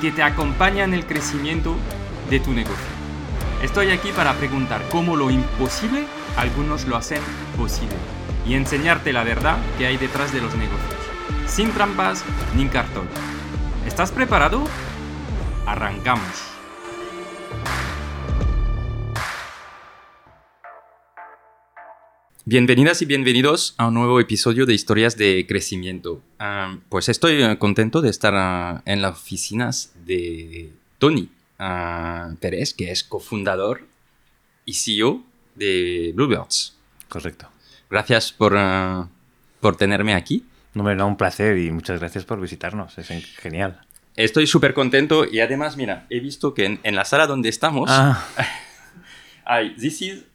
que te acompaña en el crecimiento de tu negocio. Estoy aquí para preguntar cómo lo imposible algunos lo hacen posible y enseñarte la verdad que hay detrás de los negocios, sin trampas ni cartón. ¿Estás preparado? Arrancamos. Bienvenidas y bienvenidos a un nuevo episodio de Historias de Crecimiento. Ah, pues estoy eh, contento de estar ah, en las oficinas de Tony ah, Pérez, que es cofundador y CEO de Bluebirds. Correcto. Gracias por, por tenerme aquí. No, me da un placer y muchas gracias por visitarnos. Es genial. Estoy súper contento y además, mira, he visto que en, la sala donde estamos hay This is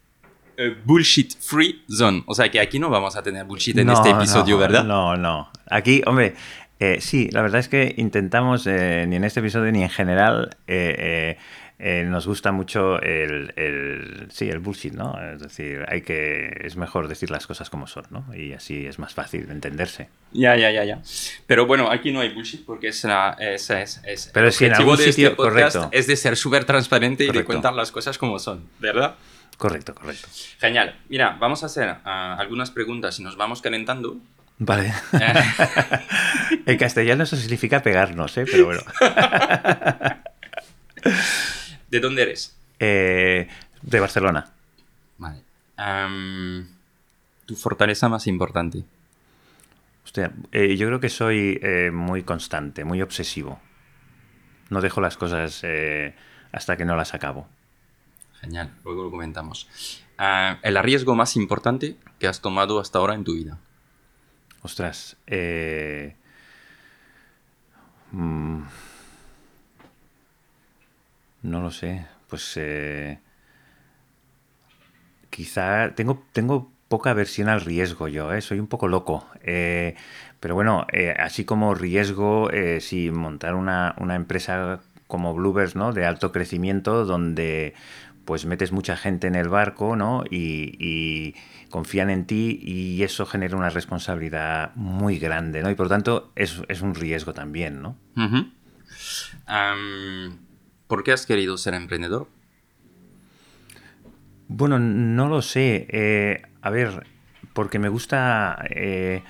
bullshit free zone. O sea que aquí no vamos a tener bullshit en este episodio, ¿verdad? No, no. Aquí, hombre, eh, sí, la verdad es que intentamos, eh, ni en este episodio ni en general, eh, nos gusta mucho el, el, sí, el bullshit, ¿no? Es decir, hay que, es mejor decir las cosas como son, ¿no? Y así es más fácil de entenderse. Ya, ya, ya, ya. Pero bueno, aquí no hay bullshit porque es, la, es, es, Pero si en algún sitio, este correcto. Es de ser súper transparente y de contar las cosas como son, ¿verdad? Correcto, correcto. Genial. Mira, vamos a hacer ah, algunas preguntas y nos vamos calentando. Vale. en castellano eso significa pegarnos, ¿eh? Pero bueno. ¿De dónde eres? Eh, de Barcelona. Vale. ¿Tu fortaleza más importante? Hostia, eh, yo creo que soy eh, muy constante, muy obsesivo. No dejo las cosas hasta que no las acabo. Luego lo comentamos. Ah, ¿El riesgo más importante que has tomado hasta ahora en tu vida? Ostras, eh, mm, no lo sé. Pues eh, quizá tengo, tengo poca aversión al riesgo yo, ¿eh? soy un poco loco. pero bueno, así como riesgo, si montar una, una, empresa como Bluebirds, ¿no? De alto crecimiento, donde pues metes mucha gente en el barco, ¿no? Y, confían en ti y eso genera una responsabilidad muy grande, ¿no? Y por lo tanto es, un riesgo también, ¿no? ¿Por qué has querido ser emprendedor? Bueno, no lo sé. Eh, a ver, porque me gusta eh,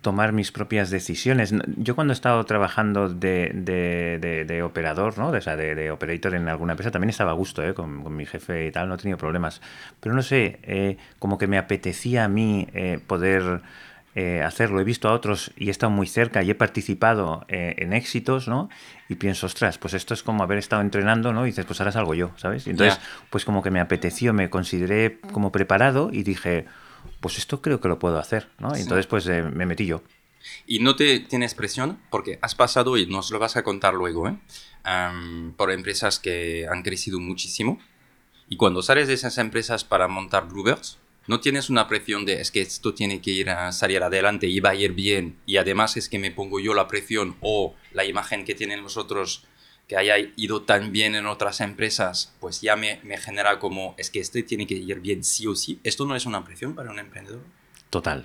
tomar mis propias decisiones. Yo cuando he estado trabajando de, de, operador, ¿no? De, de, operator en alguna empresa, también estaba a gusto, ¿eh? con, mi jefe y tal, no he tenido problemas. Pero no sé, eh, como que me apetecía a mí eh, poder hacerlo. He visto a otros y he estado muy cerca y he participado en éxitos, ¿no? Y pienso, ostras, pues esto es como haber estado entrenando, ¿no? Y dices, pues ahora salgo yo, ¿sabes? Y entonces, pues como que me apeteció, me consideré como preparado y dije pues esto creo que lo puedo hacer, ¿no? Y entonces pues eh, me metí yo. Y no te tienes presión porque has pasado, y nos lo vas a contar luego, ¿eh? por empresas que han crecido muchísimo. Y cuando sales de esas empresas para montar Bluebirds, no tienes una presión de es que esto tiene que ir a salir adelante y va a ir bien. Y además es que me pongo yo la presión o la imagen que tienen los otros que haya ido tan bien en otras empresas, pues ya me, genera como, es que este tiene que ir bien sí o sí. ¿Esto no es una presión para un emprendedor? Total.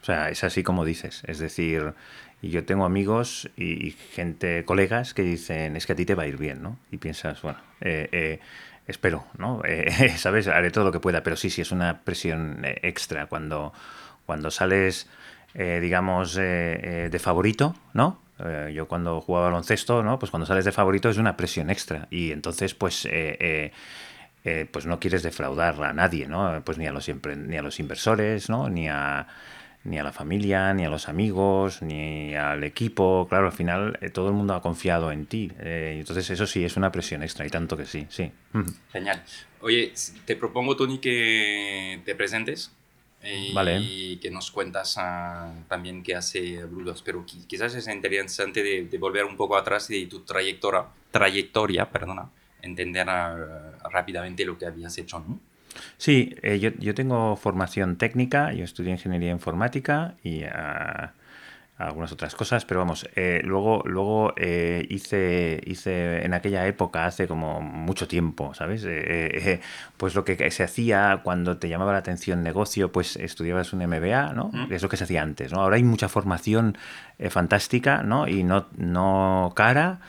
O sea, es así como dices. Es decir, yo tengo amigos y, gente, colegas que dicen, es que a ti te va a ir bien, ¿no? Y piensas, bueno, eh, eh, espero, ¿no? Eh, ¿Sabes? Haré todo lo que pueda, pero sí, sí, es una presión extra cuando, cuando sales, digamos, de favorito, ¿no? Eh, yo cuando jugaba baloncesto, ¿no? Pues cuando sales de favorito es una presión extra. Y entonces, pues, eh, pues no quieres defraudar a nadie, ¿no? Pues ni a los, ni a los inversores, ¿no? Ni a ni a la familia, ni a los amigos, ni al equipo. Claro, al final eh, todo el mundo ha confiado en ti. Eh, entonces eso sí es una presión extra y tanto que sí, sí. Genial. Oye, te propongo, Tony, que te presentes y, vale. que nos cuentas ah, también qué hace Brudos, pero quizás es interesante de, volver un poco atrás de tu trayectoria, trayectoria perdona, entender ah, rápidamente lo que habías hecho, ¿no? Sí, eh, yo, yo, tengo formación técnica, yo estudié ingeniería informática y ah, algunas otras cosas, pero vamos, eh, luego, luego eh, hice, hice en aquella época, hace como mucho tiempo, ¿sabes? pues lo que se hacía cuando te llamaba la atención negocio, pues estudiabas un MBA, ¿no? Es lo que se hacía antes, ¿no? Ahora hay mucha formación fantástica, ¿no? Y no, no cara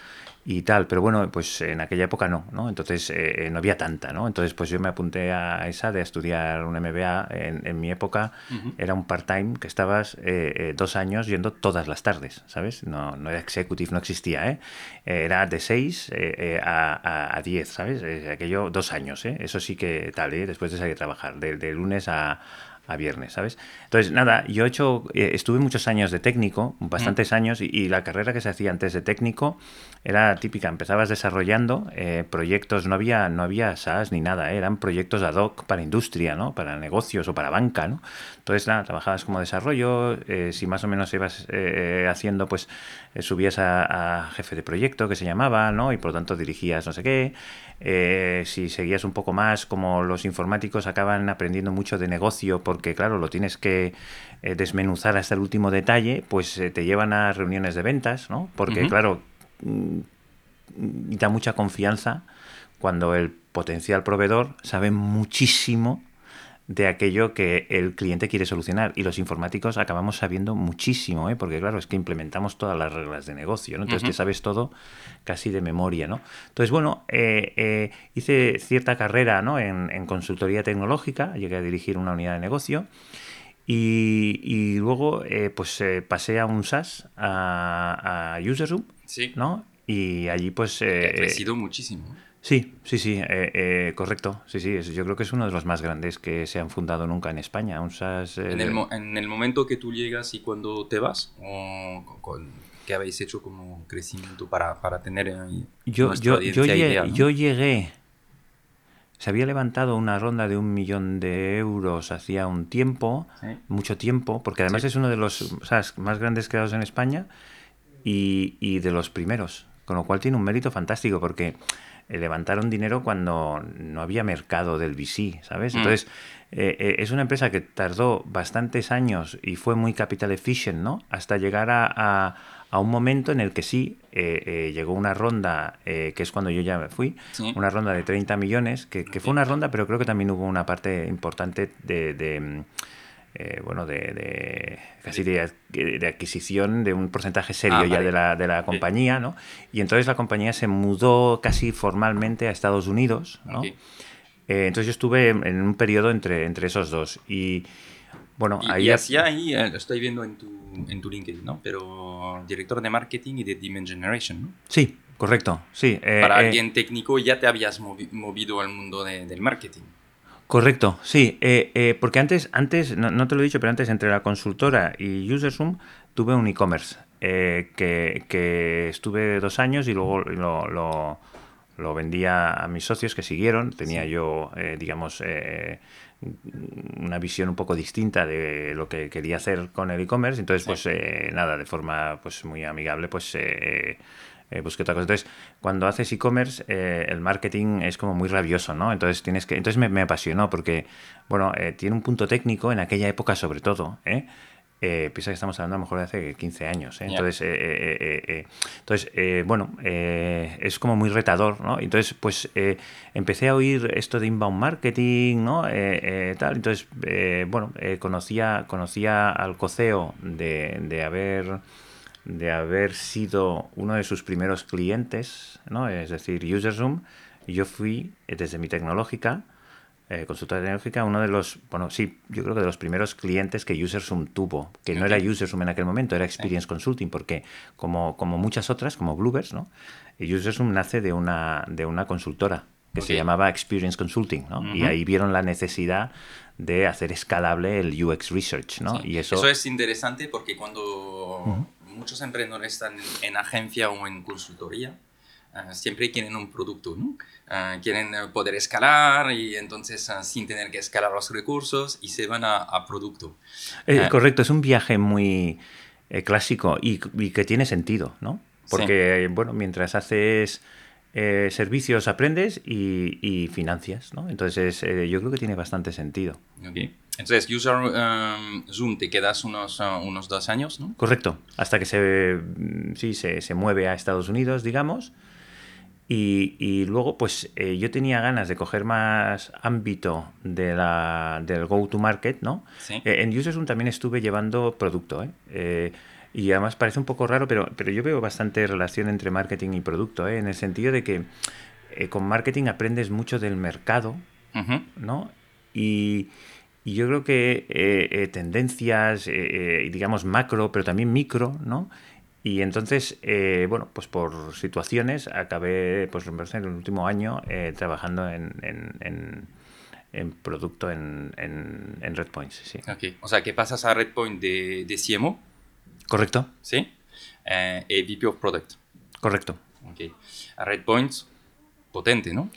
y tal, pero bueno, pues en aquella época no, ¿no? Entonces eh, eh, no había tanta, ¿no? Entonces pues yo me apunté a esa de estudiar un MBA en, en mi época, era un part-time que estabas eh, dos años yendo todas las tardes, ¿sabes? No, no era executive, no existía, ¿eh? Era de 6 a, a, 10, ¿sabes? Aquello dos años, ¿eh? Eso sí que tal, ¿eh? Después de salir a trabajar, de lunes a, a viernes, ¿sabes? Entonces, nada, yo he hecho, eh, estuve muchos años de técnico, bastantes años, y, la carrera que se hacía antes de técnico era típica, empezabas desarrollando eh, proyectos, no había, no había SaaS ni nada, ¿eh? eran proyectos ad hoc para industria, ¿no? Para negocios o para banca, ¿no? Entonces, nada, trabajabas como desarrollo, si más o menos ibas haciendo, pues subías a, a, jefe de proyecto, que se llamaba, ¿no? Y por lo tanto dirigías no sé qué. Eh, si seguías un poco más, como los informáticos acaban aprendiendo mucho de negocio, porque claro, lo tienes que eh, desmenuzar hasta el último detalle, pues eh, te llevan a reuniones de ventas, ¿no? Porque claro, mm, da mucha confianza cuando el potencial proveedor sabe muchísimo de aquello que el cliente quiere solucionar. Y los informáticos acabamos sabiendo muchísimo, ¿eh? porque claro, es que implementamos todas las reglas de negocio, ¿no? Entonces te sabes todo casi de memoria, ¿no? Entonces, bueno, eh, eh, hice cierta carrera ¿no? en, consultoría tecnológica, llegué a dirigir una unidad de negocio. Y, luego pues pasé a un SaaS, a, a UserZoom, sí. ¿no? Y allí pues... ha crecido muchísimo. Sí, sí, sí, eh, eh, correcto. Sí, sí, yo creo que es uno de los más grandes que se han fundado nunca en España. Un eh, en, el en, el momento que tú llegas y cuando te vas, o ¿qué habéis hecho como crecimiento para, para tener yo, yo, yo, llegué, yo llegué, se había levantado una ronda de un millón de euros hacía un tiempo, mucho tiempo, porque además es uno de los más grandes creados en España y, y de los primeros, con lo cual tiene un mérito fantástico porque eh, levantaron dinero cuando no había mercado del VC, ¿sabes? Mm. Entonces, eh, eh, es una empresa que tardó bastantes años y fue muy capital efficient, ¿no? Hasta llegar a, a, un momento en el que sí, llegó una ronda, que es cuando yo ya me fui, una ronda de 30 millones, que, que, fue una ronda, pero creo que también hubo una parte importante de eh, bueno, de, de casi de, adquisición de un porcentaje serio ah, ya de la, de la compañía, ¿no? Y entonces la compañía se mudó casi formalmente a Estados Unidos, ¿no? Eh, entonces yo estuve en un periodo entre, entre esos dos y bueno, ahí... Y hacía ahí, eh, lo estoy viendo en tu, en tu LinkedIn, ¿no? Pero director de marketing y de Demand Generation, ¿no? Sí, correcto, sí. Para alguien técnico ya te habías movido al mundo del marketing. Correcto, sí, eh, eh, porque antes, antes no, te lo he dicho, pero antes entre la consultora y UserZoom tuve un e-commerce eh, que, estuve dos años y luego lo, lo, vendía a mis socios que siguieron. Tenía yo, digamos, una visión un poco distinta de lo que quería hacer con el e-commerce. Entonces, pues nada, de forma pues muy amigable, pues eh, Entonces, cuando haces e-commerce, eh, el marketing es como muy rabioso, ¿no? Entonces, tienes que, entonces me, apasionó porque, bueno, eh, tiene un punto técnico en aquella época sobre todo, ¿eh? piensa que estamos hablando a lo mejor de hace 15 años. Entonces, entonces bueno, es como muy retador, ¿no? Entonces, pues empecé a oír esto de inbound marketing, ¿no? tal. Entonces, bueno, conocía, conocía al coceo de, de haber de haber sido uno de sus primeros clientes, ¿no? es decir, UserZoom, yo fui desde mi tecnológica eh, consultora tecnológica, uno de los, bueno, sí, yo creo que de los primeros clientes que UserSum tuvo, que no era UserSum en aquel momento, era Experience Consulting, porque como, como muchas otras, como Bluebirds, ¿no? UserSum nace de una, de una consultora que se llamaba Experience Consulting, ¿no? Y ahí vieron la necesidad de hacer escalable el UX Research, ¿no? Y eso... eso es interesante porque cuando muchos emprendedores están en agencia o en consultoría, Ah, siempre quieren un producto, ¿no? Ah, quieren eh, poder escalar y entonces ah, sin tener que escalar los recursos y se van a, producto. Eh, correcto, es un viaje muy eh, clásico y, que tiene sentido, ¿no? Porque, bueno, mientras haces servicios aprendes y, financias, ¿no? Entonces yo creo que tiene bastante sentido. Okay. Entonces, User um, Zoom te quedas unos, unos dos años, ¿no? Correcto, hasta que se, mm, sí, se, se mueve a Estados Unidos, digamos. Y, luego, pues eh, yo tenía ganas de coger más ámbito de la, del go-to-market, ¿no? Eh, en UserZoom también estuve llevando producto, ¿eh? ¿Eh? y además parece un poco raro, pero, pero yo veo bastante relación entre marketing y producto, ¿eh? En el sentido de que con marketing aprendes mucho del mercado, ¿no? Y, y, yo creo que tendencias, digamos, macro, pero también micro, ¿no? Y entonces, eh, bueno, pues por situaciones acabé, pues en el último año, eh, trabajando en, en, en, producto en, en, Redpoint, sí. Okay. O sea, que pasas a Redpoint de, de CMO. Correcto. Sí. Eh, VP of Product. Correcto. Okay. A Redpoint, potente, ¿no?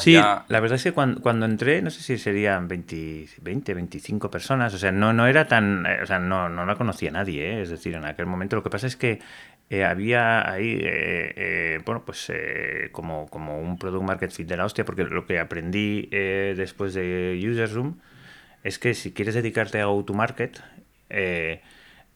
sí, la verdad es que cuando, entré, no sé si serían 20, 20 25 personas, o sea, no, no era tan, eh, o sea, no, no la conocía nadie, ¿eh? es decir, en aquel momento lo que pasa es que eh, había ahí, bueno, pues como, como un product market fit de la hostia, porque lo que aprendí después de User Room es que si quieres dedicarte a go-to-market,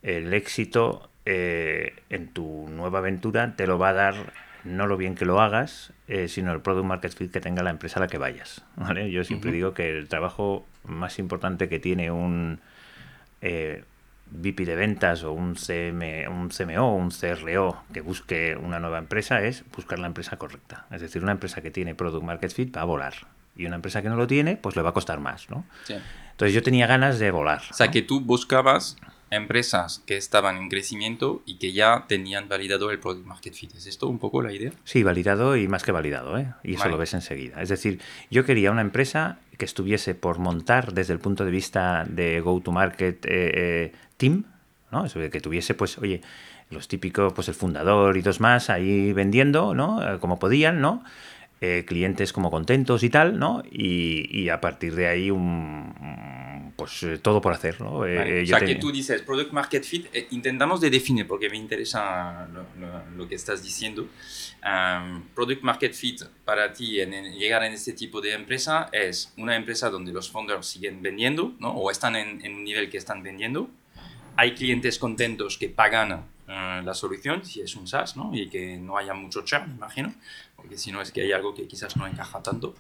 el éxito en tu nueva aventura te lo va a dar no lo bien que lo hagas, eh, sino el product market fit que tenga la empresa a la que vayas. Yo siempre digo que el trabajo más importante que tiene un eh, VP de ventas o un, CM, un CMO o un CRO que busque una nueva empresa es buscar la empresa correcta. Es decir, una empresa que tiene product market fit va a volar. Y una empresa que no lo tiene, pues le va a costar más, ¿no? Entonces yo tenía ganas de volar. O sea, que tú buscabas empresas que estaban en crecimiento y que ya tenían validado el Product Market Fit. ¿Es esto un poco la idea? Sí, validado y más que validado, ¿eh? y eso lo ves enseguida. Es decir, yo quería una empresa que estuviese por montar desde el punto de vista de go-to-market eh, eh, team, ¿no? Eso que tuviese, pues, oye, los típicos, pues el fundador y dos más ahí vendiendo, ¿no? Eh, como podían, ¿no? Clientes como contentos y tal, ¿no? Y, a partir de ahí un, pues todo por hacer, ¿no? o sea, que tú dices Product Market Fit, intentamos de definir, porque me interesa lo, que estás diciendo. product Market Fit para ti en, llegar en este tipo de empresa es una empresa donde los founders siguen vendiendo, ¿no? O están en, en un nivel que están vendiendo. Hay clientes contentos que pagan eh, la solución, si es un SaaS, ¿no? Y que no haya mucho churn, imagino, porque si no es que hay algo que quizás no encaja tanto.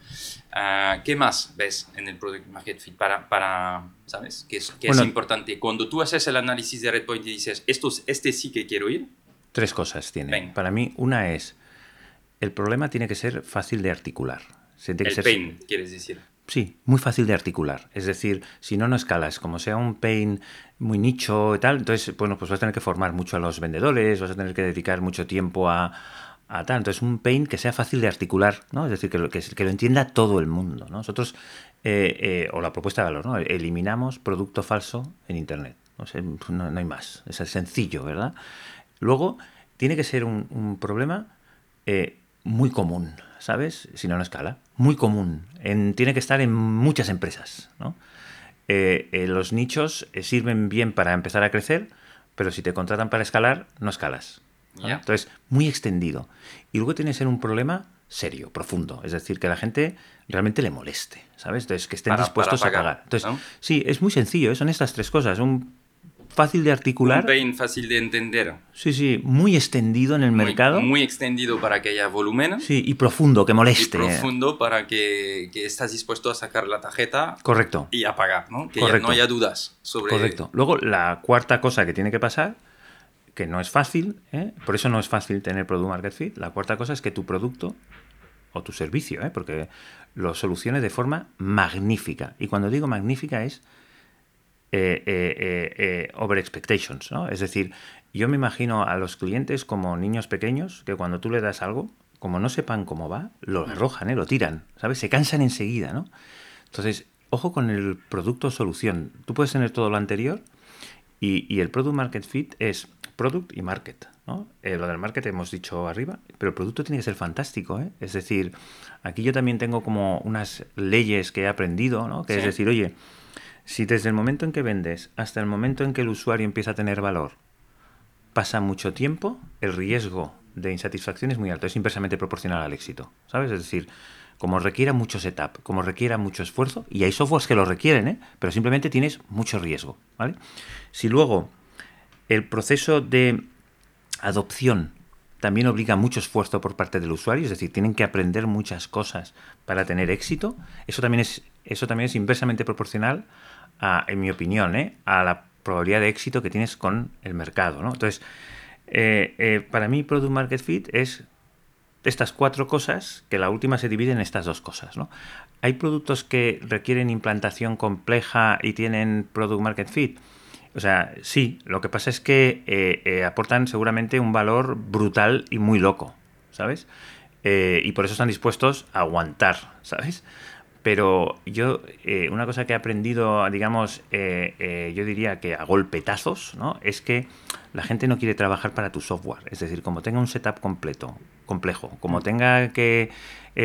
Eh, ¿Qué más ves en el Product Market Fit para, para ¿sabes? Que es, que es importante. Cuando tú haces el análisis de Redpoint y dices, Esto, este sí que quiero ir. Tres cosas tiene. Para mí, una es, el problema tiene que ser fácil de articular. Tiene el pain, quieres decir. Sí, muy fácil de articular. Es decir, si no, no escalas. Como sea un pain muy nicho y tal, entonces, bueno, pues vas a tener que formar mucho a los vendedores, vas a tener que dedicar mucho tiempo a, a. Entonces, un pain que sea fácil de articular. Es decir, que lo, entienda todo el mundo, Nosotros, eh, eh, o la propuesta de valor. Eliminamos producto falso en Internet. No, hay más. Es sencillo, ¿verdad? Luego, tiene que ser un, problema eh, muy común, ¿sabes? Si no, no escala. Muy común. En, tiene que estar en muchas empresas, los nichos sirven bien para empezar a crecer, pero si te contratan para escalar, no escalas. Entonces, muy extendido. Y luego tiene que ser un problema serio, profundo. Es decir, que la gente realmente le moleste, ¿sabes? Entonces, que estén dispuestos a pagar. Entonces, sí, es muy sencillo. Son estas tres cosas. Un fácil de articular. Un pain fácil de entender. Sí, sí, muy extendido en el mercado. Muy extendido para que haya volumen. Sí, y profundo, que moleste. Y profundo para que, que estás dispuesto a sacar la tarjeta. Correcto. Y a pagar, ¿no? Que no haya dudas sobre... Correcto. Luego, la cuarta cosa que tiene que pasar, que no es fácil, ¿eh? por eso no es fácil tener Product Market Fit, la cuarta cosa es que tu producto o tu servicio, ¿eh? porque lo soluciones de forma magnífica. Y cuando digo magnífica es eh, over expectations, ¿no? Es decir, yo me imagino a los clientes como niños pequeños que cuando tú le das algo, como no sepan cómo va, lo arrojan, lo tiran, ¿sabes? Se cansan enseguida, ¿no? Entonces, ojo con el producto solución. Tú puedes tener todo lo anterior y, el product market fit es product y market. ¿no? Eh, lo del market hemos dicho arriba, pero el producto tiene que ser fantástico. ¿eh? Es decir, aquí yo también tengo como unas leyes que he aprendido, ¿no? que es decir, oye, si desde el momento en que vendes hasta el momento en que el usuario empieza a tener valor, pasa mucho tiempo, el riesgo de insatisfacción es muy alto, es inversamente proporcional al éxito, ¿sabes? Es decir, como requiera mucho setup, como requiera mucho esfuerzo, y hay softwares que lo requieren, ¿eh? pero simplemente tienes mucho riesgo, ¿vale? Si luego el proceso de adopción también obliga mucho esfuerzo por parte del usuario, es decir, tienen que aprender muchas cosas para tener éxito, eso también es, eso también es inversamente proporcional, a, en mi opinión, ¿eh? a la probabilidad de éxito que tienes con el mercado, ¿no? Entonces, eh, eh, para mí Product Market Fit es estas cuatro cosas, que la última se divide en estas dos cosas. ¿no? Hay productos que requieren implantación compleja y tienen product market fit. O sea, sí, lo que pasa es que eh, eh, aportan seguramente un valor brutal y muy loco, ¿sabes? Eh, y por eso están dispuestos a aguantar, ¿sabes? Pero yo, una cosa que he aprendido, digamos, yo diría que a golpetazos, ¿no? Es que la gente no quiere trabajar para tu software. Es decir, como tenga un setup completo, complejo, como mm. tenga que,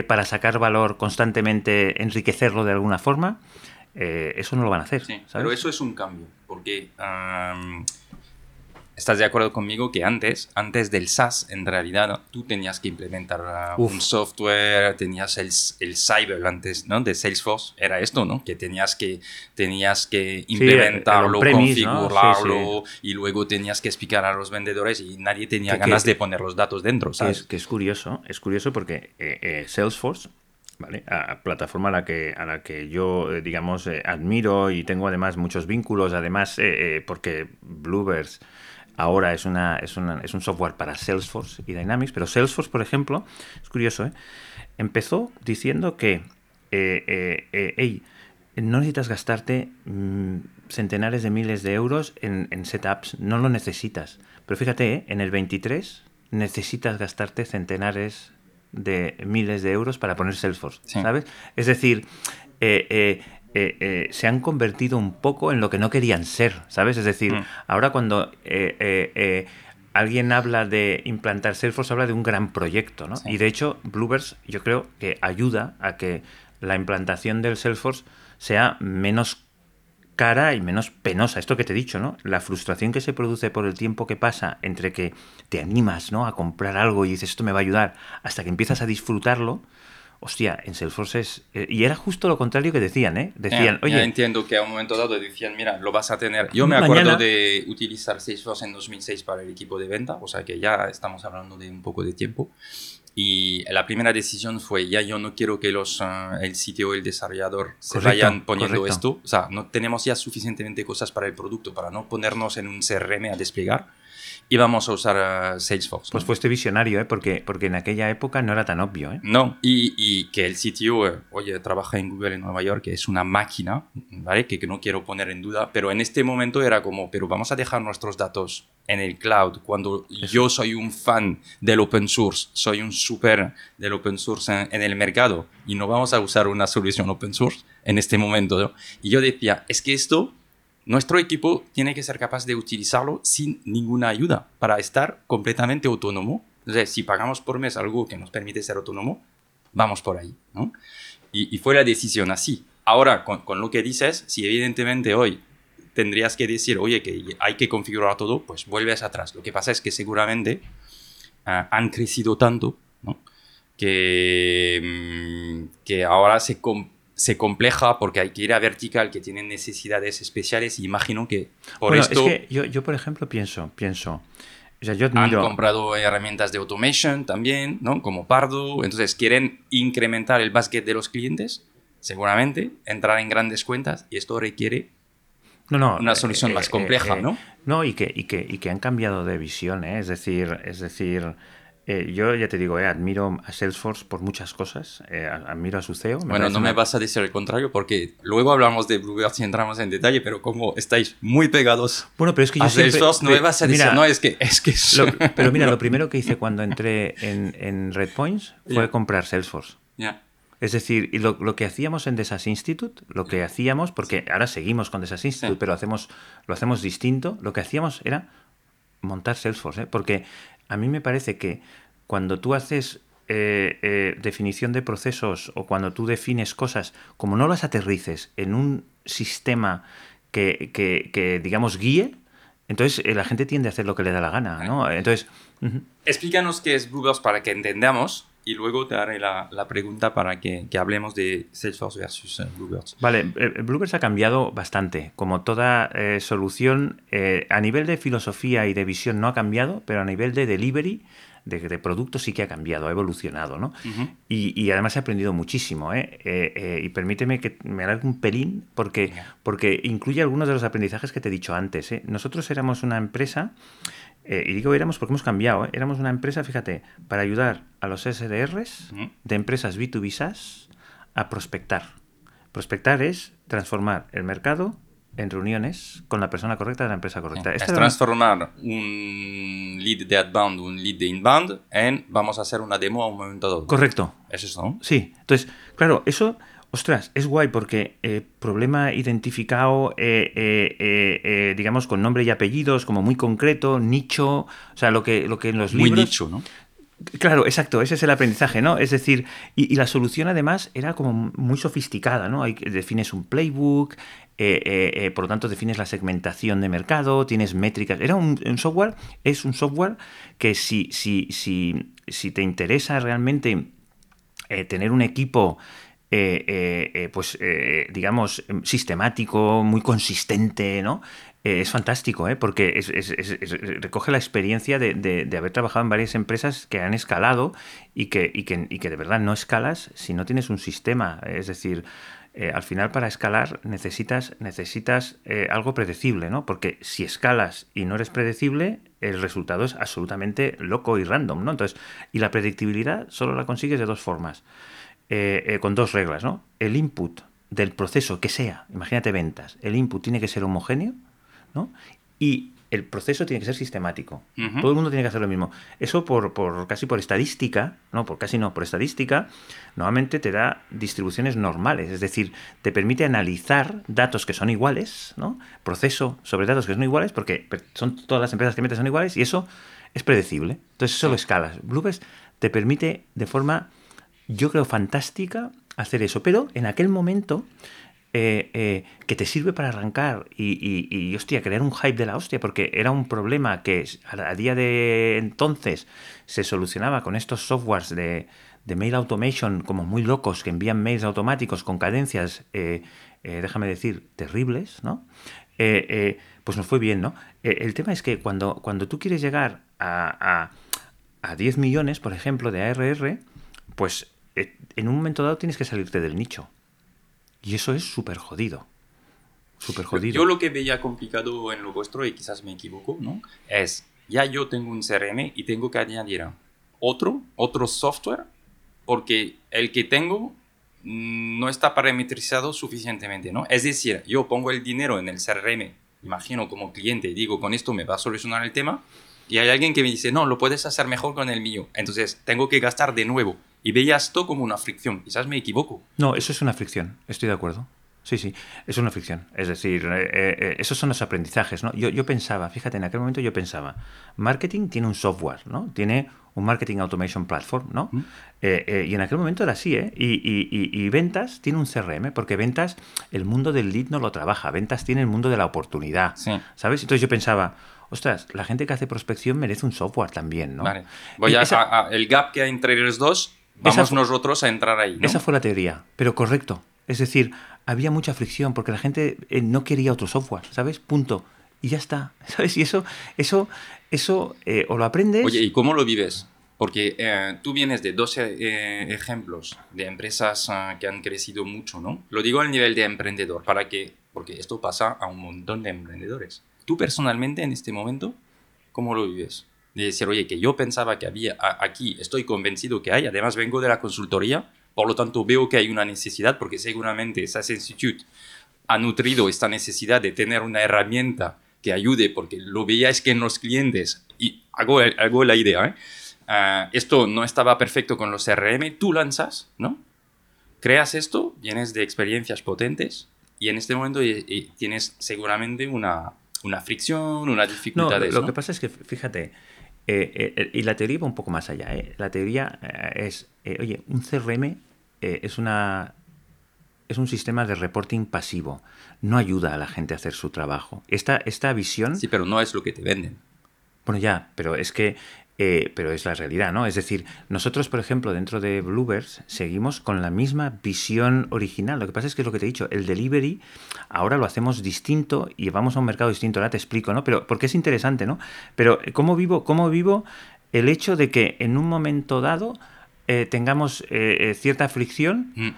para sacar valor constantemente, enriquecerlo de alguna forma, eh, eso no lo van a hacer. pero eso es un cambio, porque ¿Estás de acuerdo conmigo que antes, antes del SaaS, en realidad, tú tenías que implementar uh, un software, tenías el, el cyber antes, ¿no? De Salesforce, era esto, ¿no? Que tenías que, tenías que implementarlo, configurarlo y luego tenías que explicar a los vendedores y nadie tenía ganas de poner los datos dentro, ¿sabes? Que es, curioso, es curioso porque eh, eh, Salesforce ¿vale? A plataforma a la que, a la que yo, eh, digamos, admiro y tengo además muchos vínculos, además, porque Bluebirds ahora es, una, es, es un software para Salesforce y Dynamics, pero Salesforce, por ejemplo, es curioso, ¿eh? empezó diciendo que, eh, eh, hey, no necesitas gastarte mm, centenares de miles de euros en, setups, no lo necesitas. Pero fíjate, en el 23 necesitas gastarte centenares de miles de euros para poner Salesforce, ¿sabes? Es decir, eh, eh, se han convertido un poco en lo que no querían ser, ¿sabes? Es decir, mm. ahora cuando eh, alguien habla de implantar Salesforce, habla de un gran proyecto, ¿no? Y de hecho, Bluebirds yo creo que ayuda a que la implantación del Salesforce sea menos cara y menos penosa. Esto que te he dicho, ¿no? La frustración que se produce por el tiempo que pasa entre que te animas, ¿no? A comprar algo y dices, esto me va a ayudar, hasta que empiezas a disfrutarlo, hostia, en Salesforce es... Eh, y era justo lo contrario que decían, ¿eh? Decían, oye... entiendo que a un momento dado decían, mira, lo vas a tener... Yo me acuerdo de utilizar Salesforce en 2006 para el equipo de venta, o sea que ya estamos hablando de un poco de tiempo. Y la primera decisión fue, ya yo no quiero que los, uh, el sitio el desarrollador se vayan poniendo esto. O sea, no tenemos ya suficientemente cosas para el producto para no ponernos en un CRM a desplegar y vamos a usar Salesforce. Pues fuiste visionario, ¿eh? porque, porque en aquella época no era tan obvio. ¿eh? No, y, y que el sitio, eh, oye, trabaja en Google en Nueva York, que es una máquina, ¿vale? Que, que, no quiero poner en duda, pero en este momento era como, pero vamos a dejar nuestros datos en el cloud cuando yo soy un fan del open source, soy un super del open source en, el mercado y no vamos a usar una solución open source en este momento. ¿no? Y yo decía, es que esto nuestro equipo tiene que ser capaz de utilizarlo sin ninguna ayuda para estar completamente autónomo. Entonces, si pagamos por mes algo que nos permite ser autónomo, vamos por ahí. ¿no? Y, fue la decisión así. Ahora, con, lo que dices, si evidentemente hoy tendrías que decir, oye, que hay que configurar todo, pues vuelves atrás. Lo que pasa es que seguramente ah, han crecido tanto que, mm, que ahora se, se compleja porque hay que ir a vertical, que tienen necesidades especiales y imagino que por esto... Es que yo, yo, por ejemplo, pienso, pienso... O sea, yo Han comprado herramientas de automation también, ¿no? Como Pardo. Entonces, quieren incrementar el basket de los clientes, seguramente, entrar en grandes cuentas y esto requiere no, no, una solución más eh, compleja, eh, ¿no? No, y que, y, que, y que han cambiado de visión, ¿eh? Es decir, es decir Eh, yo ya te digo, eh, admiro a Salesforce por muchas cosas. Eh, admiro a su CEO. bueno, no me vas a decir el contrario porque luego hablamos de Bluebird y entramos en detalle, pero como estáis muy pegados bueno, pero es que yo a Salesforce, no me vas a decir, no, es que... Es que pero mira, lo primero que hice cuando entré en, en Redpoints fue comprar Salesforce. Ya. Es decir, y lo, lo, que hacíamos en Desas Institute, lo que hacíamos, porque ahora seguimos con Desas Institute, pero hacemos, lo hacemos distinto, lo que hacíamos era montar Salesforce, ¿eh? porque a mí me parece que cuando tú haces eh, eh, definición de procesos o cuando tú defines cosas, como no las aterrices en un sistema que, que, digamos, guíe, entonces la gente tiende a hacer lo que le da la gana, ¿no? Entonces... Explícanos qué es Bluebirds para que entendamos y luego te haré la, la pregunta para que, que, hablemos de Salesforce versus Bluebirds. Vale, Bluebirds ha cambiado bastante. Como toda solución, a nivel de filosofía y de visión no ha cambiado, pero a nivel de delivery de, producto sí que ha cambiado, ha evolucionado, ¿no? y, además he aprendido muchísimo, ¿eh? Eh, ¿eh? y permíteme que me alargue un pelín porque, porque incluye algunos de los aprendizajes que te he dicho antes. ¿eh? Nosotros éramos una empresa, y digo éramos porque hemos cambiado, éramos una empresa, fíjate, para ayudar a los SDRs de empresas B2B SaaS a prospectar. Prospectar es transformar el mercado en reuniones con la persona correcta de la empresa correcta. Es transformar un lead de outbound, un lead de inbound, en vamos a hacer una demo a un momento dado. Correcto. ¿Es eso? Sí. Entonces, claro, eso, ostras, es guay porque eh, problema identificado, eh, eh, digamos, con nombre y apellidos, como muy concreto, nicho, o sea, lo que, lo que en los libros... Muy nicho, ¿no? Claro, exacto, ese es el aprendizaje, ¿no? Es decir, y, la solución además era como muy sofisticada, ¿no? Hay, defines un playbook, eh, eh, eh, por lo tanto defines la segmentación de mercado, tienes métricas. Era un, software, es un software que si, si, si, si te interesa realmente tener un equipo pues digamos sistemático, muy consistente, ¿no? Eh, es fantástico, ¿eh? porque recoge la experiencia de, haber trabajado en varias empresas que han escalado y que, que, de verdad no escalas si no tienes un sistema. Es decir, eh, al final para escalar necesitas, necesitas eh, algo predecible, ¿no? Porque si escalas y no eres predecible, el resultado es absolutamente loco y random, ¿no? Entonces, y la predictibilidad solo la consigues de dos formas, con dos reglas, ¿no? El input del proceso que sea, imagínate ventas, el input tiene que ser homogéneo, y el proceso tiene que ser sistemático. Todo el mundo tiene que hacer lo mismo. Eso por, casi por estadística, no, por casi no, por estadística, normalmente te da distribuciones normales. Es decir, te permite analizar datos que son iguales, ¿no? Proceso sobre datos que son iguales, porque son todas las empresas que metes son iguales, y eso es predecible. Entonces eso lo escalas. Bluebest te permite de forma, yo creo, fantástica hacer eso. Pero en aquel momento eh, eh, que te sirve para arrancar y, y, hostia, crear un hype de la hostia, porque era un problema que a, día de entonces se solucionaba con estos softwares de, mail automation como muy locos que envían mails automáticos con cadencias, eh, déjame decir, terribles, ¿no? pues nos fue bien, ¿no? el tema es que cuando, cuando tú quieres llegar a, a, a 10 millones, por ejemplo, de ARR, pues en un momento dado tienes que salirte del nicho. Y eso es súper jodido. Súper jodido. Yo lo que veía complicado en lo vuestro, y quizás me equivoco, ¿no? Es, ya yo tengo un CRM y tengo que añadir otro, otro software, porque el que tengo no está parametrizado suficientemente, ¿no? Es decir, yo pongo el dinero en el CRM, imagino como cliente, digo, con esto me va a solucionar el tema, y hay alguien que me dice, no, lo puedes hacer mejor con el mío. Entonces, tengo que gastar de nuevo y veías esto como una fricción. Quizás me equivoco. No, eso es una fricción, estoy de acuerdo. Sí, sí, es una fricción. Es decir, eh, eh, eh, esos son los aprendizajes, ¿no? Yo, yo pensaba, fíjate, en aquel momento yo pensaba, marketing tiene un software, ¿no? Tiene un marketing automation platform, ¿no? y en aquel momento era así, ¿eh? Y, y, y, ventas tiene un CRM, porque ventas, el mundo del lead no lo trabaja, ventas tiene el mundo de la oportunidad, ¿sabes? Entonces yo pensaba, ostras, la gente que hace prospección merece un software también, ¿no? Vale. Voy a, el gap que hay entre los dos Vamos nosotros a entrar ahí. Esa fue la teoría, pero correcto. Es decir, había mucha fricción porque la gente eh, no quería otro software, ¿sabes? Punto. Y ya está, ¿sabes? Y eso, eso, eso eh, o lo aprendes. Oye, ¿y cómo lo vives? Porque eh, tú vienes de 12 ejemplos de empresas ah, que han crecido mucho, ¿no? Lo digo al nivel de emprendedor, para que, porque esto pasa a un montón de emprendedores. Tú personalmente en este momento, ¿cómo lo vives? De decir, oye, que yo pensaba que había aquí, estoy convencido que hay, además vengo de la consultoría, por lo tanto veo que hay una necesidad, porque seguramente SAS Institute ha nutrido esta necesidad de tener una herramienta que ayude, porque lo veíais que en los clientes, y hago, hago la idea, ¿eh? Ah, esto no estaba perfecto con los CRM, tú lanzas, ¿no? Creas esto, vienes de experiencias potentes y en este momento tienes seguramente una, una fricción, una dificultad. No, lo, que pasa es que, fíjate, eh, eh, y la teoría va un poco más allá. La teoría es, oye, un CRM es una es un sistema de reporting pasivo. No ayuda a la gente a hacer su trabajo. Esta, esta visión... Sí, pero no es lo que te venden. Bueno, ya, pero es que... Eh, pero es la realidad, ¿no? Es decir, nosotros, por ejemplo, dentro de Bluebirds seguimos con la misma visión original. Lo que pasa es que es lo que te he dicho, el delivery ahora lo hacemos distinto y vamos a un mercado distinto. Ahora te explico, ¿no? Pero porque es interesante, ¿no? Pero ¿cómo vivo, cómo vivo el hecho de que en un momento dado eh, tengamos eh, cierta fricción? Mm.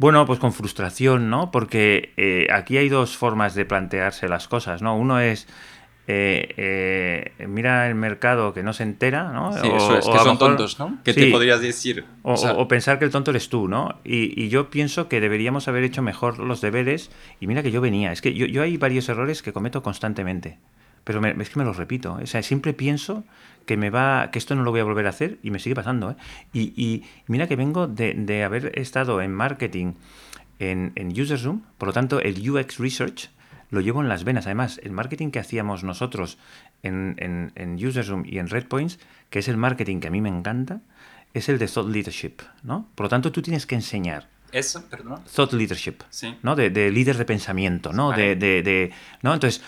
Bueno, pues con frustración, ¿no? Porque eh, aquí hay dos formas de plantearse las cosas, ¿no? Uno es eh, eh, mira el mercado que no se entera, ¿no? Sí, eso es, que son tontos, ¿no? ¿Qué te podrías decir? O, pensar que el tonto eres tú, ¿no? Y, yo pienso que deberíamos haber hecho mejor los deberes. Y mira que yo venía, es que yo, yo hay varios errores que cometo constantemente. Pero es que me los repito. O sea, siempre pienso que me va, que esto no lo voy a volver a hacer y me sigue pasando. ¿eh? Y, mira que vengo de, haber estado en marketing en, en UserZoom, por lo tanto el UX Research lo llevo en las venas. Además, el marketing que hacíamos nosotros en, en, en UserZoom y en Redpoints, que es el marketing que a mí me encanta, es el de Thought Leadership, ¿no? Por lo tanto, tú tienes que enseñar eso, perdón. Thought leadership, ¿no? De, de, líder de pensamiento, ¿no? De, de, de, ¿no? Entonces,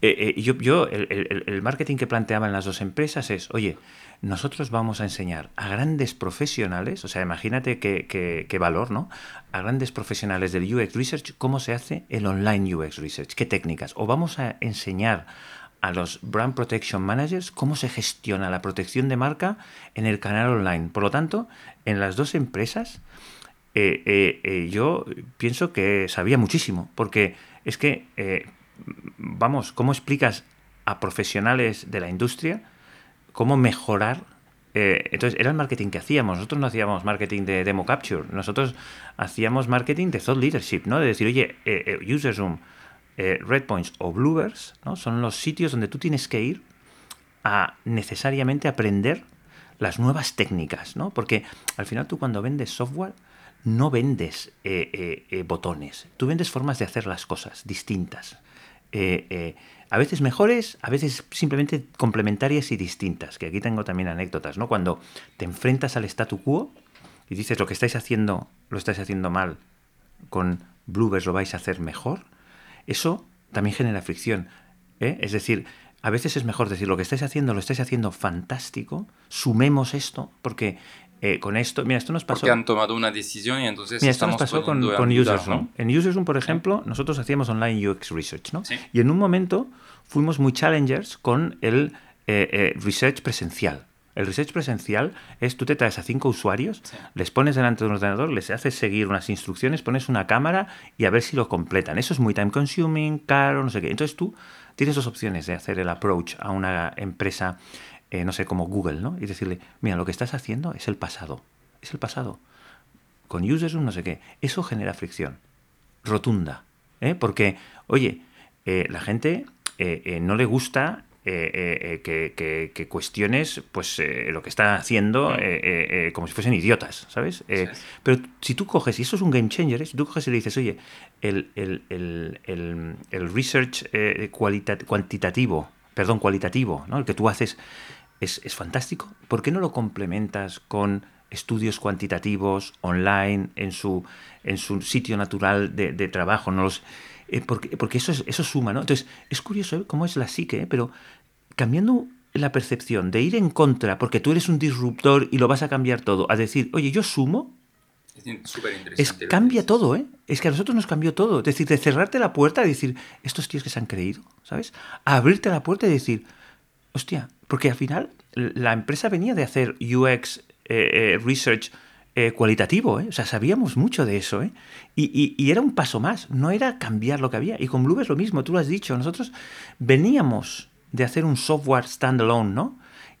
eh, eh, yo, yo el, marketing que planteaba en las dos empresas es, oye, nosotros vamos a enseñar a grandes profesionales, o sea, imagínate qué, valor, ¿no? A grandes profesionales del UX Research cómo se hace el online UX Research, qué técnicas. O vamos a enseñar a los Brand Protection Managers cómo se gestiona la protección de marca en el canal online. Por lo tanto, en las dos empresas, eh, yo pienso que sabía muchísimo, porque es que vamos, ¿cómo explicas a profesionales de la industria cómo mejorar? Eh, entonces, era el marketing que hacíamos. Nosotros no hacíamos marketing de demo capture, nosotros hacíamos marketing de thought leadership, ¿no? De decir, oye, eh, eh UserZoom, eh, Redpoints o Bluebirds, ¿no? Son los sitios donde tú tienes que ir a necesariamente aprender las nuevas técnicas, ¿no? Porque al final tú cuando vendes software no vendes botones, tú vendes formas de hacer las cosas distintas. Eh, eh, a veces mejores, a veces simplemente complementarias y distintas, que aquí tengo también anécdotas, ¿no? Cuando te enfrentas al statu quo y dices lo que estáis haciendo, lo estáis haciendo mal, con Bluebirds lo vais a hacer mejor, eso también genera fricción. ¿eh? Es decir, a veces es mejor decir lo que estáis haciendo, lo estáis haciendo fantástico, sumemos esto, porque eh, con esto, mira, esto nos pasó. Porque han tomado una decisión y entonces. Mira, esto nos pasó con, con ¿no? En UsersRoom, por ejemplo, nosotros hacíamos online UX Research, ¿no? Y en un momento fuimos muy challengers con el eh, eh, research presencial. El research presencial es tú te traes a cinco usuarios, les pones delante de un ordenador, les haces seguir unas instrucciones, pones una cámara y a ver si lo completan. Eso es muy time consuming, caro, no sé qué. Entonces tú tienes dos opciones de hacer el approach a una empresa eh, no sé, como Google, ¿no? Y decirle, mira, lo que estás haciendo es el pasado, es el pasado. Con users no sé qué. Eso genera fricción rotunda, ¿eh? Porque, oye, eh, la gente no le gusta que, cuestiones pues lo que está haciendo como si fuesen idiotas, ¿sabes? Pero si tú coges, y eso es un game changer, si tú coges y le dices, oye, el, el, el, el research cuantitativo, perdón, cualitativo, ¿no? el que tú haces es, fantástico. ¿Por qué no lo complementas con estudios cuantitativos online en su, en su sitio natural de, trabajo? No los, eh, porque, porque, eso, eso suma, ¿no? Entonces, es curioso ¿eh? cómo es la psique, ¿eh? pero cambiando la percepción de ir en contra porque tú eres un disruptor y lo vas a cambiar todo, a decir, oye, yo sumo, es, cambia todo, ¿eh? Es que a nosotros nos cambió todo. Es decir, de cerrarte la puerta y decir, estos tíos que se han creído, ¿sabes? A abrirte la puerta y decir, hostia, porque al final la empresa venía de hacer UX eh, eh, research eh, cualitativo, o sea, sabíamos mucho de eso, y, y, era un paso más, no era cambiar lo que había. Y con Bluebird es lo mismo, tú lo has dicho, nosotros veníamos de hacer un software standalone, ¿no?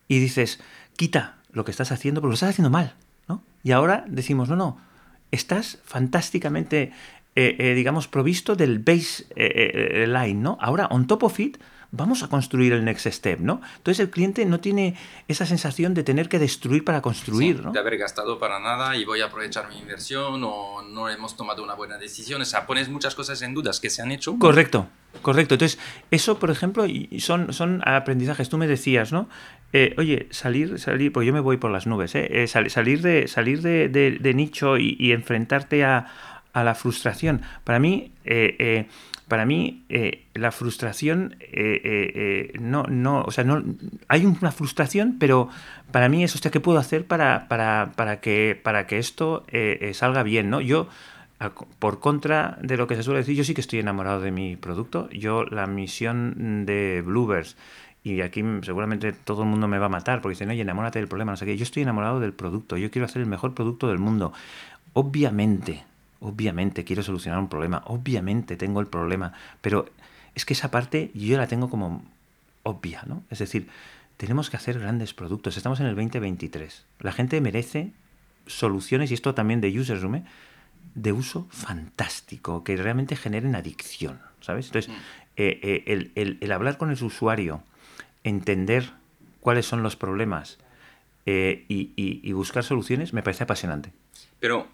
y dices, quita lo que estás haciendo porque lo estás haciendo mal, ¿no? Y ahora decimos, no, no, estás fantásticamente, eh, eh, digamos, provisto del base eh, line, ¿no? Ahora, on top of it, vamos a construir el next step, ¿no? Entonces el cliente no tiene esa sensación de tener que destruir para construir, ¿no? De haber gastado para nada y voy a aprovechar mi inversión o no hemos tomado una buena decisión. O sea, pones muchas cosas en dudas que se han hecho. Correcto, correcto. Entonces, eso, por ejemplo, son, son aprendizajes. Tú me decías, ¿no? Eh, oye, salir, salir, pues yo me voy por las nubes, ¿eh? eh salir de, salir de, nicho y, enfrentarte a, a, la frustración. Para mí, eh, para mí eh, la frustración eh, eh, no, no, o sea, no, hay una frustración, pero para mí es, hostia, ¿qué puedo hacer para, para, para que, para que esto salga bien? ¿no? Yo, por contra de lo que se suele decir, yo sí que estoy enamorado de mi producto. Yo, la misión de Bluebirds, y aquí seguramente todo el mundo me va a matar porque dicen, oye, enamórate del problema, no sé qué. Yo estoy enamorado del producto, yo quiero hacer el mejor producto del mundo. Obviamente, Obviamente quiero solucionar un problema, obviamente tengo el problema, pero es que esa parte yo la tengo como obvia, ¿no? Es decir, tenemos que hacer grandes productos. Estamos en el 2023. La gente merece soluciones, y esto también de User Room, ¿eh? de uso fantástico, que realmente generen adicción, ¿sabes? Entonces, mm. eh, eh, el, hablar con el usuario, entender cuáles son los problemas y, y buscar soluciones, me parece apasionante. Pero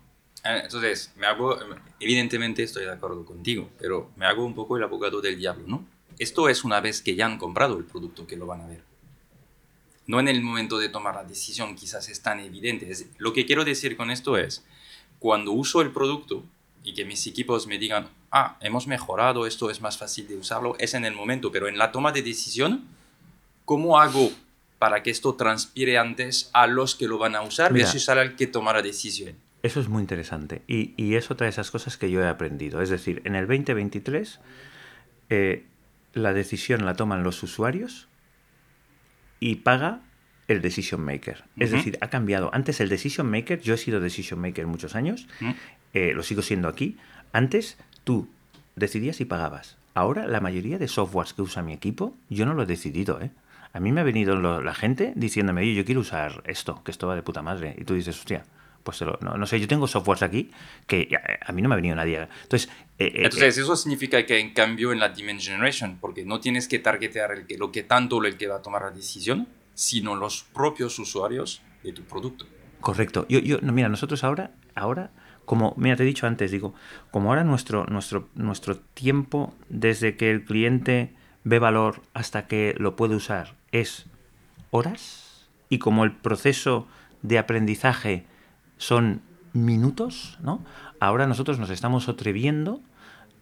entonces, me hago, evidentemente estoy de acuerdo contigo, pero me hago un poco el abogado del diablo, ¿no? Esto es una vez que ya han comprado el producto que lo van a ver. No en el momento de tomar la decisión, quizás es tan evidente. lo que quiero decir con esto es, cuando uso el producto y que mis equipos me digan, ah, hemos mejorado, esto es más fácil de usarlo, es en el momento, pero en la toma de decisión, ¿cómo hago para que esto transpire antes a los que lo van a usar Mira, versus al que toma la decisión? Eso es muy interesante y, y, es otra de esas cosas que yo he aprendido. Es decir, en el 2023 eh, la decisión la toman los usuarios y paga el decision maker. Es decir, ha cambiado. Antes el decision maker, yo he sido decision maker muchos años, eh, lo sigo siendo aquí. Antes tú decidías y pagabas. Ahora la mayoría de softwares que usa mi equipo, yo no lo he decidido, ¿eh? A mí me ha venido la gente diciéndome, oye, yo quiero usar esto, que esto va de puta madre. Y tú dices, hostia, pues no, sé, yo tengo softwares aquí que a mí no me ha venido nadie. Entonces, eh, eh, Entonces eh, eso significa que en cambio en la Demand Generation, porque no tienes que targetear el que, lo que tanto el que va a tomar la decisión, sino los propios usuarios de tu producto. Correcto. Yo, yo, no, mira, nosotros ahora, ahora, como, mira, te he dicho antes, digo, como ahora nuestro, nuestro, nuestro tiempo desde que el cliente ve valor hasta que lo puede usar es horas, y como el proceso de aprendizaje son minutos, ¿no? Ahora nosotros nos estamos atreviendo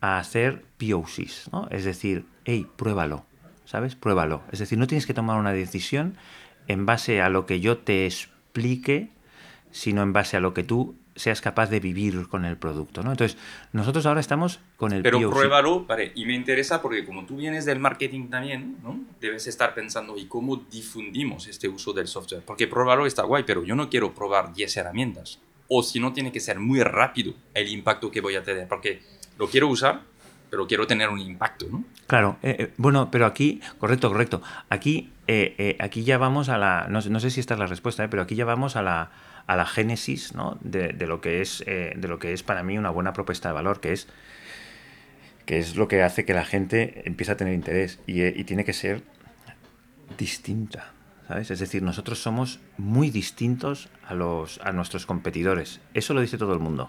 a hacer POCs, ¿no? Es decir, hey, pruébalo, ¿sabes? Pruébalo. Es decir, no tienes que tomar una decisión en base a lo que yo te explique, sino en base a lo que tú seas capaz de vivir con el producto, ¿no? Entonces, nosotros ahora estamos con el Pero pruébalo, vale, y me interesa porque como tú vienes del marketing también, ¿no? Debes estar pensando, ¿y cómo difundimos este uso del software? Porque pruébalo está guay, pero yo no quiero probar 10 herramientas. O si no, tiene que ser muy rápido el impacto que voy a tener, porque lo quiero usar, pero quiero tener un impacto, ¿no? Claro, eh, eh, bueno, pero aquí, correcto, correcto. Aquí, eh, aquí ya vamos a la, no, no sé si esta es la respuesta, pero aquí ya vamos a la a la génesis ¿no? de, lo que es, eh, de lo que es para mí una buena propuesta de valor, que es, que es lo que hace que la gente empiece a tener interés y, eh, tiene que ser distinta. ¿Sabes? Es decir, nosotros somos muy distintos a, los, a nuestros competidores. Eso lo dice todo el mundo.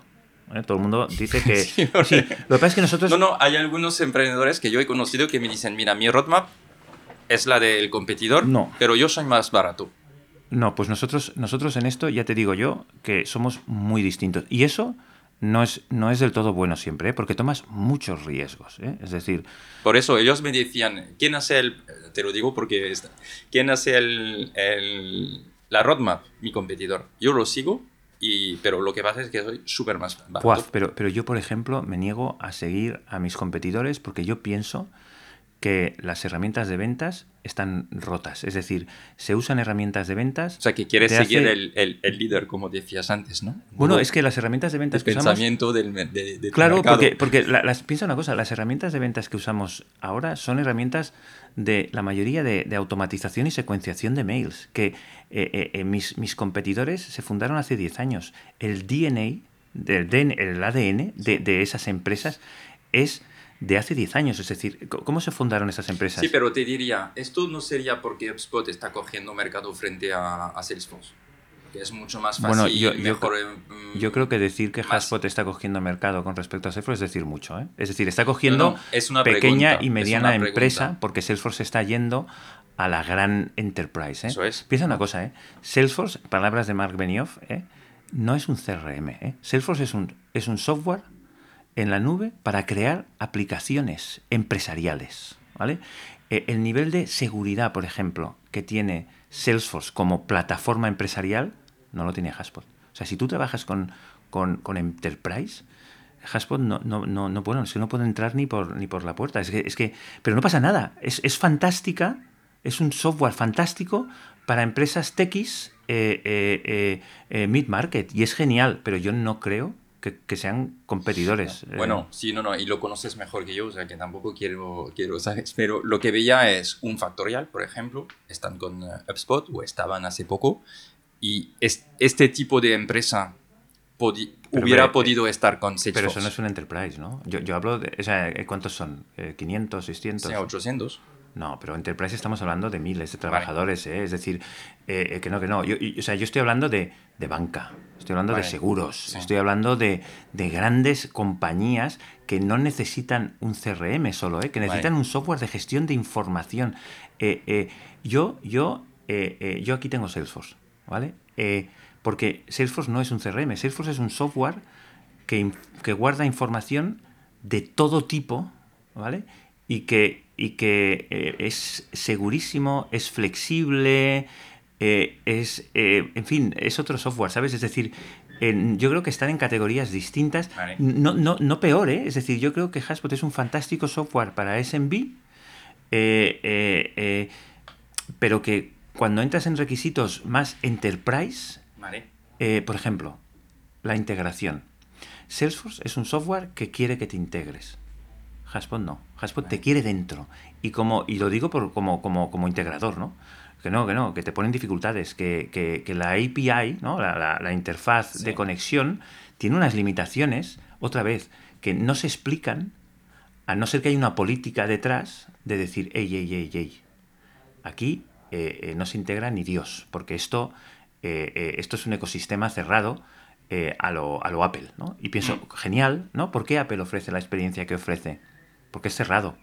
¿eh? Todo el mundo dice que... Sí, lo que pasa es que nosotros... No, no, hay algunos emprendedores que yo he conocido que me dicen, mira, mi roadmap es la del competidor, no. pero yo soy más barato. No, pues nosotros, nosotros en esto ya te digo yo que somos muy distintos. Y eso no es, no es del todo bueno siempre, ¿eh? porque tomas muchos riesgos. ¿eh? Es decir... Por eso ellos me decían, ¿quién hace el... Te lo digo porque... ¿Quién hace el, el, la roadmap? Mi competidor. Yo lo sigo, y, pero lo que pasa es que soy súper más barato. pero, pero yo, por ejemplo, me niego a seguir a mis competidores porque yo pienso que las herramientas de ventas están rotas. Es decir, se usan herramientas de ventas. O sea, que quieres seguir el, el, líder, como decías antes, ¿no? Bueno, es que las herramientas de ventas el pensamiento del, de, Claro, porque, porque las, piensa una cosa, las herramientas de ventas que usamos ahora son herramientas de la mayoría de, automatización y secuenciación de mails, que eh, eh, eh, mis, mis competidores se fundaron hace 10 años. El DNA, del, el ADN de, de esas empresas es de hace 10 años. Es decir, ¿cómo se fundaron esas empresas? Sí, pero te diría, esto no sería porque HubSpot está cogiendo mercado frente a, Salesforce. Que es mucho más fácil, bueno, yo, mejor, mm, yo, creo que decir que HubSpot está cogiendo mercado con respecto a Salesforce es decir mucho. ¿eh? Es decir, está cogiendo es una pequeña y mediana empresa porque Salesforce está yendo a la gran enterprise. ¿eh? Eso es. Piensa una cosa, ¿eh? Salesforce, palabras de Mark Benioff, ¿eh? no es un CRM. ¿eh? Salesforce es un, es un software en la nube para crear aplicaciones empresariales. ¿vale? Eh, el nivel de seguridad, por ejemplo, que tiene Salesforce como plataforma empresarial, no lo tiene Haspot. O sea, si tú trabajas con, con, Enterprise, Haspot no, no, no, no, puede, no puede entrar ni por, ni por la puerta. Es que, es que, pero no pasa nada. Es, es fantástica, es un software fantástico para empresas techis eh, eh, eh mid-market. Y es genial, pero yo no creo que, sean competidores. Eh. Bueno, sí, no, no, y lo conoces mejor que yo, o sea que tampoco quiero, quiero ¿sabes? Pero lo que veía es un factorial, por ejemplo, están con eh, HubSpot o estaban hace poco, y este tipo de empresa hubiera podido estar con Salesforce. Pero eso no es un enterprise, ¿no? Yo, yo hablo de, o sea, ¿cuántos son? ¿500, 600? Sí, 800. No, pero Enterprise estamos hablando de miles de trabajadores, ¿eh? es decir, eh, eh, que no, que no. Yo, o sea, yo estoy hablando de, banca, estoy hablando de seguros, estoy hablando de, grandes compañías que no necesitan un CRM solo, que necesitan un software de gestión de información. yo, yo, yo aquí tengo Salesforce, ¿vale? porque Salesforce no es un CRM, Salesforce es un software que, que guarda información de todo tipo, ¿vale? Y que y que eh, es segurísimo, es flexible, eh, es, eh, en fin, es otro software, ¿sabes? Es decir, yo creo que están en categorías distintas, no, no, no peor, ¿eh? Es decir, yo creo que Haspot es un fantástico software para SMB, pero que cuando entras en requisitos más enterprise, por ejemplo, la integración. Salesforce es un software que quiere que te integres. Haspot no. Haspot te quiere dentro. Y como y lo digo por, como, como, como integrador, ¿no? Que no, que no, que te ponen dificultades, que, que, la API, ¿no? la, la, interfaz de conexión, tiene unas limitaciones, otra vez, que no se explican, a no ser que haya una política detrás de decir, ey, ey, ey, ey. Aquí eh, eh, no se integra ni Dios, porque esto, eh, esto es un ecosistema cerrado a, lo, a lo Apple, ¿no? Y pienso, mm. genial, ¿no? ¿Por qué Apple ofrece la experiencia que ofrece? porque es cerrado.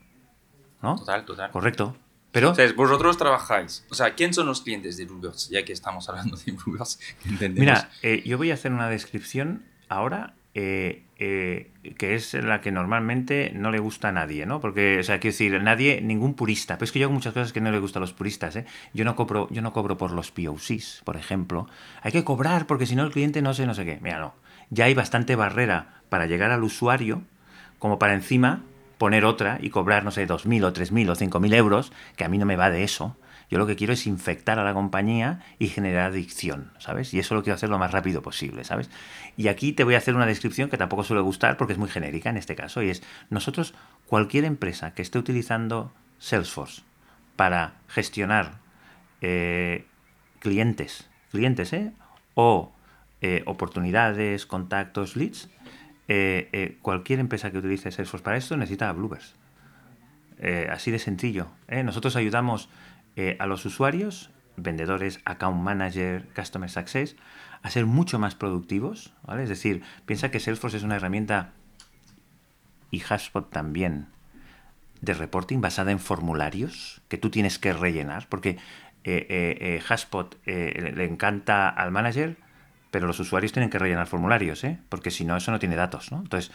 ¿No? Total, total. Correcto. Pero... O sea, vosotros trabajáis. O sea, ¿quién son los clientes de Bluebirds? Ya que estamos hablando de Bluebirds, Mira, eh, yo voy a hacer una descripción ahora eh, eh, que es la que normalmente no le gusta a nadie, ¿no? Porque, o sea, quiero decir, nadie, ningún purista. Pero es que yo hago muchas cosas que no le gustan a los puristas, ¿eh? Yo no cobro, yo no cobro por los POCs, por ejemplo. Hay que cobrar porque si no el cliente no sé, no sé qué. Mira, no. Ya hay bastante barrera para llegar al usuario como para encima poner otra y cobrar, no sé, 2.000 o 3.000 o 5.000 euros, que a mí no me va de eso. Yo lo que quiero es infectar a la compañía y generar adicción, ¿sabes? Y eso lo quiero hacer lo más rápido posible, ¿sabes? Y aquí te voy a hacer una descripción que tampoco suele gustar porque es muy genérica en este caso, y es, nosotros, cualquier empresa que esté utilizando Salesforce para gestionar eh, clientes, clientes, ¿eh? O eh, oportunidades, contactos, leads, eh, eh, cualquier empresa que utilice Salesforce para esto necesita Bluebers. Eh, así de sencillo. Nosotros ayudamos a los usuarios, vendedores, account manager, customer success, a ser mucho más productivos. Es decir, piensa que Salesforce es una herramienta y HubSpot también de reporting basada en formularios que tú tienes que rellenar, porque eh, HubSpot le encanta al manager pero los usuarios tienen que rellenar formularios, ¿eh? porque si no, eso no tiene datos. ¿no? Entonces,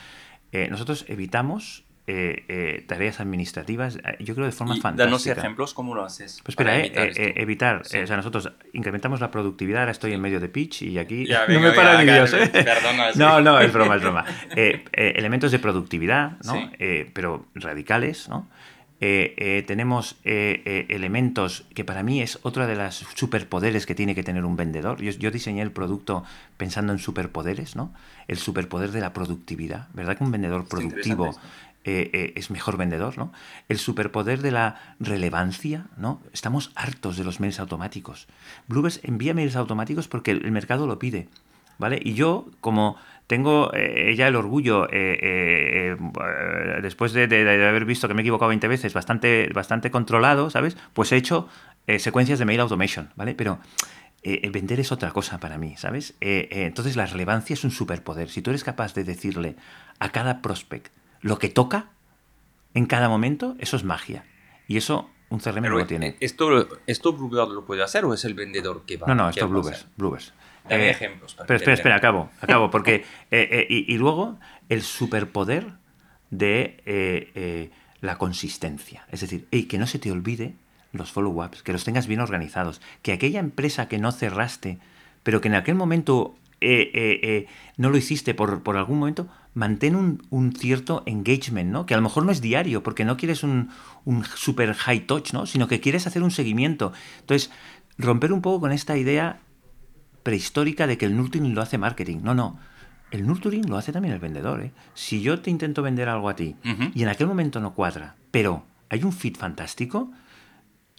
eh, nosotros evitamos eh, eh, tareas administrativas, yo creo de forma y fantástica. Danos ejemplos, ¿cómo lo haces? Pues espera, evitar, o sea, nosotros incrementamos la productividad, ahora estoy en medio de pitch y aquí no me para ni Dios, Perdona, No, no, es broma, es broma. elementos de productividad, ¿no? pero radicales, ¿no? Tenemos elementos que para mí es otra de las superpoderes que tiene que tener un vendedor. Yo, yo, diseñé el producto pensando en superpoderes, ¿no? El superpoder de la productividad. ¿Verdad que un vendedor productivo eh, eh, es mejor vendedor, ¿no? El superpoder de la relevancia, ¿no? Estamos hartos de los mails automáticos. Bluebirds envía mails automáticos porque el mercado lo pide, ¿vale? Y yo, como tengo eh, ya el orgullo, después de, haber visto que me he equivocado 20 veces, bastante, bastante controlado, ¿sabes? Pues he hecho secuencias de mail automation, ¿vale? Pero el vender es otra cosa para mí, ¿sabes? entonces la relevancia es un superpoder. Si tú eres capaz de decirle a cada prospect, lo que toca en cada momento, eso es magia. Y eso un CRM no lo tiene. ¿Esto, esto Bluebird lo puede hacer o es el vendedor que va No, no, esto es Bluebird. Dame ejemplos. pero espera, espera, acabo, acabo, porque... Eh, eh, y, luego el superpoder de eh, la consistencia. Es decir, que no se te olvide los follow-ups, que los tengas bien organizados, que aquella empresa que no cerraste, pero que en aquel momento no lo hiciste por, por algún momento, mantén un, cierto engagement, ¿no? Que a lo mejor no es diario, porque no quieres un, un super high touch, ¿no? Sino que quieres hacer un seguimiento. Entonces, romper un poco con esta idea prehistórica de que el nurturing lo hace marketing. No, no. El nurturing lo hace también el vendedor. ¿eh? Si yo te intento vender algo a ti y en aquel momento no cuadra, pero hay un fit fantástico,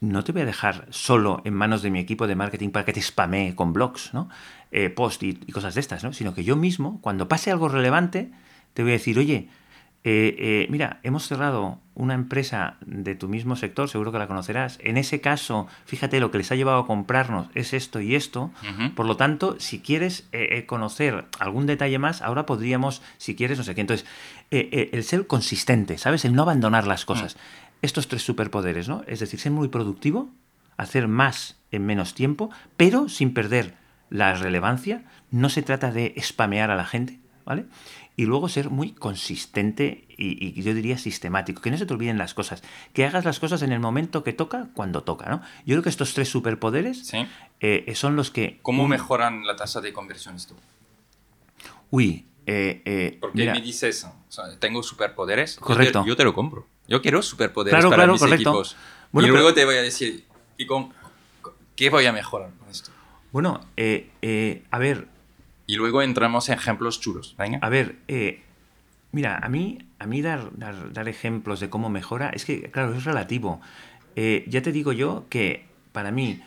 no te voy a dejar solo en manos de mi equipo de marketing para que te spamee con blogs, ¿no? Eh, post y, cosas de estas, ¿no? Sino que yo mismo, cuando pase algo relevante, te voy a decir, oye, eh, eh, mira, hemos cerrado una empresa de tu mismo sector, seguro que la conocerás. En ese caso, fíjate, lo que les ha llevado a comprarnos es esto y esto. Por lo tanto, si quieres conocer algún detalle más, ahora podríamos, si quieres, no sé qué. Entonces, el ser consistente, ¿sabes? El no abandonar las cosas. Mm estos tres superpoderes, ¿no? Es decir, ser muy productivo, hacer más en menos tiempo, pero sin perder la relevancia. No se trata de spamear a la gente, ¿vale? Y luego ser muy consistente y, yo diría sistemático, que no se te olviden las cosas, que hagas las cosas en el momento que toca, cuando toca, ¿no? Yo creo que estos tres superpoderes eh, son los que... ¿Cómo mejoran la tasa de conversión esto? Uy, eh, eh, Porque me dices, tengo superpoderes, correcto. yo te lo compro. Yo quiero superpoderes para mis equipos. y luego te voy a decir, ¿y con, qué voy a mejorar con esto? Bueno, eh, a ver. Y luego entramos en ejemplos chulos. A ver, eh, mira, a mí, a mí dar, dar, ejemplos de cómo mejora, es que, claro, es relativo. ya te digo yo que para mí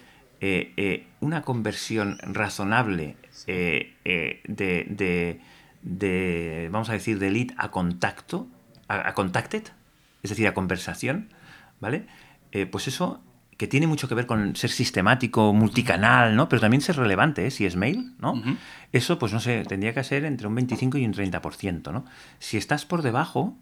una conversión razonable de, de, vamos a decir, de lead a contacto, a contacted, es decir, a conversación, ¿vale? Eh, pues eso que tiene mucho que ver con ser sistemático, multicanal, ¿no? Pero también ser relevante, ¿eh? si es mail, ¿no? Eso, pues no sé, tendría que ser entre un 25 y un 30%, ¿no? Si estás por debajo,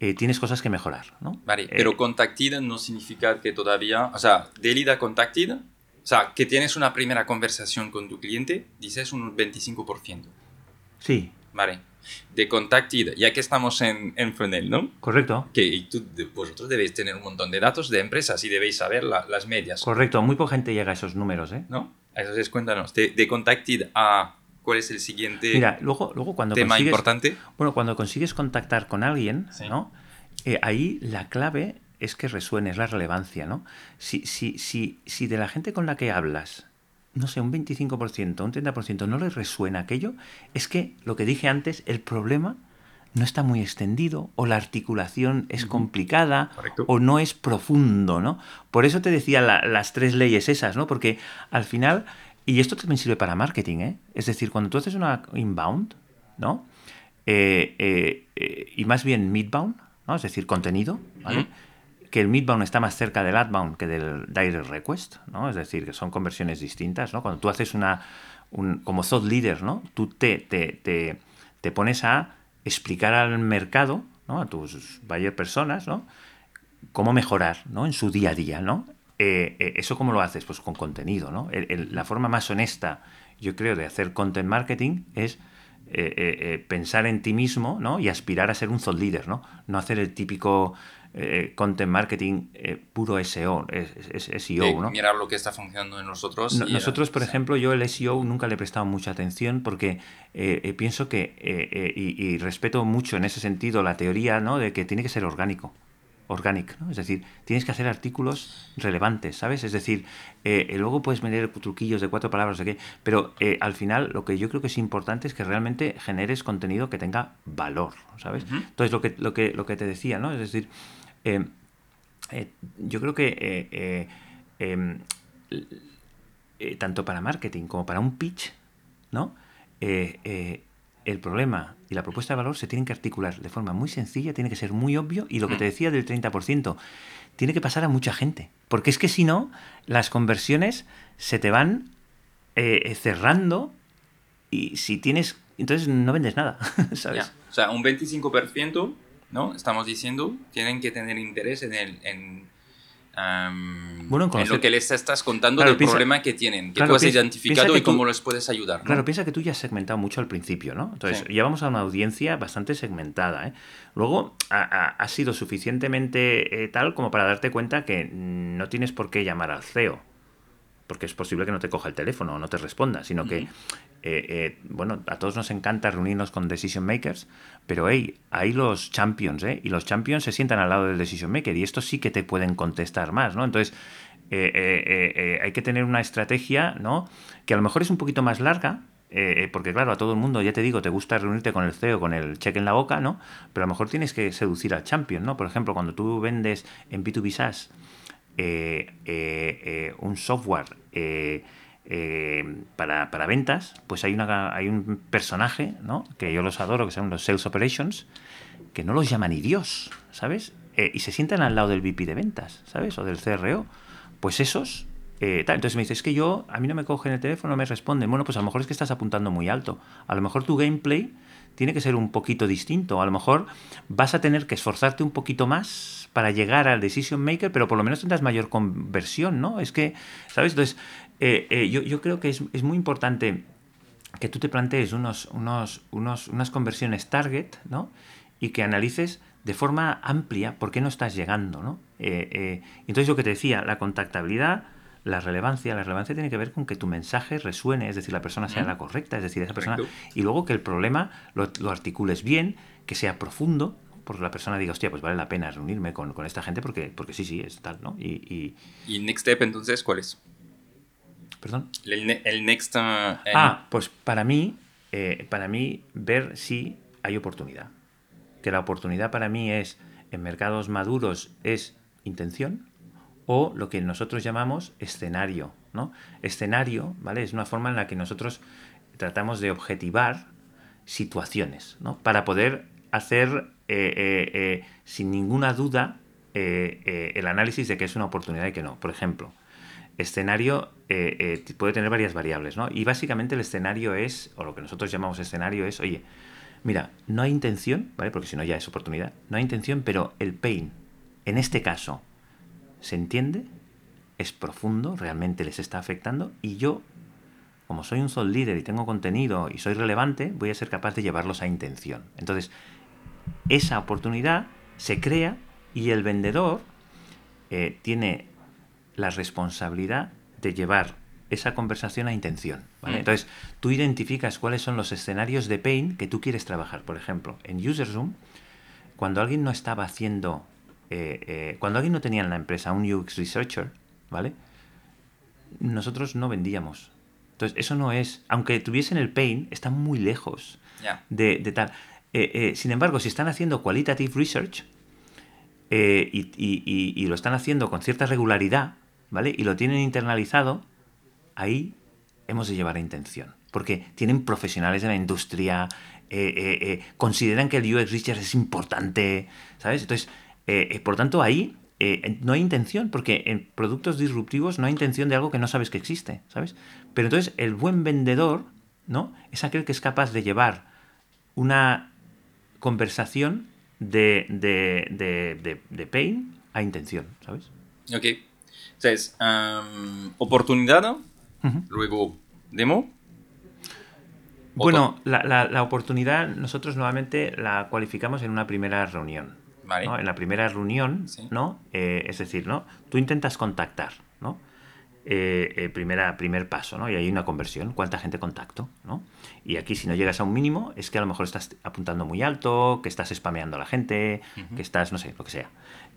eh, tienes cosas que mejorar, ¿no? Vale, pero contacted no significa que todavía, o sea, de lead a contacted, o sea, que tienes una primera conversación con tu cliente, dices un 25%. Sí. Vale de Contacted, ya que estamos en, en Fronel, ¿no? Correcto. Que vosotros debéis tener un montón de datos de empresas y debéis saber las medias. Correcto, muy poca gente llega a esos números, ¿eh? ¿No? Entonces cuéntanos, de, de Contacted a cuál es el siguiente Mira, luego, luego cuando tema importante. Bueno, cuando consigues contactar con alguien, ¿no? Eh, ahí la clave es que resuene, es la relevancia, ¿no? Si, si, si, si de la gente con la que hablas no sé, un 25%, un 30% no les resuena aquello, es que lo que dije antes, el problema no está muy extendido o la articulación es complicada o no es profundo, ¿no? Por eso te decía las tres leyes esas, ¿no? Porque al final, y esto también sirve para marketing, ¿eh? Es decir, cuando tú haces una inbound, ¿no? Eh, eh, eh, y más bien midbound, ¿no? Es decir, contenido, ¿vale? Que el midbound está más cerca del outbound que del direct request, ¿no? Es decir, que son conversiones distintas, ¿no? Cuando tú haces una, como thought leader, ¿no? Tú te, te, te, pones a explicar al mercado, ¿no? A tus buyer personas, ¿no? Cómo mejorar, ¿no? En su día a día, ¿no? Eh, eh, ¿Eso cómo lo haces? Pues con contenido, ¿no? la forma más honesta, yo creo, de hacer content marketing es eh, pensar en ti mismo, ¿no? Y aspirar a ser un thought leader, ¿no? No hacer el típico eh, content marketing eh, puro SEO, es, SEO, ¿no? Mirar lo que está funcionando en nosotros. nosotros, por ejemplo, yo el SEO nunca le he prestado mucha atención porque eh, pienso que, y, respeto mucho en ese sentido la teoría, ¿no? De que tiene que ser orgánico. organic, ¿no? Es decir, tienes que hacer artículos relevantes, ¿sabes? Es decir, eh, eh, luego puedes meter truquillos de cuatro palabras, de qué, pero eh, al final lo que yo creo que es importante es que realmente generes contenido que tenga valor, ¿sabes? Entonces, lo que, lo, que, lo que te decía, ¿no? Es decir, yo creo que em, tanto para marketing como para un pitch, ¿no? el problema y la propuesta de valor se tienen que articular de forma muy sencilla, tiene que ser muy obvio y lo que te mm. decía del 30%, tiene que pasar a mucha gente. Porque es que si no, las conversiones se te van eh, cerrando y si tienes... Entonces no vendes nada, ¿sabes? O sea, un 25%, ¿no? Estamos diciendo, tienen que tener interés en, el, en bueno, en lo que les estás contando del problema que tienen, que tú has identificado y cómo les puedes ayudar. Claro, piensa que tú ya has segmentado mucho al principio, ¿no? Entonces, ya vamos a una audiencia bastante segmentada. ¿eh? Luego, ha, sido suficientemente eh, tal como para darte cuenta que no tienes por qué llamar al CEO porque es posible que no te coja el teléfono o no te responda, sino que, eh, eh, bueno, a todos nos encanta reunirnos con decision makers, pero hey, hay los champions, ¿eh? Y los champions se sientan al lado del decision maker y estos sí que te pueden contestar más, ¿no? Entonces, eh, hay que tener una estrategia, ¿no? Que a lo mejor es un poquito más larga, porque claro, a todo el mundo, ya te digo, te gusta reunirte con el CEO con el cheque en la boca, ¿no? Pero a lo mejor tienes que seducir al champion, ¿no? Por ejemplo, cuando tú vendes en B2B SaaS, un software para, para, ventas, pues hay, una, hay un personaje, ¿no? que yo los adoro, que son los Sales Operations, que no los llama ni Dios, ¿sabes? y se sientan al lado del VP de ventas, ¿sabes? O del CRO. Pues esos entonces me dices, es que yo, a mí no me cogen el teléfono, no me responden. Bueno, pues a lo mejor es que estás apuntando muy alto. A lo mejor tu gameplay tiene que ser un poquito distinto. A lo mejor vas a tener que esforzarte un poquito más para llegar al decision maker, pero por lo menos tendrás mayor conversión, ¿no? Es que, ¿sabes? Entonces, eh, eh, yo, creo que es, muy importante que tú te plantees unos, unos, unos, unas conversiones target, ¿no? Y que analices de forma amplia por qué no estás llegando, ¿no? Eh, entonces, lo que te decía, la contactabilidad la relevancia, la relevancia tiene que ver con que tu mensaje resuene, es decir, la persona sea la correcta, es decir, esa persona, y luego que el problema lo, articules bien, que sea profundo, porque la persona diga, hostia, pues vale la pena reunirme con, esta gente porque, porque sí, sí, es tal, ¿no? Y, y... Next Step entonces cuál es? ¿Perdón? El, Next... Uh, ah, pues para mí, eh, para mí ver si hay oportunidad. Que la oportunidad para mí es, en mercados maduros, es intención, o lo que nosotros llamamos escenario. ¿no? Escenario ¿vale? es una forma en la que nosotros tratamos de objetivar situaciones ¿no? para poder hacer eh, eh, eh, sin ninguna duda el análisis de que es una oportunidad y que no. Por ejemplo, escenario puede tener varias variables, ¿no? Y básicamente el escenario es, o lo que nosotros llamamos escenario es, oye, mira, no hay intención, ¿vale? Porque si no ya es oportunidad, no hay intención, pero el pain, en este caso, se entiende, es profundo, realmente les está afectando y yo, como soy un sol líder y tengo contenido y soy relevante, voy a ser capaz de llevarlos a intención. Entonces, esa oportunidad se crea y el vendedor eh, tiene la responsabilidad de llevar esa conversación a intención. Mm. Entonces, tú identificas cuáles son los escenarios de pain que tú quieres trabajar. Por ejemplo, en UserZoom, cuando alguien no estaba haciendo eh, eh, cuando alguien no tenía en la empresa un UX Researcher, ¿vale? Nosotros no vendíamos. Entonces, eso no es, aunque tuviesen el pain, está muy lejos de, tal. Eh, sin embargo, si están haciendo qualitative research y, lo están haciendo con cierta regularidad, ¿vale? Y lo tienen internalizado, ahí hemos de llevar a intención. Porque tienen profesionales de la industria, consideran que el UX Research es importante, ¿sabes? Entonces, eh, eh, por tanto, ahí eh, no hay intención, porque en productos disruptivos no hay intención de algo que no sabes que existe, ¿sabes? Pero entonces el buen vendedor, ¿no? Es aquel que es capaz de llevar una conversación de, de, pain a intención, ¿sabes? Ok. Entonces, oportunidad, luego demo. Bueno, la, la, oportunidad nosotros nuevamente la cualificamos en una primera reunión. En la primera reunión, ¿no? Eh, es decir, ¿no? Tú intentas contactar, ¿no? eh, primera, primer paso, ¿no? Y hay una conversión, cuánta gente contacto, ¿no? Y aquí si no llegas a un mínimo es que a lo mejor estás apuntando muy alto, que estás spameando a la gente, que estás, no sé, lo que sea.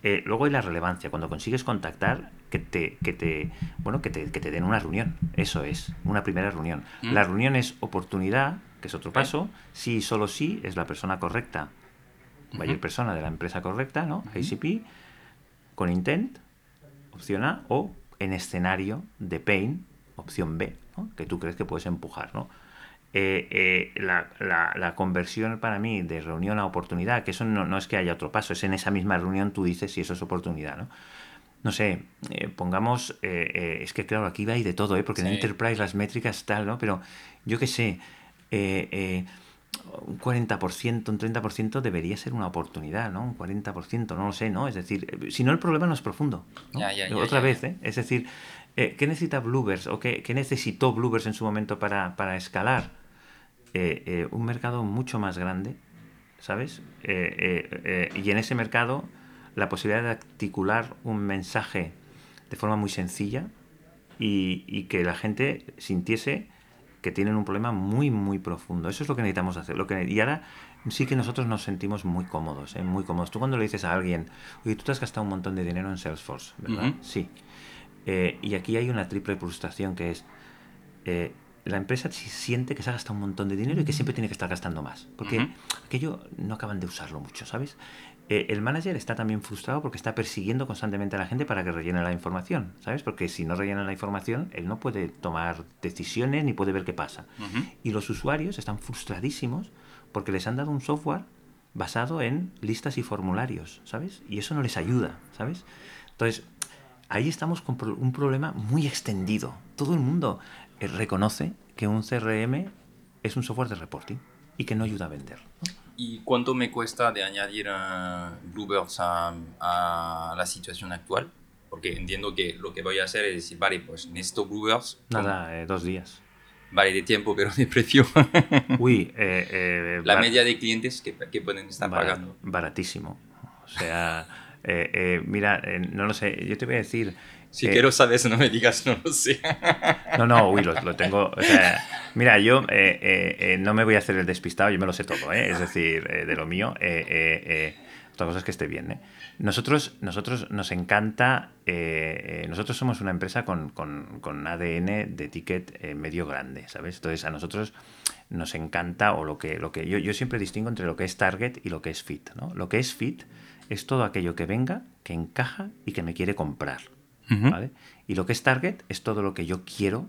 Eh, luego hay la relevancia, cuando consigues contactar, que te, que te, bueno, que te, que te den una reunión. Eso es, una primera reunión. Mm. La reunión es oportunidad, que es otro paso, si solo sí es la persona correcta, mayor persona de la empresa correcta, ¿no? ICP, con intent, opción A, o en escenario de pain, opción B, que tú crees que puedes empujar, ¿no? Eh, eh, la, la, conversión para mí de reunión a oportunidad, que eso no, no, es que haya otro paso, es en esa misma reunión tú dices si eso es oportunidad, ¿no? No sé, eh, pongamos, es que claro, aquí va y de todo, ¿eh? porque en Enterprise las métricas tal, ¿no? Pero yo qué sé, un 40%, un 30% debería ser una oportunidad, ¿no? Un 40%, no lo sé, ¿no? Es decir, si no el problema no es profundo. Otra vez, ¿eh? Es decir, ¿qué necesita Bluebers o qué, qué necesitó Bluebers en su momento para, para escalar? Eh, eh, un mercado mucho más grande, ¿sabes? Eh, y en ese mercado la posibilidad de articular un mensaje de forma muy sencilla y, que la gente sintiese que tienen un problema muy, muy profundo. Eso es lo que necesitamos hacer. Lo que, y ahora sí que nosotros nos sentimos muy cómodos, muy cómodos. Tú cuando le dices a alguien, oye, tú te has gastado un montón de dinero en Salesforce, ¿verdad? Sí. Y aquí hay una triple frustración que es, la empresa siente que se ha gastado un montón de dinero y que siempre tiene que estar gastando más. Porque aquello no acaban de usarlo mucho, ¿sabes? Eh, el manager está también frustrado porque está persiguiendo constantemente a la gente para que rellene la información, ¿sabes? Porque si no rellena la información, él no puede tomar decisiones ni puede ver qué pasa. Y los usuarios están frustradísimos porque les han dado un software basado en listas y formularios, ¿sabes? Y eso no les ayuda, ¿sabes? Entonces, ahí estamos con un problema muy extendido. Todo el mundo eh, reconoce que un CRM es un software de reporting y que no ayuda a vender. ¿Y cuánto me cuesta de añadir a Bluebirds a, la situación actual? Porque entiendo que lo que voy a hacer es decir, vale, pues necesito Bluebirds. Nada, eh, dos días. Vale, de tiempo, pero de precio. Uy, eh, la media de clientes que, que pueden estar pagando. Baratísimo. O sea, mira, no lo sé, yo te voy a decir, si quiero saber, no me digas, no lo sé. No, no, uy, lo, tengo. O sea, mira, yo eh, eh, eh, no me voy a hacer el despistado, yo me lo sé todo, ¿eh? es decir, de lo mío. otra cosa es que esté bien. Nosotros, nosotros nos encanta. nosotros somos una empresa con, con, con ADN de ticket medio grande, ¿sabes? Entonces, a nosotros nos encanta, o lo que, lo que yo, yo siempre distingo entre lo que es target y lo que es fit. ¿no? Lo que es fit es todo aquello que venga, que encaja y que me quiere comprar. Y lo que es target es todo lo que yo quiero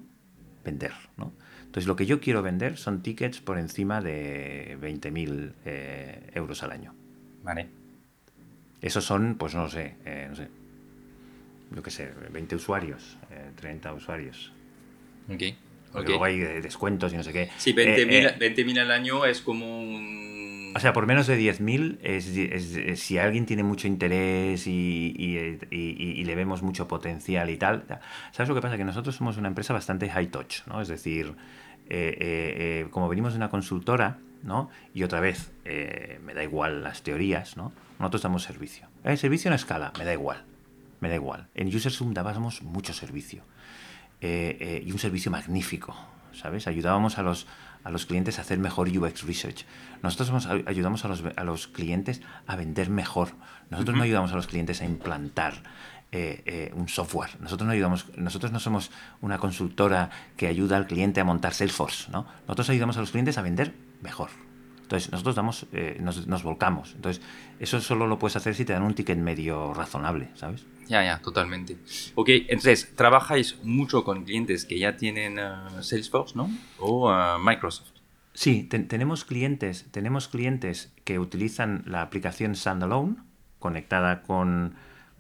vender, ¿no? Entonces, lo que yo quiero vender son tickets por encima de 20.000 eh, euros al año. Vale. Esos son, pues no sé, eh, no sé, yo qué sé, 20 usuarios, 30 eh, usuarios. Ok. Porque luego hay descuentos y no sé qué. Sí, 20.000 al año es como un o sea, por menos de 10.000, es, si alguien tiene mucho interés y, le vemos mucho potencial y tal. ¿Sabes lo que pasa? Que nosotros somos una empresa bastante high touch, ¿no? Es decir, eh, eh, eh, como venimos de una consultora, ¿no? Y otra vez, me da igual las teorías, ¿no? Nosotros damos servicio. Servicio en escala, me da igual. Me da igual. En UserZoom dábamos mucho servicio. y un servicio magnífico, ¿sabes? Ayudábamos a los a los clientes a hacer mejor UX Research. Nosotros ayudamos a los, a los, clientes a vender mejor. Nosotros no ayudamos a los clientes a implantar eh, eh, un software. Nosotros no ayudamos, nosotros no somos una consultora que ayuda al cliente a montar Salesforce, ¿no? Nosotros ayudamos a los clientes a vender mejor. Entonces, nosotros damos, eh, nos, nos, volcamos. Entonces, eso solo lo puedes hacer si te dan un ticket medio razonable, ¿sabes? Ya, ya, totalmente. Ok, entonces, trabajáis mucho con clientes que ya tienen uh, Salesforce, ¿no? O uh, Microsoft. Sí, tenemos clientes, tenemos clientes que utilizan la aplicación Standalone conectada con,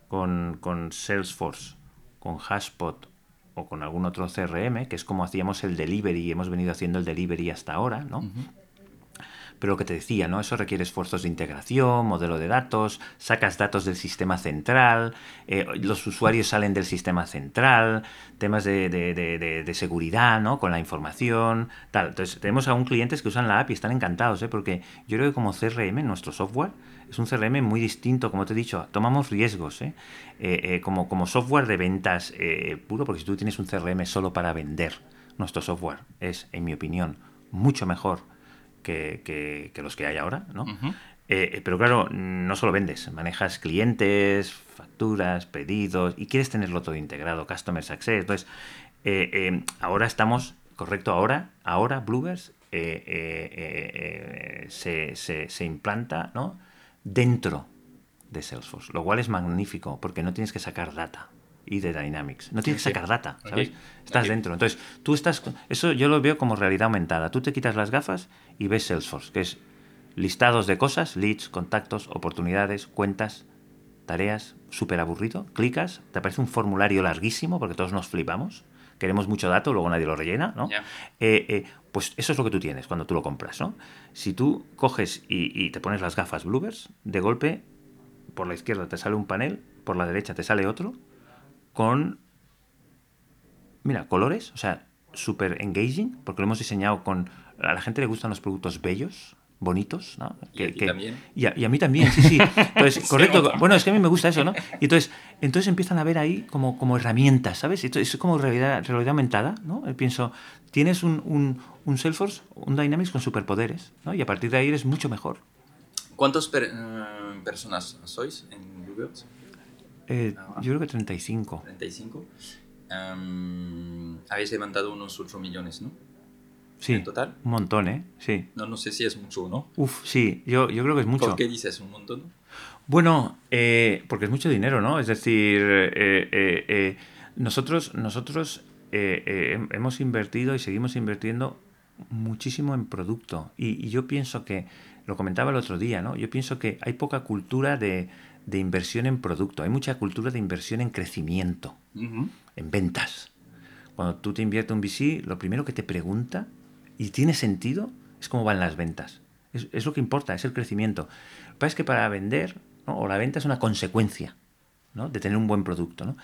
con, con Salesforce, con Hashpot o con algún otro CRM, que es como hacíamos el delivery, hemos venido haciendo el delivery hasta ahora, ¿no? Pero lo que te decía, ¿no? Eso requiere esfuerzos de integración, modelo de datos, sacas datos del sistema central, eh, los usuarios salen del sistema central, temas de, de, seguridad, ¿no? Con la información, tal. Entonces, tenemos aún clientes que usan la app y están encantados, ¿eh? Porque yo creo que como CRM, nuestro software, es un CRM muy distinto, como te he dicho, tomamos riesgos, ¿eh? Eh, eh, como, como software de ventas puro, porque si tú tienes un CRM solo para vender, nuestro software es, en mi opinión, mucho mejor que, los que hay ahora, ¿no? pero claro, no solo vendes, manejas clientes, facturas, pedidos y quieres tenerlo todo integrado, Customer Success. Entonces, ahora estamos, correcto, ahora, ahora Bluebers se, se, se, implanta, ¿no? dentro de Salesforce, lo cual es magnífico porque no tienes que sacar data y de Dynamics. No tienes que sacar data, ¿sabes? Estás dentro. Entonces, tú estás... Eso yo lo veo como realidad aumentada. Tú te quitas las gafas y ves Salesforce, que es listados de cosas, leads, contactos, oportunidades, cuentas, tareas, súper aburrido. Clicas, te aparece un formulario larguísimo porque todos nos flipamos. Queremos mucho dato, luego nadie lo rellena, ¿no? Eh, eh, pues eso es lo que tú tienes cuando tú lo compras, ¿no? Si tú coges y, te pones las gafas Bluebers, de golpe, por la izquierda te sale un panel, por la derecha te sale otro, con, mira, colores, o sea, súper engaging, porque lo hemos diseñado con... A la gente le gustan los productos bellos, bonitos, ¿no? Que, y, a también. Y, a, mí también, sí, sí. Entonces, correcto. Bueno, es que a mí me gusta eso, ¿no? Y entonces, entonces empiezan a ver ahí como, como herramientas, ¿sabes? Entonces, es como realidad, realidad aumentada, ¿no? pienso, tienes un, un, Salesforce, un Dynamics con superpoderes, ¿no? Y a partir de ahí eres mucho mejor. ¿Cuántas eh, personas sois en Google? Eh, yo creo que 35. 35. habéis levantado unos 8 millones, ¿no? Sí, en total. Un montón, ¿eh? Sí. No, no sé si es mucho o no. Uf, sí, yo, yo creo que es mucho. ¿Por qué dices un montón? Bueno, eh, porque es mucho dinero, ¿no? Es decir, eh, nosotros, nosotros hemos invertido y seguimos invirtiendo muchísimo en producto. Y, yo pienso que, lo comentaba el otro día, ¿no? Yo pienso que hay poca cultura de, inversión en producto, hay mucha cultura de inversión en crecimiento, en ventas. Cuando tú te inviertes un VC, lo primero que te pregunta, y tiene sentido, es cómo van las ventas. Es, lo que importa, es el crecimiento. Lo que pasa es que para vender, o la venta es una consecuencia ¿no? de tener un buen producto. ¿no?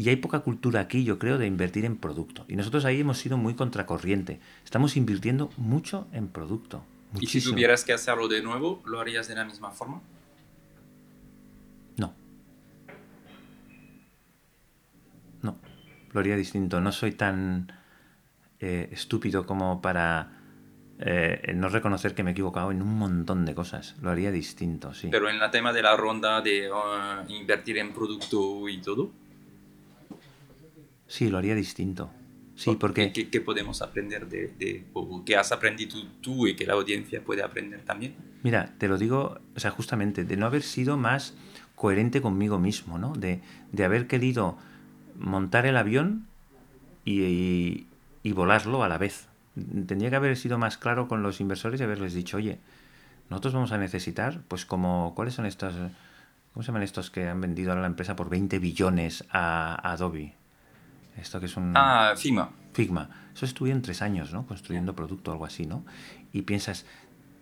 Y hay poca cultura aquí, yo creo, de invertir en producto. Y nosotros ahí hemos sido muy contracorriente. Estamos invirtiendo mucho en producto. ¿Y si tuvieras que hacerlo de nuevo, lo harías de la misma forma? No. No, lo haría distinto. No soy tan eh, estúpido como para eh, no reconocer que me he equivocado en un montón de cosas. Lo haría distinto, sí. Pero en la tema de la ronda de uh, invertir en producto y todo. Sí, lo haría distinto. Sí, porque... ¿Qué, podemos aprender de, o qué has aprendido tú y que la audiencia puede aprender también? Mira, te lo digo, o sea, justamente, de no haber sido más coherente conmigo mismo, ¿no? De, haber querido montar el avión y, volarlo a la vez. Tendría que haber sido más claro con los inversores y haberles dicho, oye, nosotros vamos a necesitar, pues como, ¿cuáles son estos, ¿cómo se llaman estos que han vendido a la empresa por 20 billones a Adobe? Esto que es un... Ah, Figma. Figma. Eso estuvieron tres años, ¿no? Construyendo producto o algo así, ¿no? Y piensas,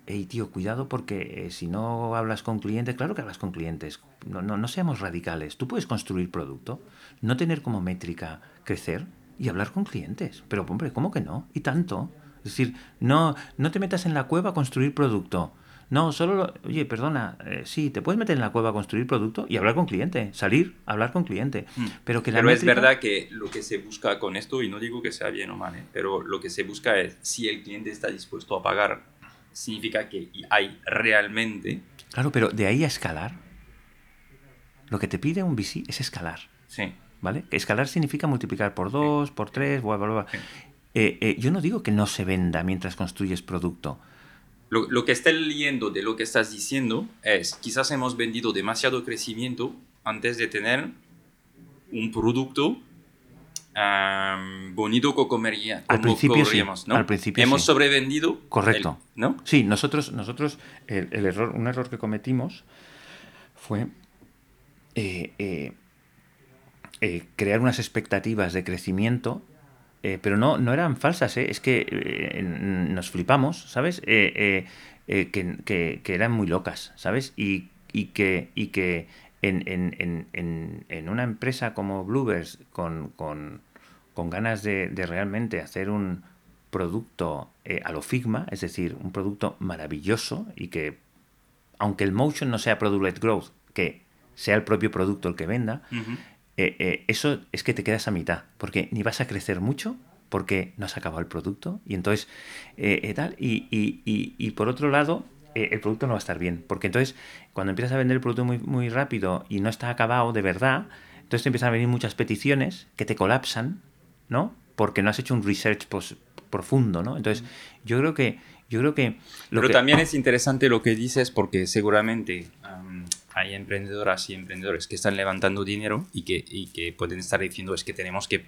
hey, tío, cuidado porque eh, si no hablas con clientes, claro que hablas con clientes, no, no, no seamos radicales. Tú puedes construir producto, no tener como métrica crecer y hablar con clientes. Pero, hombre, ¿cómo que no? Y tanto. Es decir, no, no te metas en la cueva a construir producto. No, solo, oye, perdona, eh, sí, te puedes meter en la cueva a construir producto y hablar con cliente, salir, hablar con cliente. Mm. Pero que la Pero es verdad que lo que se busca con esto, y no digo que sea bien o mal, ¿eh? pero lo que se busca es si el cliente está dispuesto a pagar, significa que hay realmente... Claro, pero de ahí a escalar, lo que te pide un VC es escalar. Sí. ¿Vale? Escalar significa multiplicar por dos, por tres, bla, bla, bla. Eh, yo no digo que no se venda mientras construyes producto lo, lo, que estoy leyendo de lo que estás diciendo es, quizás hemos vendido demasiado crecimiento antes de tener un producto bonito que comería, al principio sí, ¿no? Al principio hemos sobrevendido. Correcto. ¿no? Sí, nosotros, nosotros el, error, un error que cometimos fue eh, eh, eh, crear unas expectativas de crecimiento pero no, no eran falsas, es que nos flipamos, ¿sabes? Que, que, eran muy locas, ¿sabes? Y, y que, y que en, en, en, en una empresa como Bluebirds, con, con, con ganas de, de, realmente hacer un producto a lo Figma, es decir, un producto maravilloso y que, aunque el motion no sea product growth, que sea el propio producto el que venda, eh, eh, eso es que te quedas a mitad, porque ni vas a crecer mucho porque no has acabado el producto y entonces eh, tal y, y, y, por otro lado el producto no va a estar bien porque entonces cuando empiezas a vender el producto muy, muy rápido y no está acabado de verdad entonces te empiezan a venir muchas peticiones que te colapsan no porque no has hecho un research profundo no entonces yo creo que yo creo que pero también es interesante lo que dices porque seguramente hay emprendedoras y emprendedores que están levantando dinero y que, y que pueden estar diciendo es que tenemos que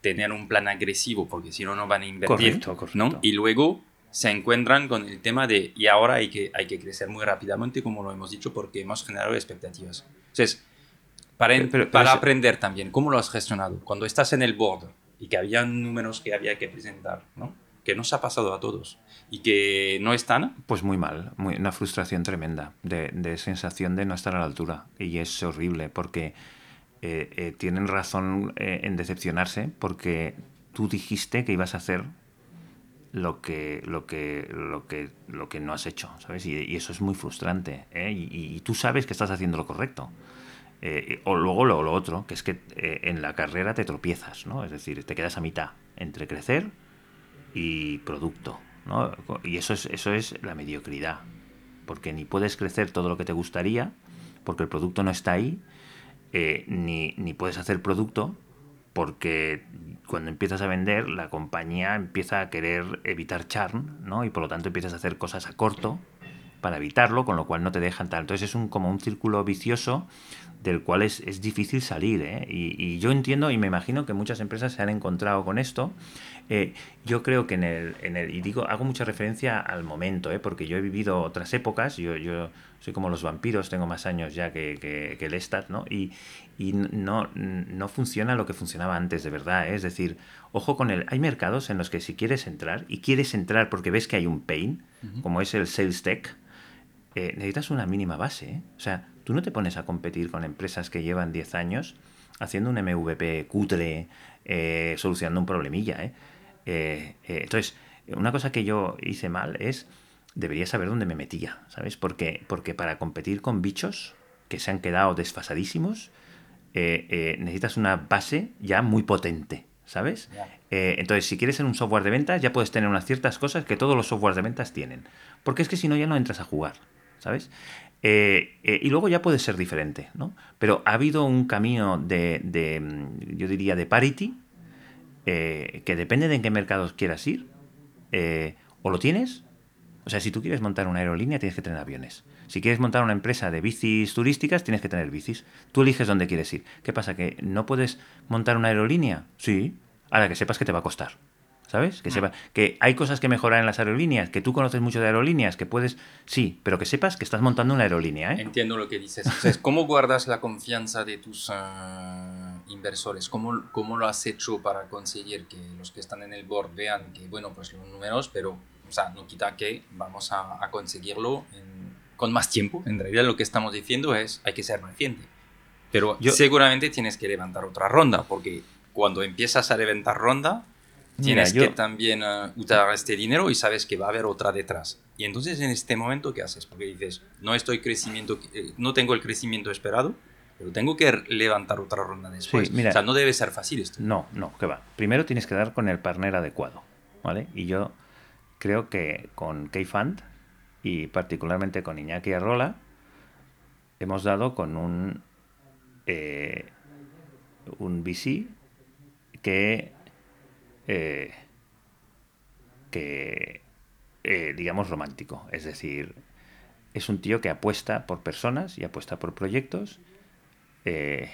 tener un plan agresivo porque si no, no van a invertir. ¿no? Y luego se encuentran con el tema de y ahora hay que, hay que crecer muy rápidamente, como lo hemos dicho, porque hemos generado expectativas. Entonces, para, para aprender también, ¿cómo lo has gestionado? Cuando estás en el board y que había números que había que presentar, ¿no? Que nos ha pasado a todos y que no están. Pues muy mal, una frustración tremenda, de, sensación de no estar a la altura. Y es horrible porque eh, eh, tienen razón eh, en decepcionarse porque tú dijiste que ibas a hacer lo que, lo que, lo que, lo que no has hecho, ¿sabes? Y, eso es muy frustrante. Y, tú sabes que estás haciendo lo correcto. o luego lo, lo, otro, que es que en la carrera te tropiezas, ¿no? Es decir, te quedas a mitad entre crecer y producto. ¿no? Y eso es, eso es la mediocridad. Porque ni puedes crecer todo lo que te gustaría, porque el producto no está ahí, eh, ni, ni puedes hacer producto, porque cuando empiezas a vender, la compañía empieza a querer evitar churn, ¿no? Y por lo tanto empiezas a hacer cosas a corto para evitarlo, con lo cual no te dejan tal. Entonces es un, como un círculo vicioso del cual es, es difícil salir. ¿eh? Y, y, yo entiendo y me imagino que muchas empresas se han encontrado con esto eh, yo creo que en el, en el, y digo, hago mucha referencia al momento, ¿eh? porque yo he vivido otras épocas, yo, yo soy como los vampiros, tengo más años ya que, que, el Estat, ¿no? Y, y, no, no funciona lo que funcionaba antes, de verdad, ¿eh? es decir, ojo con el, hay mercados en los que si quieres entrar, y quieres entrar porque ves que hay un pain, como es el Sales Tech, eh, necesitas una mínima base, ¿eh? o sea, tú no te pones a competir con empresas que llevan 10 años haciendo un MVP cutre, eh, solucionando un problemilla, ¿eh? Eh, eh, entonces, una cosa que yo hice mal es, debería saber dónde me metía, ¿sabes? Porque, porque para competir con bichos que se han quedado desfasadísimos, necesitas una base ya muy potente, ¿sabes? entonces, si quieres ser un software de ventas, ya puedes tener unas ciertas cosas que todos los softwares de ventas tienen. Porque es que si no, ya no entras a jugar, ¿sabes? Y luego ya puede ser diferente, ¿no? Pero ha habido un camino de, de yo diría, de parity, eh, que depende de en qué mercados quieras ir, eh, o lo tienes, o sea, si tú quieres montar una aerolínea, tienes que tener aviones. Si quieres montar una empresa de bicis turísticas, tienes que tener bicis. Tú eliges dónde quieres ir. ¿Qué pasa? ¿Que no puedes montar una aerolínea? Sí. Ahora que sepas que te va a costar. ¿Sabes? Que, mm. sepa, que hay cosas que mejorar en las aerolíneas, que tú conoces mucho de aerolíneas, que puedes, sí, pero que sepas que estás montando una aerolínea. ¿eh? Entiendo lo que dices. ¿Cómo guardas la confianza de tus eh, inversores? ¿Cómo, ¿Cómo lo has hecho para conseguir que los que están en el board vean que, bueno, pues los números, pero, o sea, no quita que vamos a, conseguirlo con más tiempo? En realidad lo que estamos diciendo es, hay que ser paciente. Pero seguramente tienes que levantar otra ronda, porque cuando empiezas a levantar ronda, tienes que también uh, usar este dinero y sabes que va a haber otra detrás. Y entonces en este momento, ¿qué haces? Porque dices, no estoy crecimiento, eh, no tengo el crecimiento esperado, pero tengo que levantar otra ronda después. o sea, no debe ser fácil esto. No, no, que va. Primero tienes que dar con el partner adecuado, ¿vale? Y yo creo que con K-Fund y particularmente con Iñaki Arrola hemos dado con un, eh, un VC que eh, que, eh, digamos, romántico. Es decir, es un tío que apuesta por personas y apuesta por proyectos. Eh,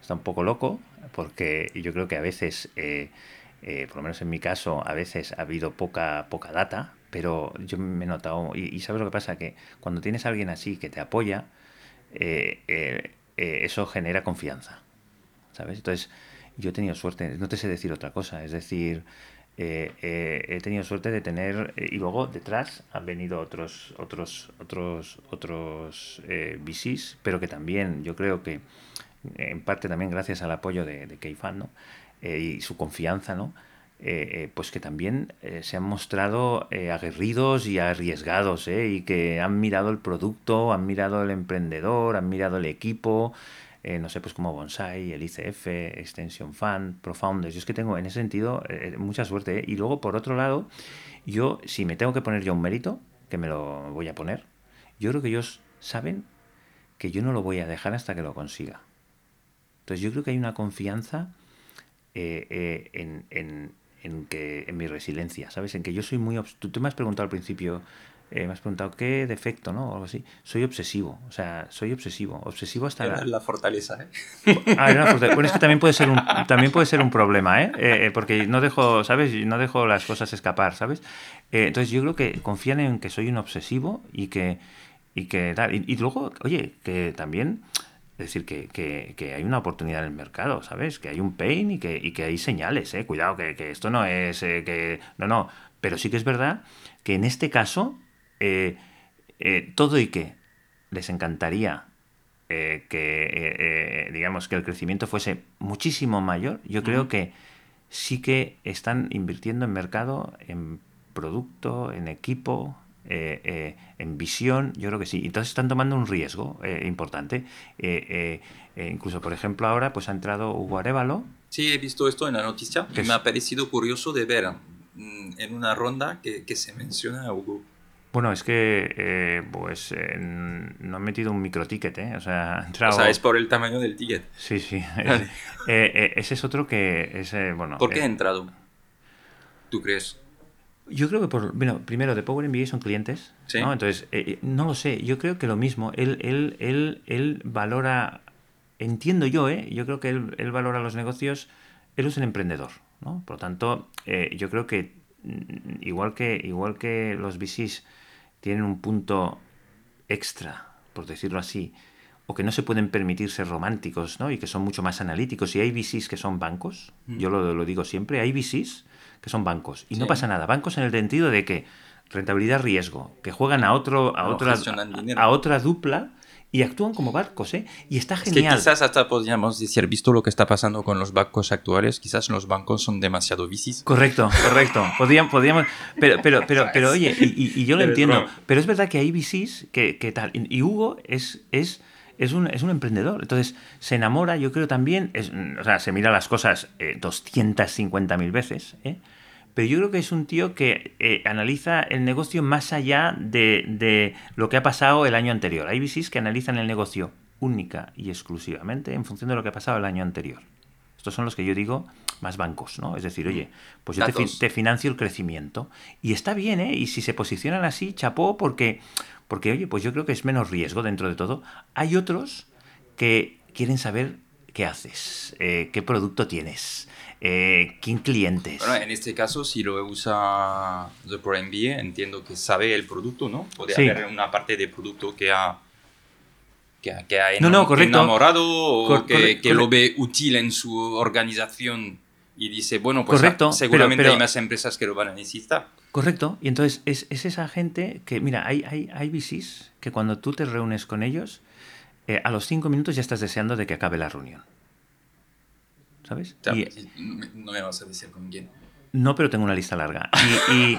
está un poco loco porque yo creo que a veces, por lo menos en mi caso, a veces ha habido poca, poca data, pero yo me he notado, y, sabes lo que pasa, que cuando tienes a alguien así que te apoya, eso genera confianza. ¿Sabes? Entonces, yo he tenido suerte, no te sé decir otra cosa, es decir, eh, eh, he tenido suerte de tener y luego detrás han venido otros otros otros otros VCs pero que también yo creo que en parte también gracias al apoyo de, de Keifan y su confianza no pues que también se han mostrado aguerridos y arriesgados y que han mirado el producto han mirado el emprendedor han mirado el equipo eh, no sé, pues como Bonsai, el ICF, Extension Fund, Profounders. Yo es que tengo en ese sentido eh, mucha suerte. ¿eh? Y luego, por otro lado, yo, si me tengo que poner yo un mérito, que me lo voy a poner, yo creo que ellos saben que yo no lo voy a dejar hasta que lo consiga. Entonces yo creo que hay una confianza en, en, que, en mi resiliencia, ¿sabes? En que yo soy muy... Tú, tú me has preguntado al principio eh, me has preguntado qué defecto, ¿no? O algo así. Soy obsesivo, o sea, soy obsesivo, obsesivo hasta la... la fortaleza, ¿eh? Ah, era fortaleza. Bueno, es que también puede ser un, también puede ser un problema, ¿eh? ¿eh? Porque no dejo, ¿sabes? No dejo las cosas escapar, ¿sabes? Eh, entonces yo creo que confían en que soy un obsesivo y que, y que tal. Y, luego, oye, que también... Es decir, que, que, que, hay una oportunidad en el mercado, ¿sabes? Que hay un pain y que, y que hay señales, ¿eh? Cuidado, que, que esto no es... que No, no. Pero sí que es verdad que en este caso eh, eh, todo y que les encantaría eh, que, digamos, que el crecimiento fuese muchísimo mayor, yo creo que sí que están invirtiendo en mercado, en producto, en equipo, en visión, yo creo que sí. Entonces están tomando un riesgo importante. incluso, por ejemplo, ahora pues ha entrado Hugo Arevalo. Sí, he visto esto en la noticia y me ha parecido curioso de ver mm, en una ronda que, que se menciona a Hugo. Bueno, es que eh, pues eh, no han metido un micro ticket, ¿eh? O sea, entrado... O sea, es por el tamaño del ticket. Sí, sí. Eh, ese es otro que es, bueno... ¿Por qué ha entrado? ¿Tú crees? Yo creo que por... Bueno, primero, de Power MBA son clientes, ¿Sí? ¿no? Entonces, no lo sé. Yo creo que lo mismo. Él, él, él, él valora... Entiendo yo, ¿eh? Yo creo que él, él valora los negocios... Él es un emprendedor, ¿no? Por lo tanto, yo creo que mm, igual que, igual que los VCs tienen un punto extra, por decirlo así, o que no se pueden permitir ser románticos, ¿no? Y que son mucho más analíticos. Y hay VCs que son bancos, mm. yo lo, digo siempre, hay VCs que son bancos. Y no pasa nada. Bancos en el sentido de que rentabilidad riesgo, que juegan a otro, a otra, a otra dupla y actúan como barcos, ¿eh? Y está genial. que quizás hasta podríamos decir, visto lo que está pasando con los bancos actuales, quizás los bancos son demasiado bicis. Correcto, correcto. Podríamos, podríamos pero, pero, pero, pero oye, y, yo lo entiendo, pero es verdad que hay bicis que, que tal. Y Hugo es, es, es, un, es un emprendedor, entonces se enamora, yo creo también, es, o sea, se mira las cosas eh, 250.000 veces, ¿eh? Pero yo creo que es un tío que eh, analiza el negocio más allá de, lo que ha pasado el año anterior. Hay VCs que analizan el negocio única y exclusivamente en función de lo que ha pasado el año anterior. Estos son los que yo digo más bancos, ¿no? Es decir, oye, pues yo te, financio el crecimiento. Y está bien, ¿eh? Y si se posicionan así, chapó, porque, porque, oye, pues yo creo que es menos riesgo dentro de todo. Hay otros que quieren saber qué haces, eh, qué producto tienes, eh, ¿quién clientes? Bueno, en este caso, si lo usa The Pro MBA, entiendo que sabe el producto, ¿no? Puede haber una parte de producto que ha, que, ha enamorado o que, lo ve útil en su organización y dice, bueno, pues seguramente hay más empresas que lo van a necesitar. Correcto, y entonces es, es esa gente que, mira, hay, hay, hay VCs que cuando tú te reúnes con ellos, eh, a los cinco minutos ya estás deseando de que acabe la reunión. ¿Sabes? no me vas a decir con quién. No, pero tengo una lista larga. Y,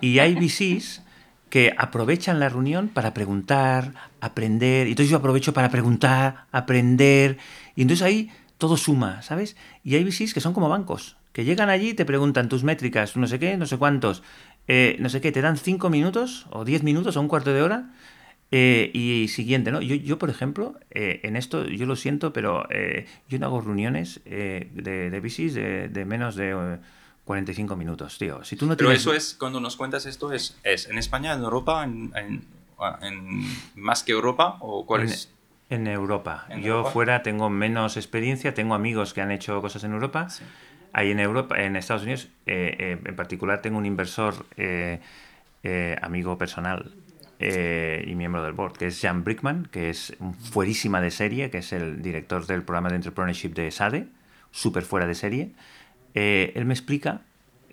y, hay VCs que aprovechan la reunión para preguntar, aprender. Y entonces yo aprovecho para preguntar, aprender. Y entonces ahí todo suma, ¿sabes? Y hay VCs que son como bancos, que llegan allí y te preguntan tus métricas, no sé qué, no sé cuántos, eh, no sé qué, te dan cinco minutos o diez minutos o un cuarto de hora eh, y siguiente, ¿no? Yo, yo por ejemplo, eh, en esto, yo lo siento, pero eh, yo no hago reuniones de, de bicis de, menos de 45 minutos, tío. Si tú no pero eso es, cuando nos cuentas esto, ¿es, es en España, en Europa, en, en, más que Europa o cuál es? En Europa. yo fuera tengo menos experiencia, tengo amigos que han hecho cosas en Europa. Ahí en Europa, en Estados Unidos, en particular tengo un inversor amigo personal eh, y miembro del board, que es Jan Brickman, que es fuerísima de serie, que es el director del programa de entrepreneurship de SADE. Súper fuera de serie, eh, él me explica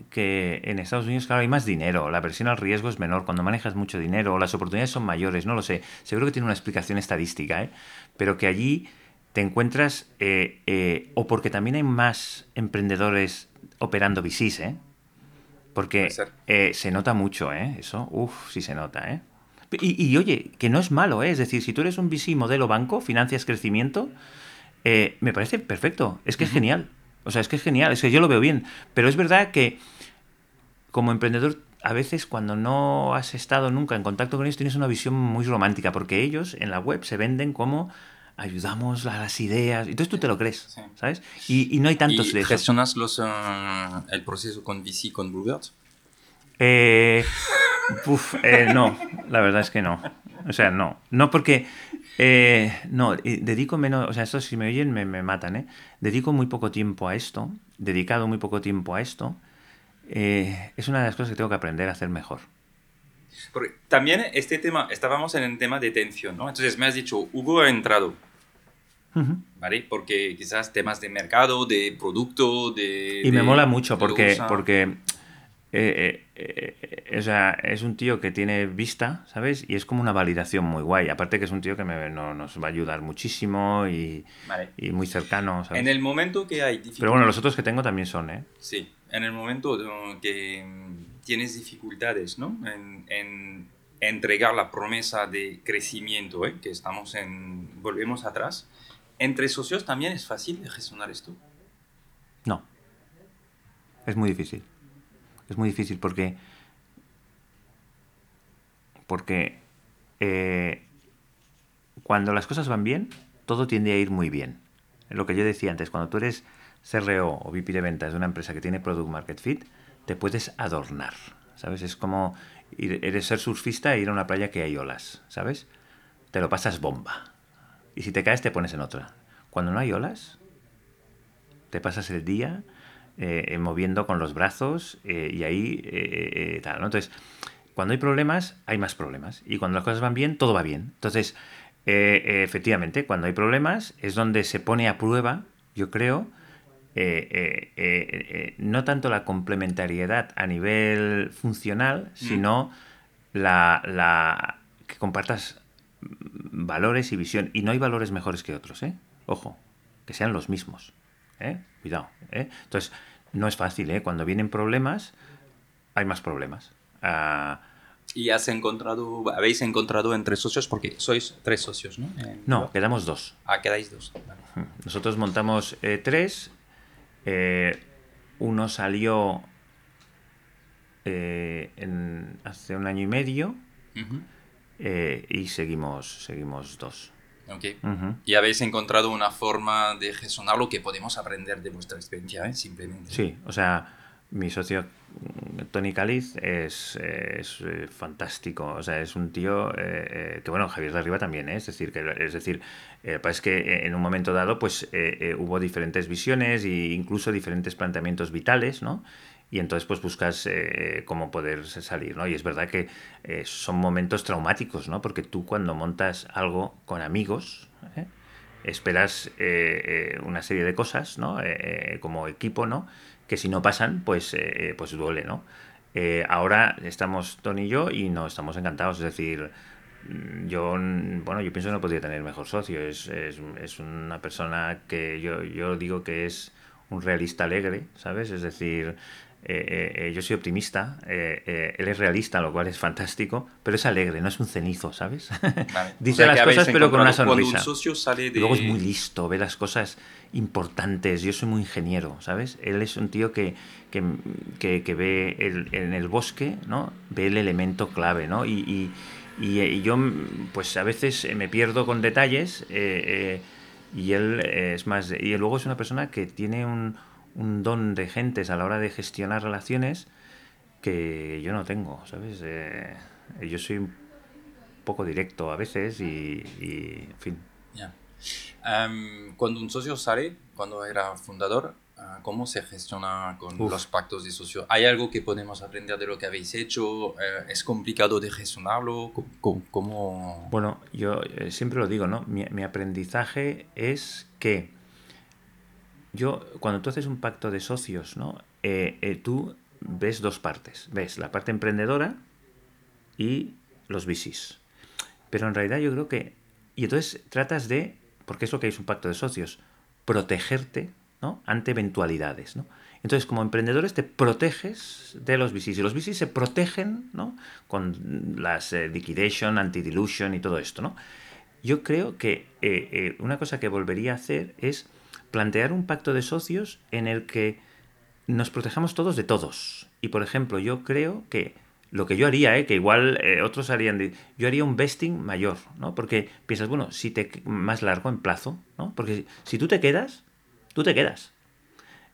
que en Estados Unidos, claro, hay más dinero, la presión al riesgo es menor cuando manejas mucho dinero, las oportunidades son mayores, no lo sé. Seguro que tiene una explicación estadística, ¿eh? pero que allí te encuentras, eh, eh, o porque también hay más emprendedores operando VCs, ¿eh? Porque se nota mucho, ¿eh? Eso, uff, sí se nota, ¿eh? Y, oye, que no es malo, ¿eh? Es decir, si tú eres un VC modelo banco, financias crecimiento, me parece perfecto, es que es genial. O sea, es que es genial, es que yo lo veo bien. Pero es verdad que como emprendedor, a veces cuando no has estado nunca en contacto con ellos, tienes una visión muy romántica, porque ellos en la web se venden como ayudamos a las ideas. Entonces tú te lo crees, ¿sabes? Y, no hay tantos ¿Y de gestionas los, eh, el proceso con VC, con Bluebird? Eh, eh, no, la verdad es que no. O sea, no. No porque eh, no, dedico menos, o sea, esto si me oyen me, matan, ¿eh? Dedico muy poco tiempo a esto, dedicado muy poco tiempo a esto. Eh, es una de las cosas que tengo que aprender a hacer mejor. Porque también este tema, estábamos en el tema de tensión, ¿no? Entonces me has dicho, Hugo ha entrado, ¿vale? Porque quizás temas de mercado, de producto, de... Y me mola mucho porque, porque eh, eh, eh, o sea, es un tío que tiene vista, ¿sabes? Y es como una validación muy guay. Aparte que es un tío que me, nos va a ayudar muchísimo y, y muy cercano, En el momento que hay Pero bueno, los otros que tengo también son, ¿eh? Sí, en el momento que tienes dificultades, ¿no? En, en entregar la promesa de crecimiento, ¿eh? Que estamos en... Volvemos atrás. ¿Entre socios también es fácil de gestionar esto? No. Es muy difícil. Es muy difícil porque. Porque. Eh, cuando las cosas van bien, todo tiende a ir muy bien. Lo que yo decía antes, cuando tú eres CRO o VP de ventas de una empresa que tiene Product Market Fit, te puedes adornar. ¿Sabes? Es como eres ser surfista e ir a una playa que hay olas. ¿Sabes? Te lo pasas bomba. Y si te caes, te pones en otra. Cuando no hay olas, te pasas el día eh, moviendo con los brazos eh, y ahí eh, tal, ¿no? Entonces, cuando hay problemas, hay más problemas. Y cuando las cosas van bien, todo va bien. Entonces, efectivamente, cuando hay problemas es donde se pone a prueba, yo creo, no tanto la complementariedad a nivel funcional, mm. sino la, la, que compartas valores y visión. Y no hay valores mejores que otros, ¿eh? Ojo, que sean los mismos. ¿Eh? Cuidado. ¿eh? Entonces, no es fácil, ¿eh? Cuando vienen problemas, hay más problemas. Ah, ¿Y has encontrado, habéis encontrado entre socios? Porque sois tres socios, ¿no? no, quedamos dos. Ah, quedáis dos. Nosotros montamos tres. uno salió hace un año y medio y seguimos, seguimos dos. Okay. Y habéis encontrado una forma de gestionarlo que podemos aprender de vuestra experiencia, ¿eh? simplemente. Sí, o sea, mi socio mm, Tony Caliz es, es, eh, fantástico, o sea, es un tío eh, que, bueno, Javier de Arriba también, es decir, que, es decir, es que en un momento dado, pues hubo diferentes visiones e incluso diferentes planteamientos vitales, ¿no? Y entonces pues buscas eh, cómo poder salir, ¿no? Y es verdad que eh, son momentos traumáticos, ¿no? Porque tú cuando montas algo con amigos, ¿eh? esperas una serie de cosas, ¿no? como equipo, ¿no? Que si no pasan, pues, pues duele, ¿no? ahora estamos Tony y yo y no estamos encantados, es decir, mm, yo, bueno, yo pienso que no podría tener mejor socio, es, es, es una persona que yo, yo digo que es un realista alegre, ¿sabes? Es decir, eh, eh, yo soy optimista, eh, él es realista, lo cual es fantástico, pero es alegre, no es un cenizo, ¿sabes? Dice las cosas pero con una sonrisa. Luego es muy listo, ve las cosas importantes, yo soy muy ingeniero, ¿sabes? Él es un tío que, que, que, ve en el bosque, ¿no? Ve el elemento clave, ¿no? Y, y, yo, pues a veces me pierdo con detalles y él es más... Y luego es una persona que tiene un un don de gentes a la hora de gestionar relaciones que yo no tengo, ¿sabes? Eh, yo soy un poco directo a veces y, en fin. Em, cuando un socio sale, cuando era fundador, ah, ¿cómo se gestiona con los pactos de socio? ¿Hay algo que podemos aprender de lo que habéis hecho? Eh, ¿Es complicado de gestionarlo? ¿Cómo, Bueno, yo eh, siempre lo digo, ¿no? Mi, mi aprendizaje es que yo, cuando tú haces un pacto de socios, ¿no? Eh, eh, tú ves dos partes. Ves la parte emprendedora y los VCs. Pero en realidad yo creo que... Y entonces tratas de, porque es lo que es un pacto de socios, protegerte ¿no? ante eventualidades. ¿no? Entonces, como emprendedores te proteges de los VCs. Y los VCs se protegen ¿no? con las eh, liquidation, anti-dilution y todo esto. ¿no? Yo creo que una cosa que volvería a hacer es plantear un pacto de socios en el que nos protejamos todos de todos. Y por ejemplo, yo creo que lo que yo haría, ¿eh? que igual eh, otros harían, yo haría un vesting mayor, ¿no? Porque piensas, bueno, si te más largo en plazo, ¿no? Porque si tú te quedas, tú te quedas.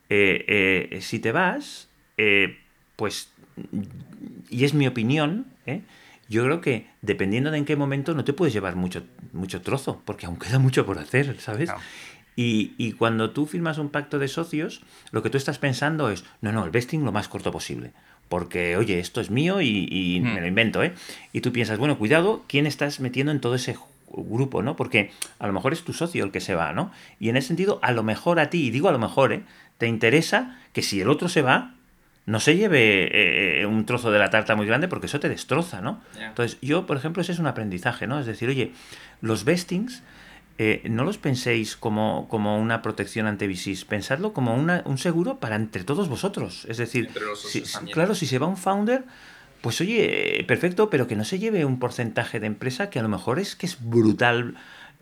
Eh, si te vas, pues, y es mi opinión, yo creo que dependiendo de en qué momento no te puedes llevar mucho, mucho trozo, porque aún queda mucho por hacer, ¿sabes? Y, cuando tú firmas un pacto de socios, lo que tú estás pensando es, no, no, el vesting lo más corto posible. Porque, oye, esto es mío y, me lo hmm. invento, ¿eh? Y tú piensas, bueno, cuidado, ¿quién estás metiendo en todo ese grupo, ¿no? Porque a lo mejor es tu socio el que se va, ¿no? Y en ese sentido, a lo mejor a ti, y digo a lo mejor, ¿eh? Te interesa que si el otro se va, no se lleve eh, eh, un trozo de la tarta muy grande porque eso te destroza, ¿no? Entonces, yo, por ejemplo, ese es un aprendizaje, ¿no? Es decir, oye, los vestings eh, no los penséis como, como una protección ante VCs, pensadlo como un seguro para entre todos vosotros. Es decir, claro, si se va un founder, pues oye, perfecto, pero que no se lleve un porcentaje de empresa que a lo mejor es que es brutal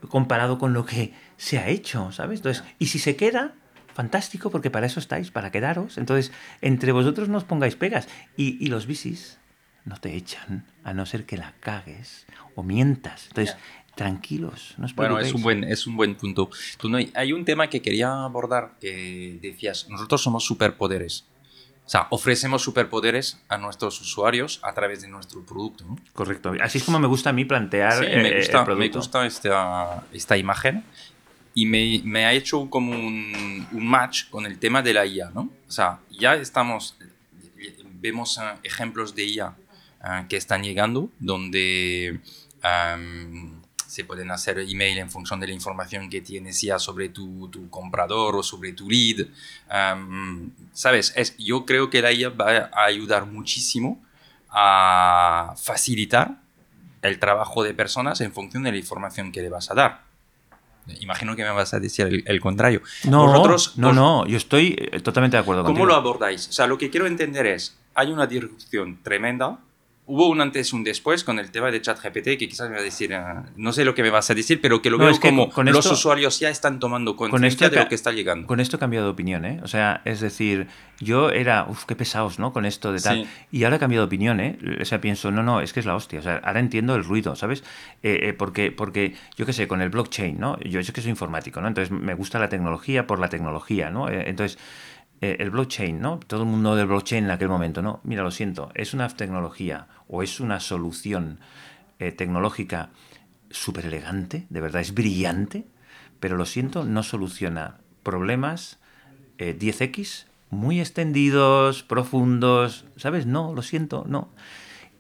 comparado con lo que se ha hecho, ¿sabes? Entonces, y si se queda, fantástico, porque para eso estáis, para quedaros. Entonces, entre vosotros no os pongáis pegas. Y, los VCs no te echan, a no ser que la cagues o mientas. Entonces, tranquilos. No bueno, es un, buen, es un buen punto. Tú, no, hay un tema que quería abordar que decías, nosotros somos superpoderes. O sea, ofrecemos superpoderes a nuestros usuarios a través de nuestro producto. Correcto. Así es como me gusta a mí plantear sí, me gusta, Me gusta esta, esta imagen y me, me, ha hecho como un, un, match con el tema de la IA, ¿no? O sea, ya estamos, vemos uh, ejemplos de IA uh, que están llegando, donde um, se pueden hacer email en función de la información que tienes ya sobre tu, tu comprador o sobre tu lead. Sabes, es, yo creo que la IA va a ayudar muchísimo a facilitar el trabajo de personas en función de la información que le vas a dar. Imagino que me vas a decir el, contrario. No, Vosotros, no, no, yo estoy eh, totalmente de acuerdo ¿Cómo lo abordáis? O sea, lo que quiero entender es, hay una disrupción tremenda hubo un antes y un después con el tema de ChatGPT que quizás me va a decir, eh, no sé lo que me vas a decir, pero que lo veo como con los usuarios ya están tomando conciencia de lo que está llegando. Con esto he cambiado de opinión, ¿eh? O sea, es decir, yo era, uff, qué pesados, ¿no? Con esto de tal. Y ahora he cambiado de opinión, ¿eh? O sea, pienso, no, no, es que es la hostia. O sea, ahora entiendo el ruido, ¿sabes? Eh, eh, porque, porque, yo qué sé, con el blockchain, ¿no? Yo sé que soy informático, ¿no? Entonces me gusta la tecnología por la tecnología, ¿no? entonces el blockchain, ¿no? Todo el mundo del blockchain en aquel momento, ¿no? Mira, lo siento, es una tecnología o es una solución eh, tecnológica súper elegante, de verdad, es brillante, pero lo siento, no soluciona problemas 10X eh, muy extendidos, profundos, ¿sabes? No, lo siento, no.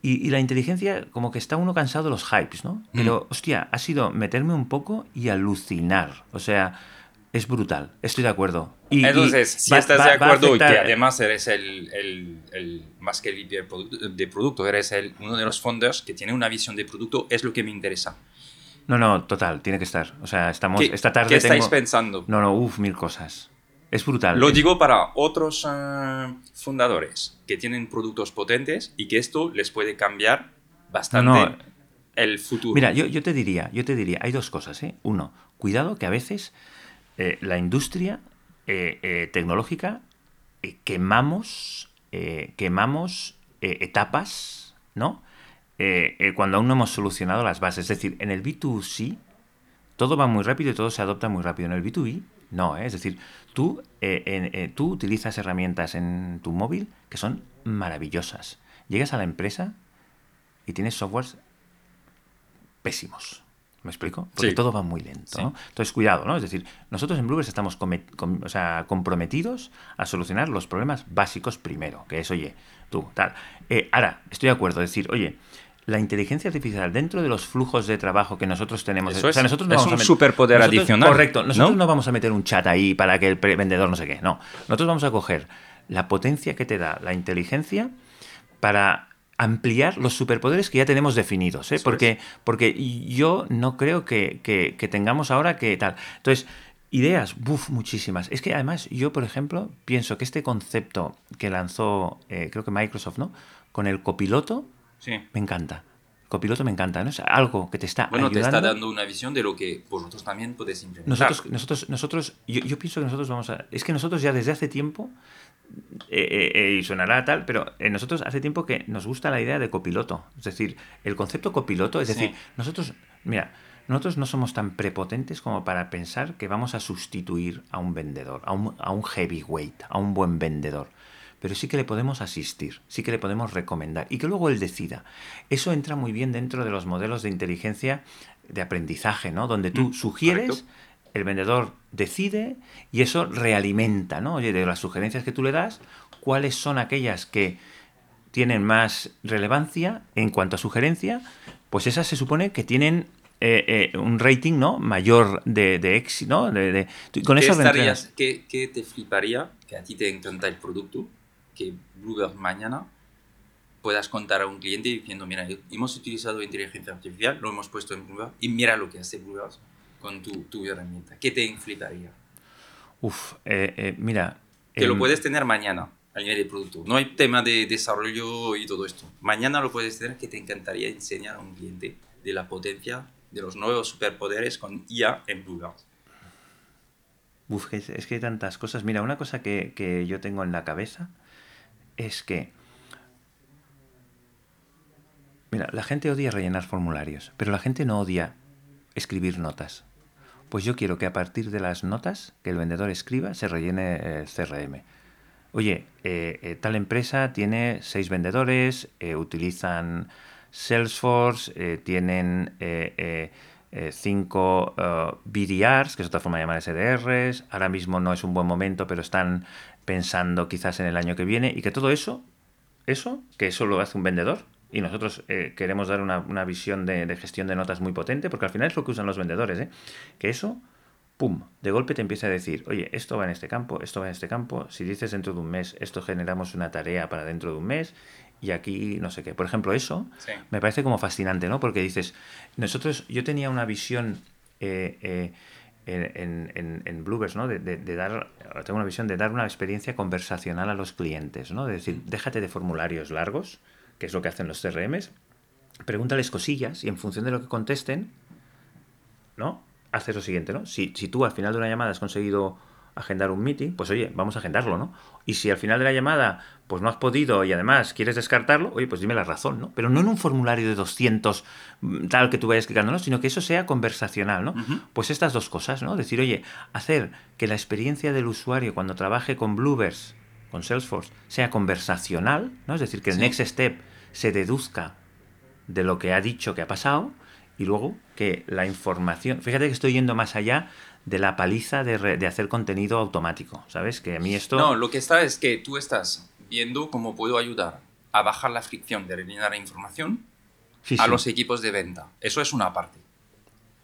Y, la inteligencia, como que está uno cansado de los hypes, ¿no? Pero, mm. hostia, ha sido meterme un poco y alucinar. O sea, es brutal, estoy de acuerdo. Y, Entonces, si estás de acuerdo y que además eres el, el, el más que el de producto, eres el, uno de los founders que tiene una visión de producto, es lo que me interesa. No, no, total, tiene que estar. O sea, estamos esta tarde. ¿Qué estáis pensando? No, no, uff, mil cosas. Es brutal. Lo digo para otros eh, fundadores que tienen productos potentes y que esto les puede cambiar bastante el futuro. Mira, yo, yo te diría, yo te diría, hay dos cosas, ¿eh? Uno, cuidado que a veces eh, la industria eh, eh, tecnológica quemamos, quemamos etapas, ¿no? cuando aún no hemos solucionado las bases. Es decir, en el B2C todo va muy rápido y todo se adopta muy rápido. En el B2B no, es decir, tú, tú utilizas herramientas en tu móvil que son maravillosas. Llegas a la empresa y tienes softwares pésimos. ¿Me explico? Porque todo va muy lento. ¿no? Entonces, cuidado, ¿no? Es decir, nosotros en Bluebirds estamos comprometidos a solucionar los problemas básicos primero, que es, oye, tú, tal. Eh, ahora, estoy de acuerdo, es decir, oye, la inteligencia artificial dentro de los flujos de trabajo que nosotros tenemos. Eso o sea, es- nosotros no es vamos un superpoder nosotros- adicional, Correcto. Nosotros ¿no? ¿no? vamos a meter un chat ahí para que el vendedor no sé qué. No. Nosotros vamos a coger la potencia que te da la inteligencia para ampliar los superpoderes que ya tenemos definidos. ¿eh? Porque, porque yo no creo que, que- que tengamos ahora que tal. Entonces, ideas, buf, muchísimas. Es que además yo, por ejemplo, pienso que este concepto que lanzó, eh, creo que Microsoft, ¿no? Con el copiloto, Sí. me encanta. Copiloto me encanta, ¿no? Es algo que te está Bueno, te está dando una visión de lo que vosotros también podéis implementar. Nosotros, nosotros, nosotros, yo, yo pienso que nosotros vamos a. Es que nosotros ya desde hace tiempo, eh, eh, eh, y sonará tal, pero nosotros hace tiempo que nos gusta la idea de copiloto. Es decir, el concepto copiloto, es Sí. decir, nosotros, mira, nosotros no somos tan prepotentes como para pensar que vamos a sustituir a un vendedor, a un, a un heavyweight, a un buen vendedor. Pero sí que le podemos asistir, sí que le podemos recomendar y que luego él decida. Eso entra muy bien dentro de los modelos de inteligencia de aprendizaje, ¿no? Donde tú Mm, sugieres, correcto. El vendedor decide y eso realimenta, ¿no? Oye, de las sugerencias que tú le das, ¿cuáles son aquellas que tienen más relevancia en cuanto a sugerencia? Pues esas se supone que tienen eh, eh, un rating, ¿no? Mayor de, de éxito, ¿no? De, con ¿Qué, eso estarías, qué, qué te fliparía, que a ti te encanta el producto, que Bluebird mañana puedas contar a un cliente diciendo, mira, hemos utilizado inteligencia artificial, lo hemos puesto en Bluebird y mira lo que hace Bluebird con tu, tu herramienta. ¿Qué te fliparía? Uf, eh, eh, mira. Que lo em, puedes tener mañana a nivel de producto. No hay tema de desarrollo y todo esto. Mañana lo puedes tener que te encantaría enseñar a un cliente de la potencia de los nuevos superpoderes con IA en Bluebird. Uf, es que hay tantas cosas. Mira, una cosa que, que yo tengo en la cabeza es que. Mira, la gente odia rellenar formularios, pero la gente no odia escribir notas. Pues yo quiero que a partir de las notas que el vendedor escriba se rellene el CRM. Oye, eh, eh, tal empresa tiene seis vendedores, eh, utilizan Salesforce, tienen cinco eh, BDRs, que es otra forma de llamar SDRs, ahora mismo no es un buen momento, pero están pensando quizás en el año que viene, y que todo eso, eso, que eso lo hace un vendedor, y nosotros eh, queremos dar una, una visión de, de gestión de notas muy potente, porque al final es lo que usan los vendedores, ¿eh? que eso pum, de golpe te empieza a decir, oye, esto va en este campo, esto va en este campo, si dices dentro de un mes, esto generamos una tarea para dentro de un mes, y aquí no sé qué. Por ejemplo, eso Sí. me parece como fascinante, ¿no? Porque dices, nosotros, yo tenía una visión eh, eh, en, en, en Bluebirds, ¿no? De, de- de dar, tengo una visión de dar una experiencia conversacional a los clientes, ¿no? De decir, déjate de formularios largos, que es lo que hacen los CRMs, pregúntales cosillas y en función de lo que contesten, ¿no? Haces lo siguiente, ¿no? Si, si tú al final de una llamada has conseguido agendar un meeting, pues oye, vamos a agendarlo, ¿no? Y si al final de la llamada pues no has podido y además quieres descartarlo, oye, pues dime la razón, ¿no? Pero no en un formulario de 200 mm, tal que tú vayas clicando, ¿no? Sino que eso sea conversacional, ¿no? Pues estas dos cosas, ¿no? Decir, oye, hacer que la experiencia del usuario cuando trabaje con Bluebirds, con Salesforce, sea conversacional, ¿no? Es decir, que el Sí. next step se deduzca de lo que ha dicho que ha pasado y luego que la información, fíjate que estoy yendo más allá de la paliza de, re- de hacer contenido automático, ¿sabes? Que a mí esto... No, lo que está es que tú estás viendo cómo puedo ayudar a bajar la fricción de rellenar la información Sí, a sí, los equipos de venta. Eso es una parte.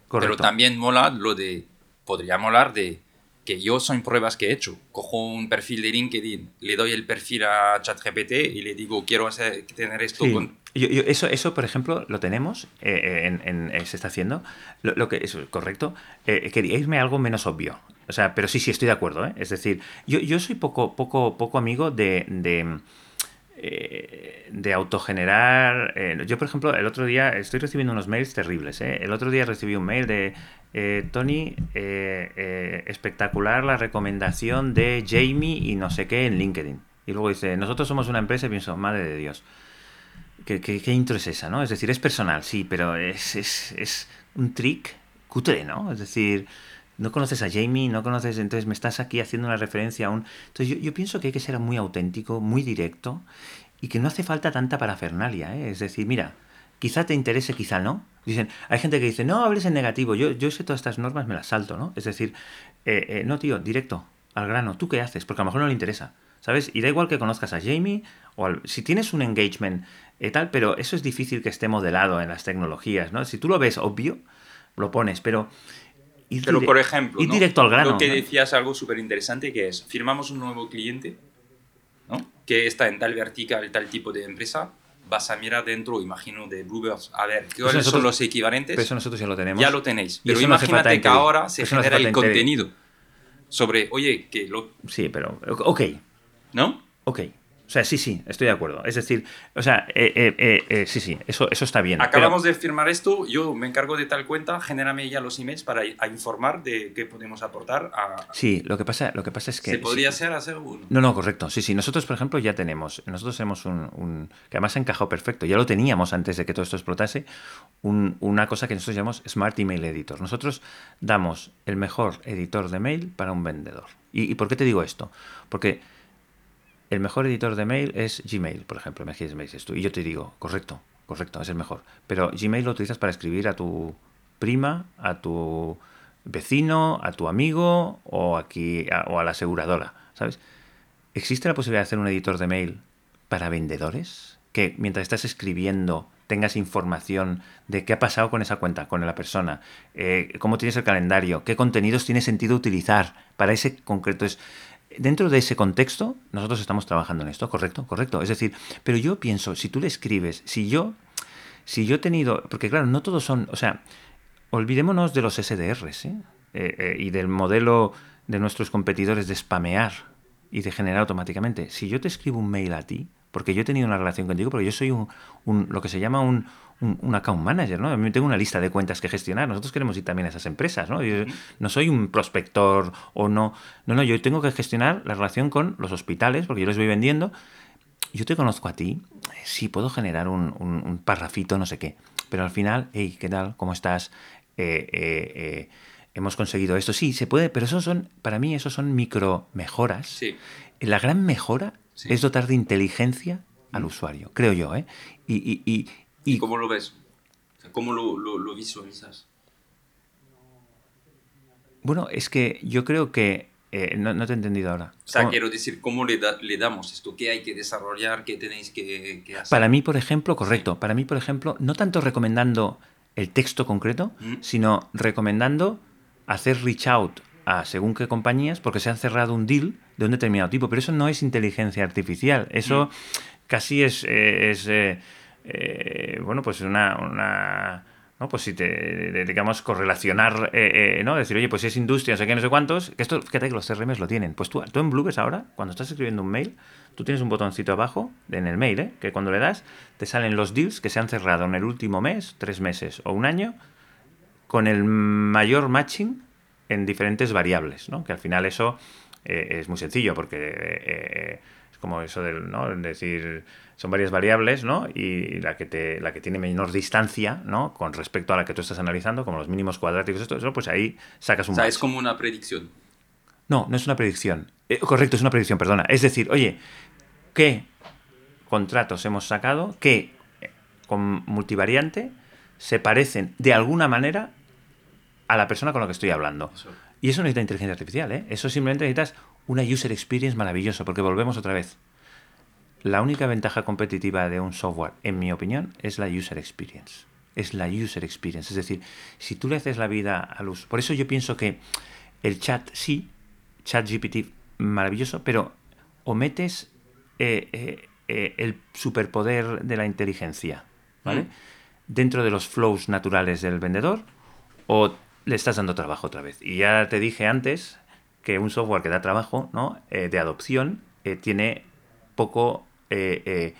correcto. Pero también mola lo de, podría molar de que yo son pruebas que he hecho. Cojo un perfil de LinkedIn, le doy el perfil a ChatGPT y le digo, quiero hacer, tener esto Sí. con... Yo- yo- eso, eso, por ejemplo, lo tenemos, eh, eh, en, en- eh, se está haciendo. Lo, lo que es correcto. Eh, quería irme a algo menos obvio. O sea, pero sí, sí, estoy de acuerdo. ¿eh? Es decir, yo, yo soy poco, poco, poco amigo de, de, eh, de autogenerar. eh, yo, por ejemplo, el otro día estoy recibiendo unos mails terribles. ¿eh? El otro día recibí un mail de eh, Tony, espectacular la recomendación de Jamie y no sé qué en LinkedIn. Y luego dice, nosotros somos una empresa y pienso, madre de Dios. ¿Qué, qué, qué intro es esa, no? Es decir, es personal, sí, pero es, es, es un trick cutre, ¿no? Es decir, no conoces a Jamie, no conoces, entonces me estás aquí haciendo una referencia a un... Entonces yo, yo pienso que hay que ser muy auténtico, muy directo y que no hace falta tanta parafernalia, ¿eh? Es decir, mira, quizá te interese, quizá no. Dicen, hay gente que dice, no hables en negativo, yo, yo sé todas estas normas, me las salto, ¿no? Es decir, eh, eh, no, tío, directo, al grano, ¿tú qué haces? Porque a lo mejor no le interesa. ¿sabes? Y da igual que conozcas a Jamie o si tienes un engagement y tal, pero eso es difícil que esté modelado en las tecnologías, ¿no? Si tú lo ves obvio, lo pones, pero... pero por ejemplo, ir directo al grano. Lo que decías algo súper interesante que es, firmamos un nuevo cliente, ¿no? Que está en tal vertical, tal tipo de empresa, vas a mirar dentro, imagino, de Bluebirds, a ver, ¿cuáles son los equivalentes? Pero eso nosotros ya lo tenemos. Ya lo tenéis. Pero imagínate que ahora se genera el contenido sobre, oye, que lo... Sí, pero, ok. ¿No? Ok. O sea, sí, sí, estoy de acuerdo. Es decir, o sea, eh, eh, eh, sí, sí, eso, eso está bien. Acabamos de firmar esto, yo me encargo de tal cuenta, genérame ya los emails para informar de qué podemos aportar a... Sí, lo que pasa, lo que pasa es que... ¿Se podría ser hacer uno? No, no, correcto. Sí, sí, nosotros, por ejemplo, ya tenemos, nosotros tenemos un, que además ha encajado perfecto, ya lo teníamos antes de que todo esto explotase, una cosa que nosotros llamamos Smart Email Editor. Nosotros damos el mejor editor de mail para un vendedor. ¿Y, y por qué te digo esto? Porque el mejor editor de mail es Gmail, por ejemplo, me dices tú. Y yo te digo, correcto, correcto, es el mejor. Pero Gmail lo utilizas para escribir a tu prima, a tu vecino, a tu amigo o, aquí, a, o a la aseguradora, ¿sabes? ¿Existe la posibilidad de hacer un editor de mail para vendedores? Que mientras estás escribiendo tengas información de qué ha pasado con esa cuenta, con la persona, eh, cómo tienes el calendario, qué contenidos tiene sentido utilizar para ese concreto. Es, dentro de ese contexto, nosotros estamos trabajando en esto, correcto, correcto. Es decir, pero yo pienso, si tú le escribes, si yo, si yo he tenido, porque claro, no todos son, o sea, olvidémonos de los SDRs ¿eh? Eh, eh, y del modelo de nuestros competidores de spamear y de generar automáticamente. Si yo te escribo un mail a ti, porque yo he tenido una relación contigo, porque yo soy un, lo que se llama un, un, account manager, ¿no? Mí tengo una lista de cuentas que gestionar. Nosotros queremos ir también a esas empresas, ¿no? Yo no soy un prospector o no. No, no, yo tengo que gestionar la relación con los hospitales, porque yo les voy vendiendo. Yo te conozco a ti, sí puedo generar un, un, parrafito, no sé qué. Pero al final, hey, ¿qué tal? ¿Cómo estás? Eh, eh, eh, hemos conseguido esto. Sí, se puede, pero eso son, para mí, eso son micro mejoras. Sí. La gran mejora es dotar de inteligencia al usuario, creo yo, ¿eh? y, y, ¿Y, cómo lo ves? ¿Cómo lo, lo, visualizas? Bueno, es que yo creo que... Eh, no, te he entendido ahora. O sea, quiero decir, ¿cómo le, le, damos esto? ¿Qué hay que desarrollar? ¿Qué tenéis que, hacer? Para mí, por ejemplo, correcto. Para mí, por ejemplo, no tanto recomendando el texto concreto, mm. sino recomendando hacer reach out a según qué compañías porque se han cerrado un deal de un determinado tipo. Pero eso no es inteligencia artificial. Eso mm. casi es... Eh, es eh, eh, bueno, pues una, una ¿no? Pues si te, digamos, correlacionar, eh, eh, ¿no? Decir, oye, pues si es industria, no sé qué, no sé cuántos, que esto, fíjate que los CRMs lo tienen. Pues tú, tú en Bluebirds ahora, cuando estás escribiendo un mail, tú tienes un botoncito abajo en el mail, ¿eh? Que cuando le das, te salen los deals que se han cerrado en el último mes, tres meses o un año, con el mayor matching en diferentes variables, ¿no? Que al final eso es muy sencillo, porque es como eso del, ¿no? Decir son varias variables, ¿no? Y la que, te, la que tiene menor distancia, ¿no? Con respecto a la que tú estás analizando, como los mínimos cuadráticos, esto, eso, pues ahí sacas un... O sea, es como una predicción. No, no es una predicción. Eh, correcto, es una predicción, perdona. Es decir, oye, ¿qué contratos hemos sacado que eh, con multivariante se parecen de alguna manera a la persona con la que estoy hablando? Y eso no necesita inteligencia artificial, ¿eh? Eso simplemente necesitas una user experience maravillosa, porque volvemos otra vez. La única ventaja competitiva de un software, en mi opinión, es la user experience. Es la user experience. Es decir, si tú le haces la vida a luz. Por eso yo pienso que el chat sí, chat GPT maravilloso, pero o metes eh, eh, eh, el superpoder de la inteligencia, ¿vale? Mm. Dentro de los flows naturales del vendedor, o le estás dando trabajo otra vez. Y ya te dije antes que un software que da trabajo, ¿no? de adopción, tiene poco eh,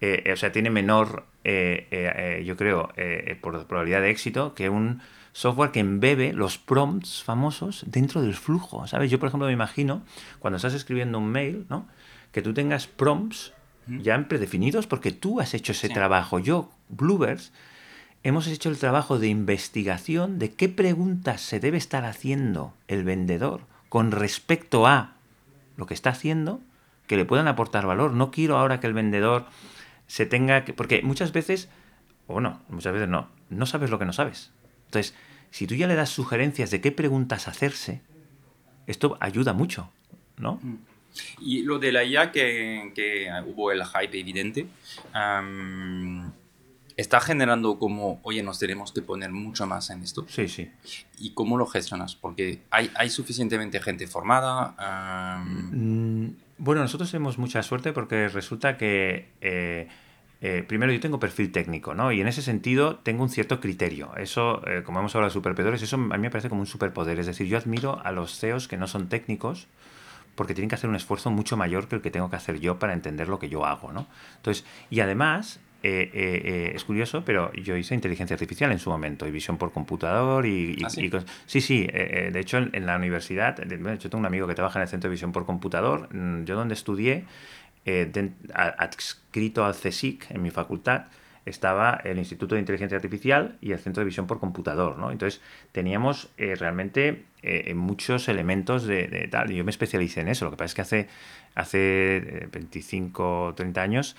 eh, eh, o sea, tiene menor, yo creo, por probabilidad de éxito que un software que embebe los prompts famosos dentro del flujo, ¿sabes? Yo, por ejemplo, me imagino, cuando estás escribiendo un mail, ¿no? Que tú tengas prompts ya predefinidos porque tú has hecho ese trabajo. Yo, Bluebirds, hemos hecho el trabajo de investigación de qué preguntas se debe estar haciendo el vendedor con respecto a lo que está haciendo que le puedan aportar valor. No quiero ahora que el vendedor se tenga que... Porque muchas veces, o no, muchas veces no, no sabes lo que no sabes. Entonces, si tú ya le das sugerencias de qué preguntas hacerse, esto ayuda mucho, ¿no? Mm. Y lo de la IA, que, que hubo el hype evidente, está generando como, oye, nos tenemos que poner mucho más en esto. Sí, sí. ¿Y cómo lo gestionas? Porque hay, hay suficientemente gente formada. Mm, bueno, nosotros tenemos mucha suerte porque resulta que... Eh, eh, primero, yo tengo perfil técnico, ¿no? Y en ese sentido tengo un cierto criterio. Eso, eh, como hemos hablado de superpoderes, eso a mí me parece como un superpoder. Es decir, yo admiro a los CEOs que no son técnicos porque tienen que hacer un esfuerzo mucho mayor que el que tengo que hacer yo para entender lo que yo hago, ¿no? Entonces, y además, eh, es curioso, pero yo hice inteligencia artificial en su momento, y visión por computador, y, ¿Ah, sí? sí? sí, de hecho en, la universidad, de hecho tengo un amigo que trabaja en el centro de visión por computador, mm, yo donde estudié, eh, adscrito al CSIC en mi facultad estaba el Instituto de Inteligencia Artificial y el Centro de Visión por Computador, ¿no? Entonces teníamos eh, realmente eh, muchos elementos de, tal. Yo me especialicé en eso. Lo que pasa es que hace, hace 25 o 30 años